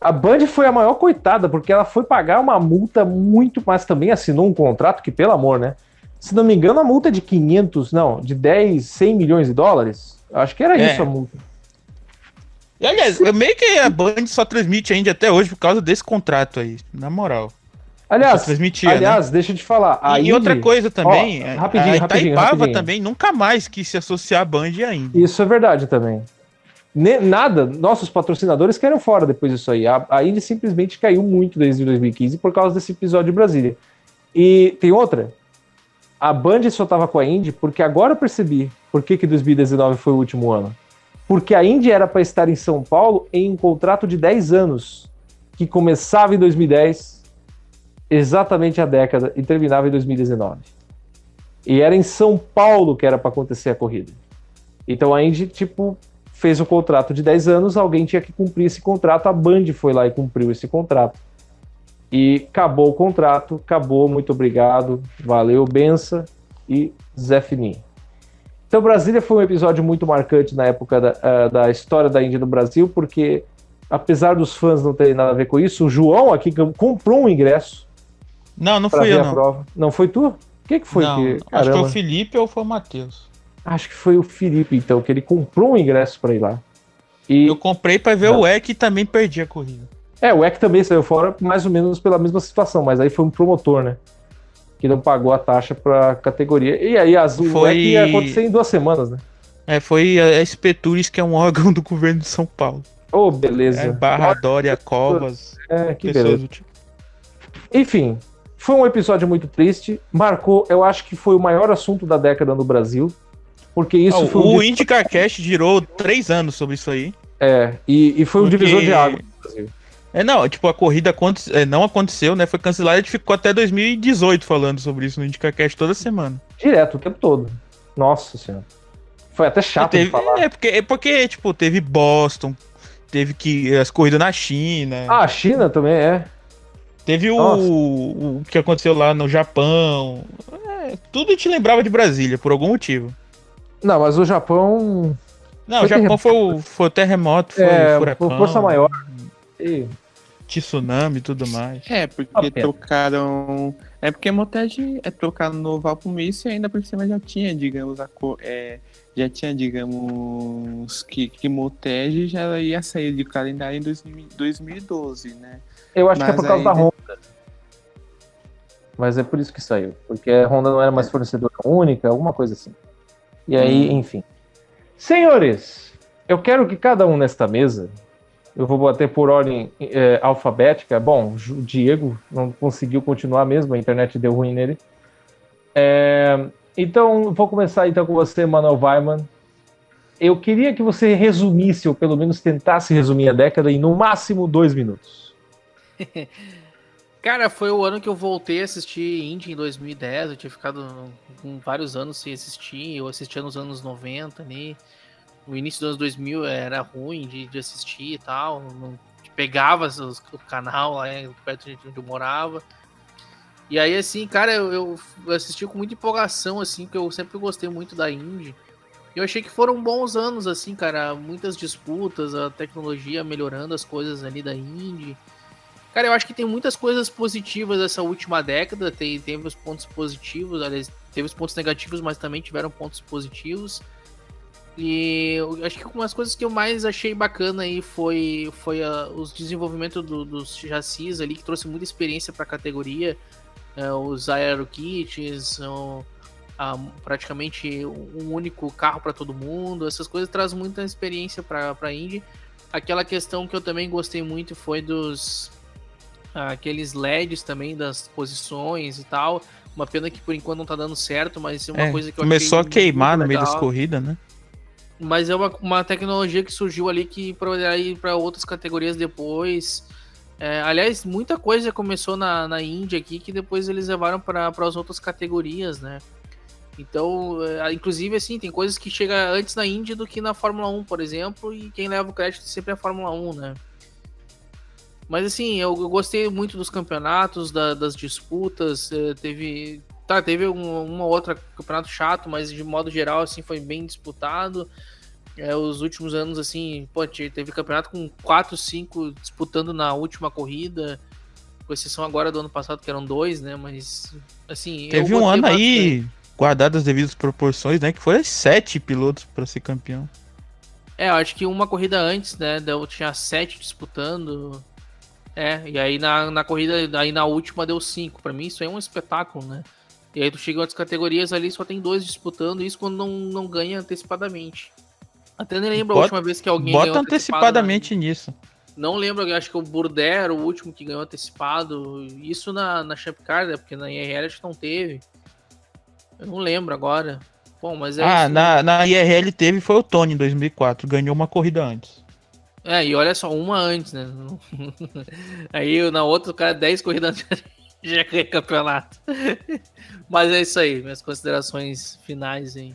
A Band foi a maior coitada, porque ela foi pagar uma multa muito, mas também assinou um contrato que, pelo amor, né? Se não me engano, a multa é de 500, não, de 10, 100 milhões de dólares. Acho que era É. isso a multa. E aliás, é meio que a Band só transmite ainda até hoje por causa desse contrato aí, na moral. Aliás, né? aliás, deixa eu te falar. a e Indy- outra coisa também, Ó, a- rapidinho, a rapidinho, Itaipava rapidinho. também nunca mais quis se associar à Band ainda. Isso é verdade também. Nada, nossos patrocinadores caíram fora depois disso aí. A, a Indy simplesmente caiu muito desde 2015 por causa desse episódio de Brasília. E tem outra. A Band só tava com a Indy porque agora eu percebi por que, que 2019 foi o último ano. Porque a Indy era para estar em São Paulo em um contrato de 10 anos, que começava em 2010, exatamente a década, e terminava em 2019. E era em São Paulo que era para acontecer a corrida. Então a Indy, tipo, fez o contrato de 10 anos, alguém tinha que cumprir esse contrato, a Band foi lá e cumpriu esse contrato. E acabou o contrato, acabou, muito obrigado, valeu, benção e Zé Fininho. Então, Brasília foi um episódio muito marcante na época da, uh, da história da Índia no Brasil, porque, apesar dos fãs não terem nada a ver com isso, o João aqui comprou um ingresso. Não, não fui eu, não. Prova. Não foi tu? O que, que foi? Não, que, acho que foi o Felipe ou foi o Matheus. Acho que foi o Felipe, então, que ele comprou um ingresso para ir lá. E... Eu comprei para ver não. o Eck e também perdi a corrida. É, o Eck também saiu fora mais ou menos pela mesma situação, mas aí foi um promotor, né? Que não pagou a taxa pra categoria. E aí as, foi... o Eck ia acontecer em duas semanas, né? É, foi a SP Tours, que é um órgão do governo de São Paulo. Oh, beleza. É, Barra Dória, Covas. É, que beleza. Tipo. Enfim, foi um episódio muito triste. Marcou, eu acho que foi o maior assunto da década no Brasil. Porque isso oh, foi. Um o IndyCar Cast girou três anos sobre isso aí. É, e, e foi um porque... divisor de água. É, não, tipo, a corrida aconte... é, não aconteceu, né? Foi cancelada e a gente ficou até 2018 falando sobre isso no IndyCarCast toda semana. Direto, o tempo todo. Nossa senhora. Foi até chato teve, de falar. É, porque, é porque, tipo, teve Boston, teve que as corridas na China. Ah, a China também é. Teve o, o, que aconteceu lá no Japão. É, tudo te lembrava de Brasília, por algum motivo. Não, mas o Japão. Não, o Japão foi o, foi o terremoto, foi é, furacão. Força maior. E tsunami e tudo mais. É, porque trocaram. É porque Motegi é trocar no Valpomício e ainda por cima já tinha, digamos, a cor. É, já tinha, digamos, que, que Motegi já ia sair de calendário em 2012, né? Eu acho Mas que é por causa da Honda. Mas é por isso que saiu. Porque a Honda não era mais fornecedora única, alguma coisa assim. E aí, hum. enfim. Senhores, eu quero que cada um nesta mesa eu vou bater por ordem é, alfabética. Bom, o Diego não conseguiu continuar mesmo, a internet deu ruim nele. É, então, vou começar então com você, Manuel Weiman. Eu queria que você resumisse, ou pelo menos tentasse resumir a década em no máximo dois minutos. Cara, foi o ano que eu voltei a assistir Indie em 2010. Eu tinha ficado com vários anos sem assistir. Eu assistia nos anos 90 ali. Né? O início dos anos 2000 era ruim de, de assistir e tal. Não, pegava os, o canal lá perto de onde eu morava. E aí, assim, cara, eu, eu assisti com muita empolgação, assim, que eu sempre gostei muito da Indy. Eu achei que foram bons anos, assim, cara. Muitas disputas, a tecnologia melhorando as coisas ali da Indy. Cara, eu acho que tem muitas coisas positivas essa última década. Tem, teve os pontos positivos, aliás, teve os pontos negativos, mas também tiveram pontos positivos. E eu acho que uma das coisas que eu mais achei bacana aí foi, foi a, os desenvolvimento do, dos chassis ali, que trouxe muita experiência para a categoria. É, os aerokits, o, a, praticamente um único carro para todo mundo. Essas coisas trazem muita experiência para a Indy. Aquela questão que eu também gostei muito foi dos aqueles LEDs também das posições e tal. Uma pena que por enquanto não tá dando certo, mas é uma é, coisa que eu Começou a queimar no meio das corridas, né? Mas é uma, uma tecnologia que surgiu ali que poderá ir para outras categorias depois. É, aliás, muita coisa começou na, na Índia aqui que depois eles levaram para as outras categorias, né? Então, é, inclusive, assim, tem coisas que chegam antes na Índia do que na Fórmula 1, por exemplo, e quem leva o crédito sempre é a Fórmula 1, né? Mas, assim, eu, eu gostei muito dos campeonatos, da, das disputas, é, teve Tá, teve um, uma outra campeonato chato, mas de modo geral, assim, foi bem disputado. É, os últimos anos, assim, pô, teve campeonato com 4, 5 disputando na última corrida, com exceção agora do ano passado, que eram dois, né? Mas, assim. Teve um ano bastante. aí, guardado as devidas proporções, né? Que foi sete pilotos para ser campeão. É, eu acho que uma corrida antes, né? Deu, tinha sete disputando. É, e aí na, na corrida, aí na última deu cinco. Para mim, isso aí é um espetáculo, né? E aí tu chega em outras categorias ali, só tem dois disputando, isso quando não, não ganha antecipadamente. Até nem lembro bota, a última vez que alguém Bota antecipadamente nisso. Não lembro, acho que o Burder era o último que ganhou antecipado. Isso na, na Champ Car, né? Porque na IRL acho que não teve. Eu não lembro agora. Bom, mas é Ah, isso, na, né? na IRL teve foi o Tony em 2004. Ganhou uma corrida antes. É, e olha só, uma antes, né? Aí na outra o cara 10 corridas antes já ganhou campeonato. Mas é isso aí, minhas considerações finais aí.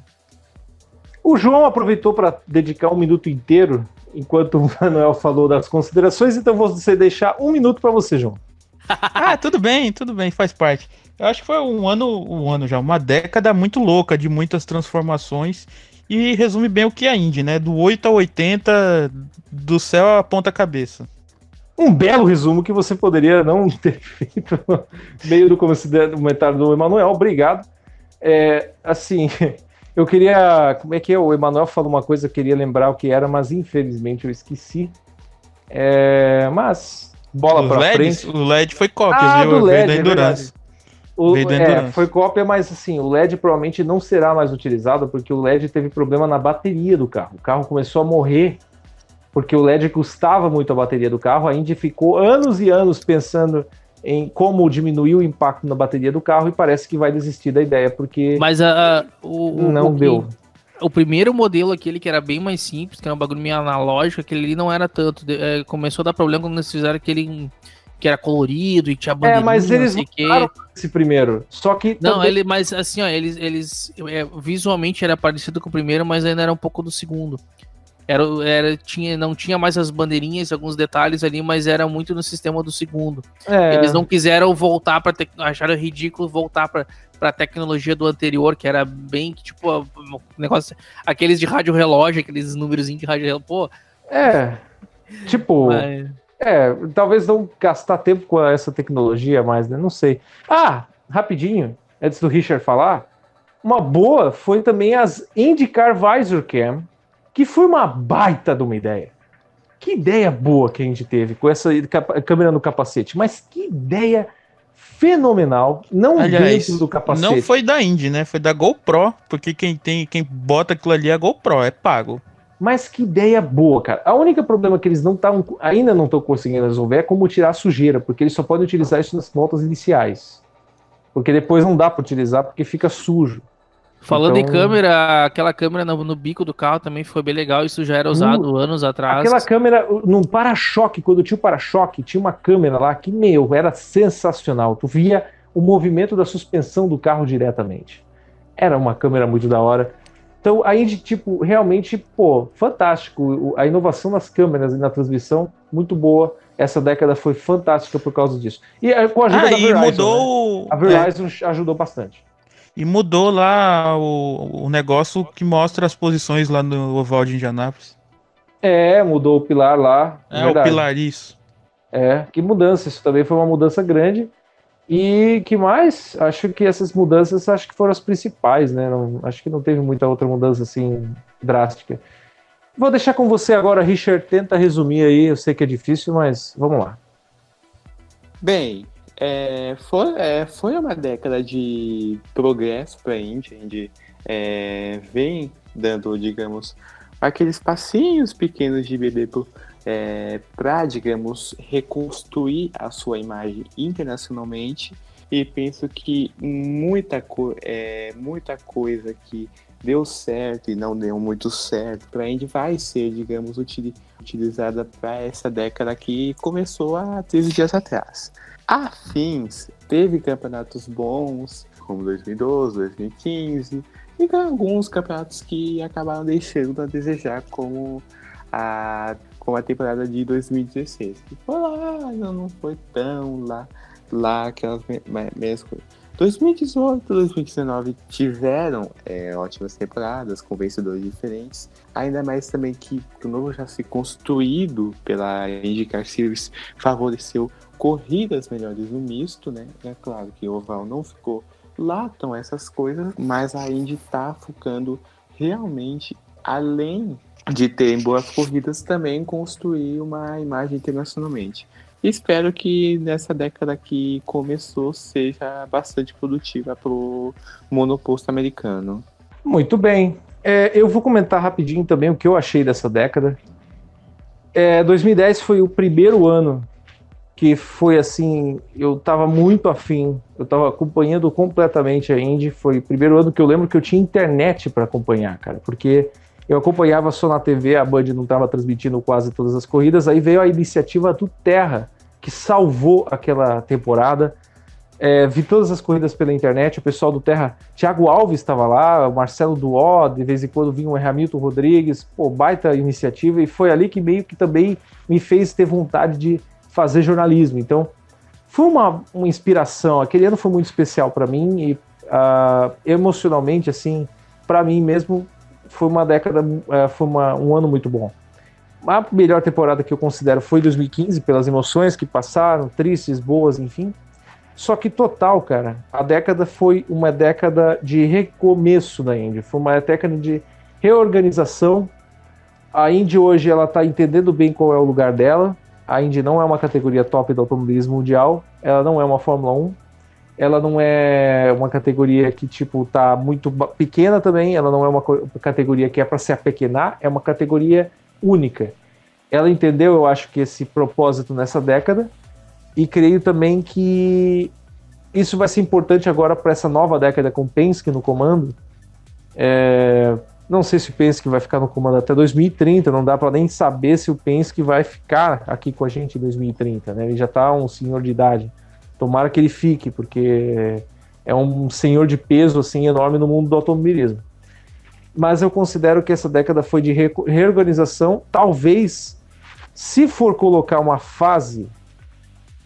O João aproveitou para dedicar um minuto inteiro enquanto o Manuel falou das considerações, então vou deixar um minuto para você, João. ah, tudo bem, tudo bem, faz parte. Eu acho que foi um ano, um ano já, uma década muito louca de muitas transformações e resume bem o que é a Indy, né? Do 8 a 80, do céu à ponta cabeça. Um belo resumo que você poderia não ter feito no meio do comentário do Emanuel. Obrigado. É, assim, eu queria. Como é que é? O Emanuel falou uma coisa, eu queria lembrar o que era, mas infelizmente eu esqueci. É, mas, bola para frente. O LED foi cópia, ah, viu? Do LED, da é Endurance. O, é, foi cópia, mas assim, o LED provavelmente não será mais utilizado porque o LED teve problema na bateria do carro. O carro começou a morrer porque o LED custava muito a bateria do carro. A Indy ficou anos e anos pensando em como diminuir o impacto na bateria do carro e parece que vai desistir da ideia porque mas a, o, não o, deu. O primeiro modelo, aquele que era bem mais simples, que era um bagulho meio analógico, aquele ali não era tanto. É, começou a dar problema quando eles fizeram aquele que era colorido e tinha bandeirinha, É, mas eles usaram esse primeiro. Só que Não, também... ele mas assim, ó, eles eles é, visualmente era parecido com o primeiro, mas ainda era um pouco do segundo. Era, era tinha não tinha mais as bandeirinhas, alguns detalhes ali, mas era muito no sistema do segundo. É. Eles não quiseram voltar para acharam ridículo voltar para para tecnologia do anterior, que era bem tipo negócio aqueles de rádio relógio, aqueles números de rádio relógio, pô. É. Tipo, mas... É, talvez não gastar tempo com essa tecnologia mais, né? Não sei. Ah, rapidinho, antes do Richard falar, uma boa foi também as IndyCar Visor Cam, que foi uma baita de uma ideia. Que ideia boa que a gente teve com essa câmera no capacete, mas que ideia fenomenal, não Aliás, dentro do capacete. Não foi da Indy, né? Foi da GoPro, porque quem tem, quem bota aquilo ali é a GoPro, é pago. Mas que ideia boa, cara. A única problema que eles não estão ainda não estão conseguindo resolver é como tirar a sujeira, porque eles só podem utilizar isso nas voltas iniciais. Porque depois não dá para utilizar porque fica sujo. Falando então... em câmera, aquela câmera no, no, bico do carro também foi bem legal. Isso já era usado anos atrás. Aquela câmera no para-choque, quando tinha o para-choque, tinha uma câmera lá que, meu, era sensacional. Tu via o movimento da suspensão do carro diretamente. Era uma câmera muito da hora. Então, aí, tipo, realmente, pô, fantástico. A inovação nas câmeras e na transmissão, muito boa. Essa década foi fantástica por causa disso. E eh, com a ajuda ah, da Verizon. Mudou... Né? A Verizon é. ajudou bastante. E mudou lá o, o negócio que mostra as posições lá no oval de Indianápolis. É, mudou o pilar lá. É, verdade. o pilar, isso. É, que mudança. Isso também foi uma mudança grande. E que mais? Acho que essas mudanças acho que foram as principais, né? Não, acho que não teve muita outra mudança assim drástica. Vou deixar com você agora, Richard. Tenta resumir aí. Eu sei que é difícil, mas vamos lá. Bem, é, foi, é, foi uma década de progresso para a Índia. A é, vem dando, digamos, aqueles passinhos pequenos de bebê pro, é, para, digamos, reconstruir a sua imagem internacionalmente. E penso que muita, co é, muita coisa que deu certo e não deu muito certo para a gente vai ser, digamos, util utilizada para essa década que começou há 13 dias atrás. Afins, teve campeonatos bons, como 2012, 2015, e alguns campeonatos que acabaram deixando a desejar, como a com a temporada de 2016. Que foi lá, não foi tão lá, lá aquelas mesmas coisas. 2018 2019 tiveram é, ótimas temporadas, com vencedores diferentes. Ainda mais também que o novo já se construído pela IndyCar Series favoreceu corridas melhores no misto, né? É claro que o oval não ficou lá estão essas coisas, mas a Indy está focando realmente além de ter boas corridas, também construir uma imagem internacionalmente. espero que nessa década que começou seja bastante produtiva para o monoposto americano. Muito bem. É, eu vou comentar rapidinho também o que eu achei dessa década. É, 2010 foi o primeiro ano que foi assim, eu estava muito afim, eu estava acompanhando completamente a Indy, foi o primeiro ano que eu lembro que eu tinha internet para acompanhar, cara, porque eu acompanhava só na TV, a Band não estava transmitindo quase todas as corridas. Aí veio a iniciativa do Terra, que salvou aquela temporada. É, vi todas as corridas pela internet, o pessoal do Terra, Thiago Alves estava lá, o Marcelo Duó, de vez em quando vinha o Hamilton Rodrigues, pô, baita iniciativa, e foi ali que meio que também me fez ter vontade de fazer jornalismo. Então, foi uma, uma inspiração. Aquele ano foi muito especial para mim e uh, emocionalmente, assim, para mim mesmo, foi uma década, uh, foi uma, um ano muito bom. A melhor temporada que eu considero foi 2015, pelas emoções que passaram, tristes, boas, enfim. Só que total, cara, a década foi uma década de recomeço da Indy, foi uma década de reorganização. A Indy hoje ela está entendendo bem qual é o lugar dela. A Indy não é uma categoria top do automobilismo mundial, ela não é uma Fórmula 1, ela não é uma categoria que tipo tá muito pequena também, ela não é uma categoria que é para se apequenar, é uma categoria única. Ela entendeu, eu acho que esse propósito nessa década e creio também que isso vai ser importante agora para essa nova década com Penske no comando. É, não sei se o Penske vai ficar no comando até 2030, não dá para nem saber se o Penske vai ficar aqui com a gente em 2030, né? Ele já está um senhor de idade. Tomara que ele fique, porque é um senhor de peso assim enorme no mundo do automobilismo. Mas eu considero que essa década foi de re reorganização. Talvez, se for colocar uma fase,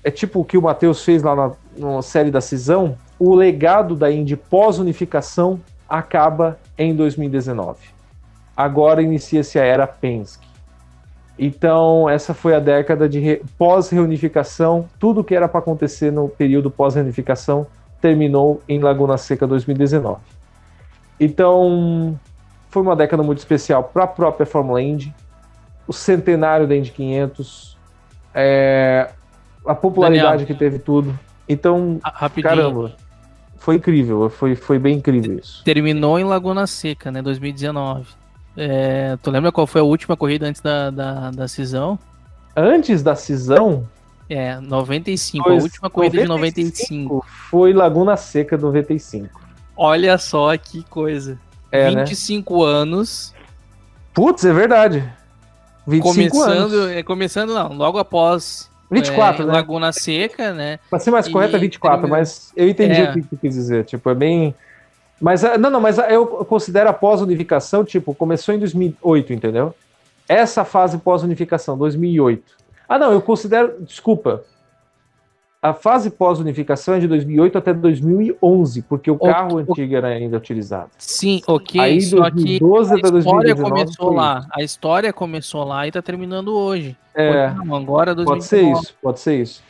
é tipo o que o Matheus fez lá na, na série da Cisão, o legado da Indy pós-unificação acaba em 2019. Agora inicia-se a era Penske. Então, essa foi a década de re... pós-reunificação. Tudo que era para acontecer no período pós-reunificação terminou em Laguna Seca 2019. Então, foi uma década muito especial para a própria Fórmula Indy, o centenário da Indy 500, é... a popularidade Daniel, que teve tudo. Então, rapidinho. caramba, foi incrível, foi, foi bem incrível isso. Terminou em Laguna Seca, né, 2019. É, tu lembra qual foi a última corrida antes da, da, da cisão? Antes da cisão? É, 95, pois, a última corrida 95 de 95. Foi Laguna Seca 95. Olha só que coisa. É, 25 né? anos. Putz, é verdade. 25 começando, anos. É, começando não, logo após 24, é, né? Laguna Seca, né? Pra ser mais correto é 24, termina... mas eu entendi é. o que tu quis dizer. Tipo, é bem. Mas, ah, não, não, mas eu considero a pós-unificação, tipo, começou em 2008, entendeu? Essa fase pós-unificação, 2008. Ah, não, eu considero, desculpa, a fase pós-unificação é de 2008 até 2011, porque o carro antigo era ainda utilizado. Sim, ok. Aí, só que a história começou lá. A história começou lá e está terminando hoje. É, não, agora 2019. Pode ser isso, pode ser isso.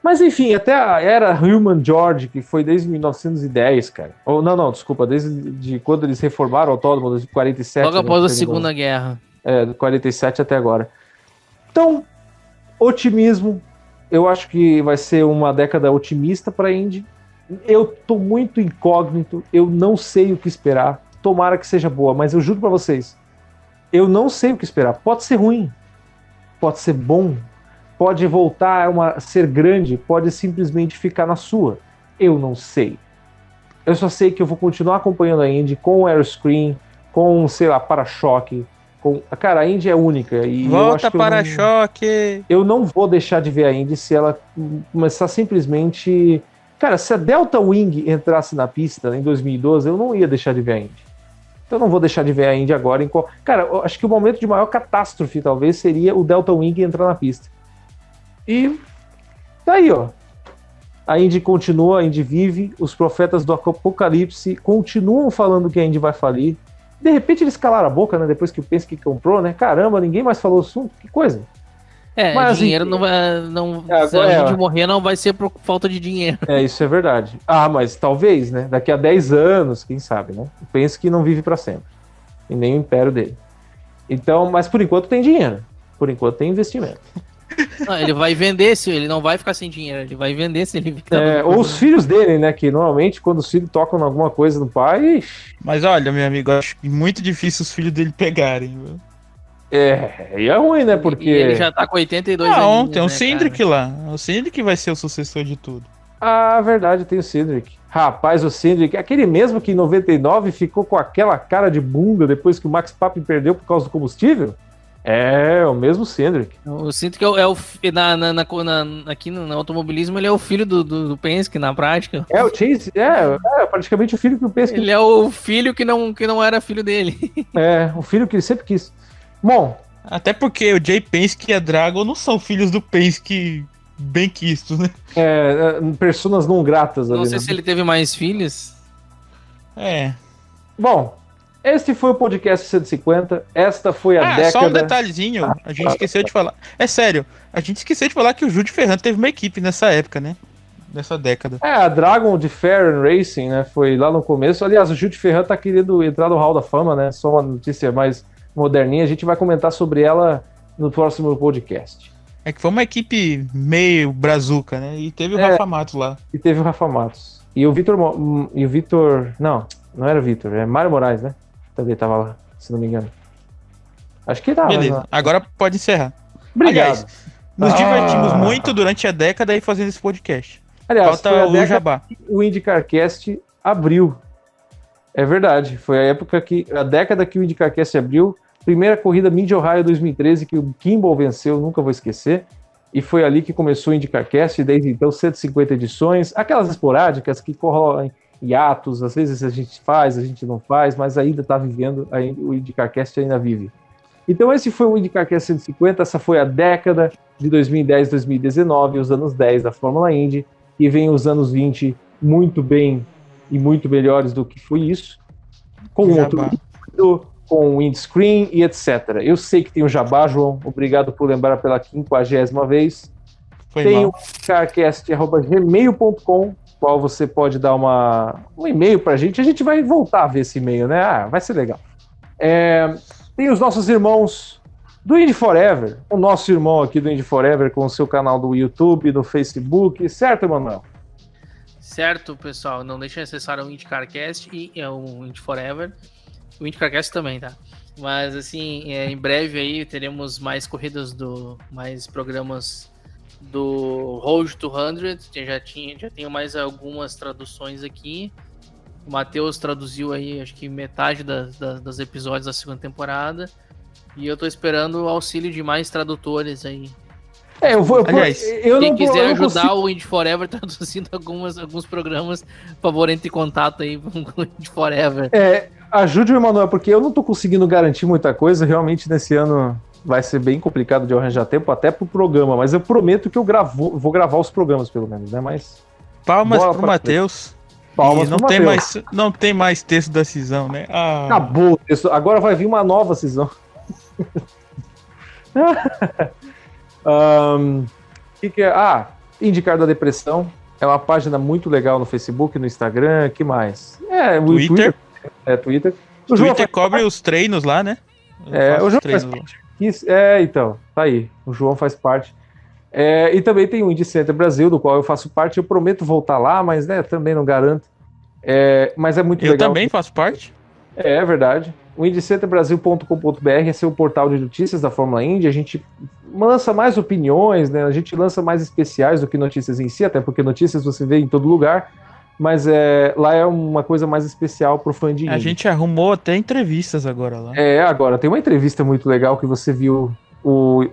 Mas enfim, até a era Human George, que foi desde 1910, cara. Ou não, não, desculpa, desde de quando eles reformaram o autódromo, de 47. Logo após a Segunda Guerra. É, de 47 até agora. Então, otimismo. Eu acho que vai ser uma década otimista para a Indy. Eu tô muito incógnito, eu não sei o que esperar. Tomara que seja boa, mas eu juro para vocês, eu não sei o que esperar. Pode ser ruim, pode ser bom, pode voltar a uma, ser grande, pode simplesmente ficar na sua. Eu não sei. Eu só sei que eu vou continuar acompanhando a Indy com o Aeroscreen, com, sei lá, para-choque. Com... Cara, a Indy é única. E Volta para-choque! Eu, eu não vou deixar de ver a Indy se ela começar simplesmente. Cara, se a Delta Wing entrasse na pista em 2012, eu não ia deixar de ver a Indy. Então eu não vou deixar de ver a Indy agora. Em... Cara, acho que o momento de maior catástrofe talvez seria o Delta Wing entrar na pista. E tá aí, ó. A Indy continua, a Indy vive, os profetas do Apocalipse continuam falando que a Indy vai falir. De repente eles calaram a boca, né? Depois que o Penske comprou, né? Caramba, ninguém mais falou o assunto, que coisa. É, Mas, dinheiro não vai. Não, é, se a gente é, morrer, não vai ser por falta de dinheiro. É, isso é verdade. Ah, mas talvez, né? Daqui a 10 anos, quem sabe, né? O Penske não vive para sempre. E nem o império dele. Então, mas por enquanto tem dinheiro. Por enquanto tem investimento. Não, ele vai vender, se ele não vai ficar sem dinheiro, ele vai vender se ele ficar. É, ou os filhos dele, né? Que normalmente quando os filhos tocam alguma coisa no pai. Mas olha, meu amigo, acho muito difícil os filhos dele pegarem, viu? É, e é ruim, né? Porque. E ele já tá com 82 anos. Não, tem o né, Cindric lá. O Cindric vai ser o sucessor de tudo. Ah, verdade, tem o Cindric. Rapaz, o Cindric, aquele mesmo que em 99 ficou com aquela cara de bunda depois que o Max Papi perdeu por causa do combustível? É, o mesmo Cedric. Eu sinto que é o, é na, na, na, aqui no, automobilismo ele é o filho do, do, do, Penske na prática. É, o Chase, é, é praticamente o filho que o Penske. Ele é o filho que não, que não era filho dele. É, o filho que ele sempre quis. Bom. Até porque o Jay Penske e a Dragon não são filhos do Penske bem quistos, né? É, é, personas não gratas ali. Não sei né? se ele teve mais filhos. É. Bom, este foi o podcast 150. Esta foi a Ah, década. só um detalhezinho, a gente esqueceu de falar. É sério, a gente esqueceu de falar que o Júlio Ferrando teve uma equipe nessa época, né? Nessa década. É, a Dragon de Fair and Racing, né? Foi lá no começo. Aliás, o Gil de Ferran tá querendo entrar no Hall da Fama, né? Só uma notícia mais moderninha. A gente vai comentar sobre ela no próximo podcast. É que foi uma equipe meio brazuca, né? E teve o É. Rafa Matos lá. E teve o Rafa Matos. E o Vitor. Hum, E o Vitor. Não, não era Vitor, é Mário Moraes, né? Também tava lá, se não me engano. Acho que tava. Beleza, agora pode encerrar. Obrigado. Aliás, nos Ah. divertimos muito durante a década aí fazendo esse podcast. Aliás, Falta foi a o Jabá. o IndyCarCast abriu. É verdade. Foi a época que. A década que o IndyCarCast abriu. Primeira corrida Mid Ohio 2013, que o Kimball venceu, nunca vou esquecer. E foi ali que começou o IndyCarCast, desde então 150 edições, aquelas esporádicas que corroem hiatos, às vezes a gente faz, a gente não faz, mas ainda está vivendo, ainda, o IndyCarCast ainda vive. Então esse foi o IndyCarCast 150, essa foi a década de 2010, 2019, os anos 10 da Fórmula Indy, e vem os anos 20 muito bem e muito melhores do que foi isso, com Jabá. outro líquido, com windscreen e etc. Eu sei que tem o Jabá, João, obrigado por lembrar pela quinquagésima vez. Foi Tem mal. o carcast.gmail.com, qual você pode dar uma, um e-mail pra gente. A gente vai voltar a ver esse e-mail, né? Ah, vai ser legal. É, tem os nossos irmãos do Indie Forever, o nosso irmão aqui do Indie Forever com o seu canal do YouTube, do Facebook, certo, Emanuel? Certo, pessoal. Não deixem de acessar o IndyCarCast e é o Indy Forever. O IndyCarCast também, tá? Mas assim, é, em breve aí teremos mais corridas do. mais programas do Road to 100. que Já, tinha, já tenho mais algumas traduções aqui. O Matheus traduziu aí, acho que metade das, das, dos episódios da segunda temporada. E eu tô esperando o auxílio de mais tradutores aí. É, eu vou. Eu, Aliás, eu Quem não, quiser eu ajudar consigo- o Indie Forever traduzindo algumas, alguns programas, por favor, entre em contato aí com o Indie Forever. É, ajude o Emanuel, porque eu não tô conseguindo garantir muita coisa. Realmente, nesse ano vai ser bem complicado de arranjar tempo, até pro programa. Mas eu prometo que eu gravo, vou gravar os programas, pelo menos, né? Mas Palmas Bola pro Matheus. palmas E não tem Matheus. mais Não tem mais texto da cisão, né? Ah, Acabou. Isso- Agora vai vir uma nova season. Ahn, que que é? Ah, Indicar da Depressão. É uma página muito legal no Facebook, no Instagram. que mais? É, o Twitter. É, Twitter. O O Twitter cobre os treinos lá, né? Eu É, o João faz. Isso, é, então, tá aí. O João faz parte. É, e também tem o Indie Center Brasil, do qual eu faço parte. Eu prometo voltar lá, mas né, também não garanto. É, mas é muito Eu legal. também faço parte. É, é verdade. O indiecenterbrasil.com.br é seu portal de notícias da Fórmula Indy. A gente lança mais opiniões, né? A gente lança mais especiais do que notícias em si, até porque notícias você vê em todo lugar. Mas é, lá é uma coisa mais especial pro fã de A Indy. gente arrumou até entrevistas agora lá. É, agora, tem uma entrevista muito legal que você viu o.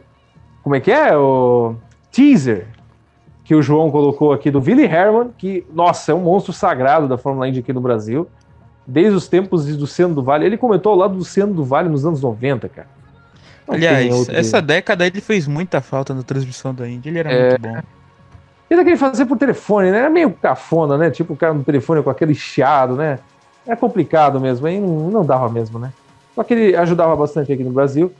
Como é que é? O teaser que o João colocou aqui do Willy Herman, que, nossa, é um monstro sagrado da Fórmula Indy aqui no Brasil. Desde os tempos do Luciano do Vale. Ele comentou ao lado do Luciano do Vale nos anos 90, cara. Não Aliás, outro essa década ele fez muita falta na transmissão da Indy. Ele era É. muito bom. Ele queria fazer por telefone, né? Era meio cafona, né? Tipo o cara no telefone com aquele chiado, né? É complicado mesmo, aí não, não dava mesmo, né? Só que ele ajudava bastante aqui no Brasil.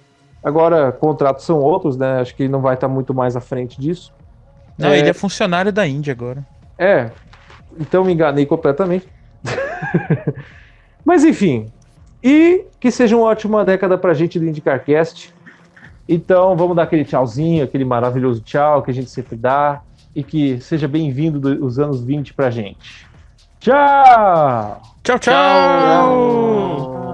Agora, contratos são outros, né? Acho que ele não vai estar muito mais à frente disso. Não, É. ele é funcionário da Indy agora. É, então me enganei completamente. Mas enfim, e que seja uma ótima década pra gente do IndyCarCast. Então vamos dar aquele tchauzinho, aquele maravilhoso tchau que a gente sempre dá. E que seja bem-vindo do- os anos 20 pra gente. Tchau! Tchau, tchau! Tchau!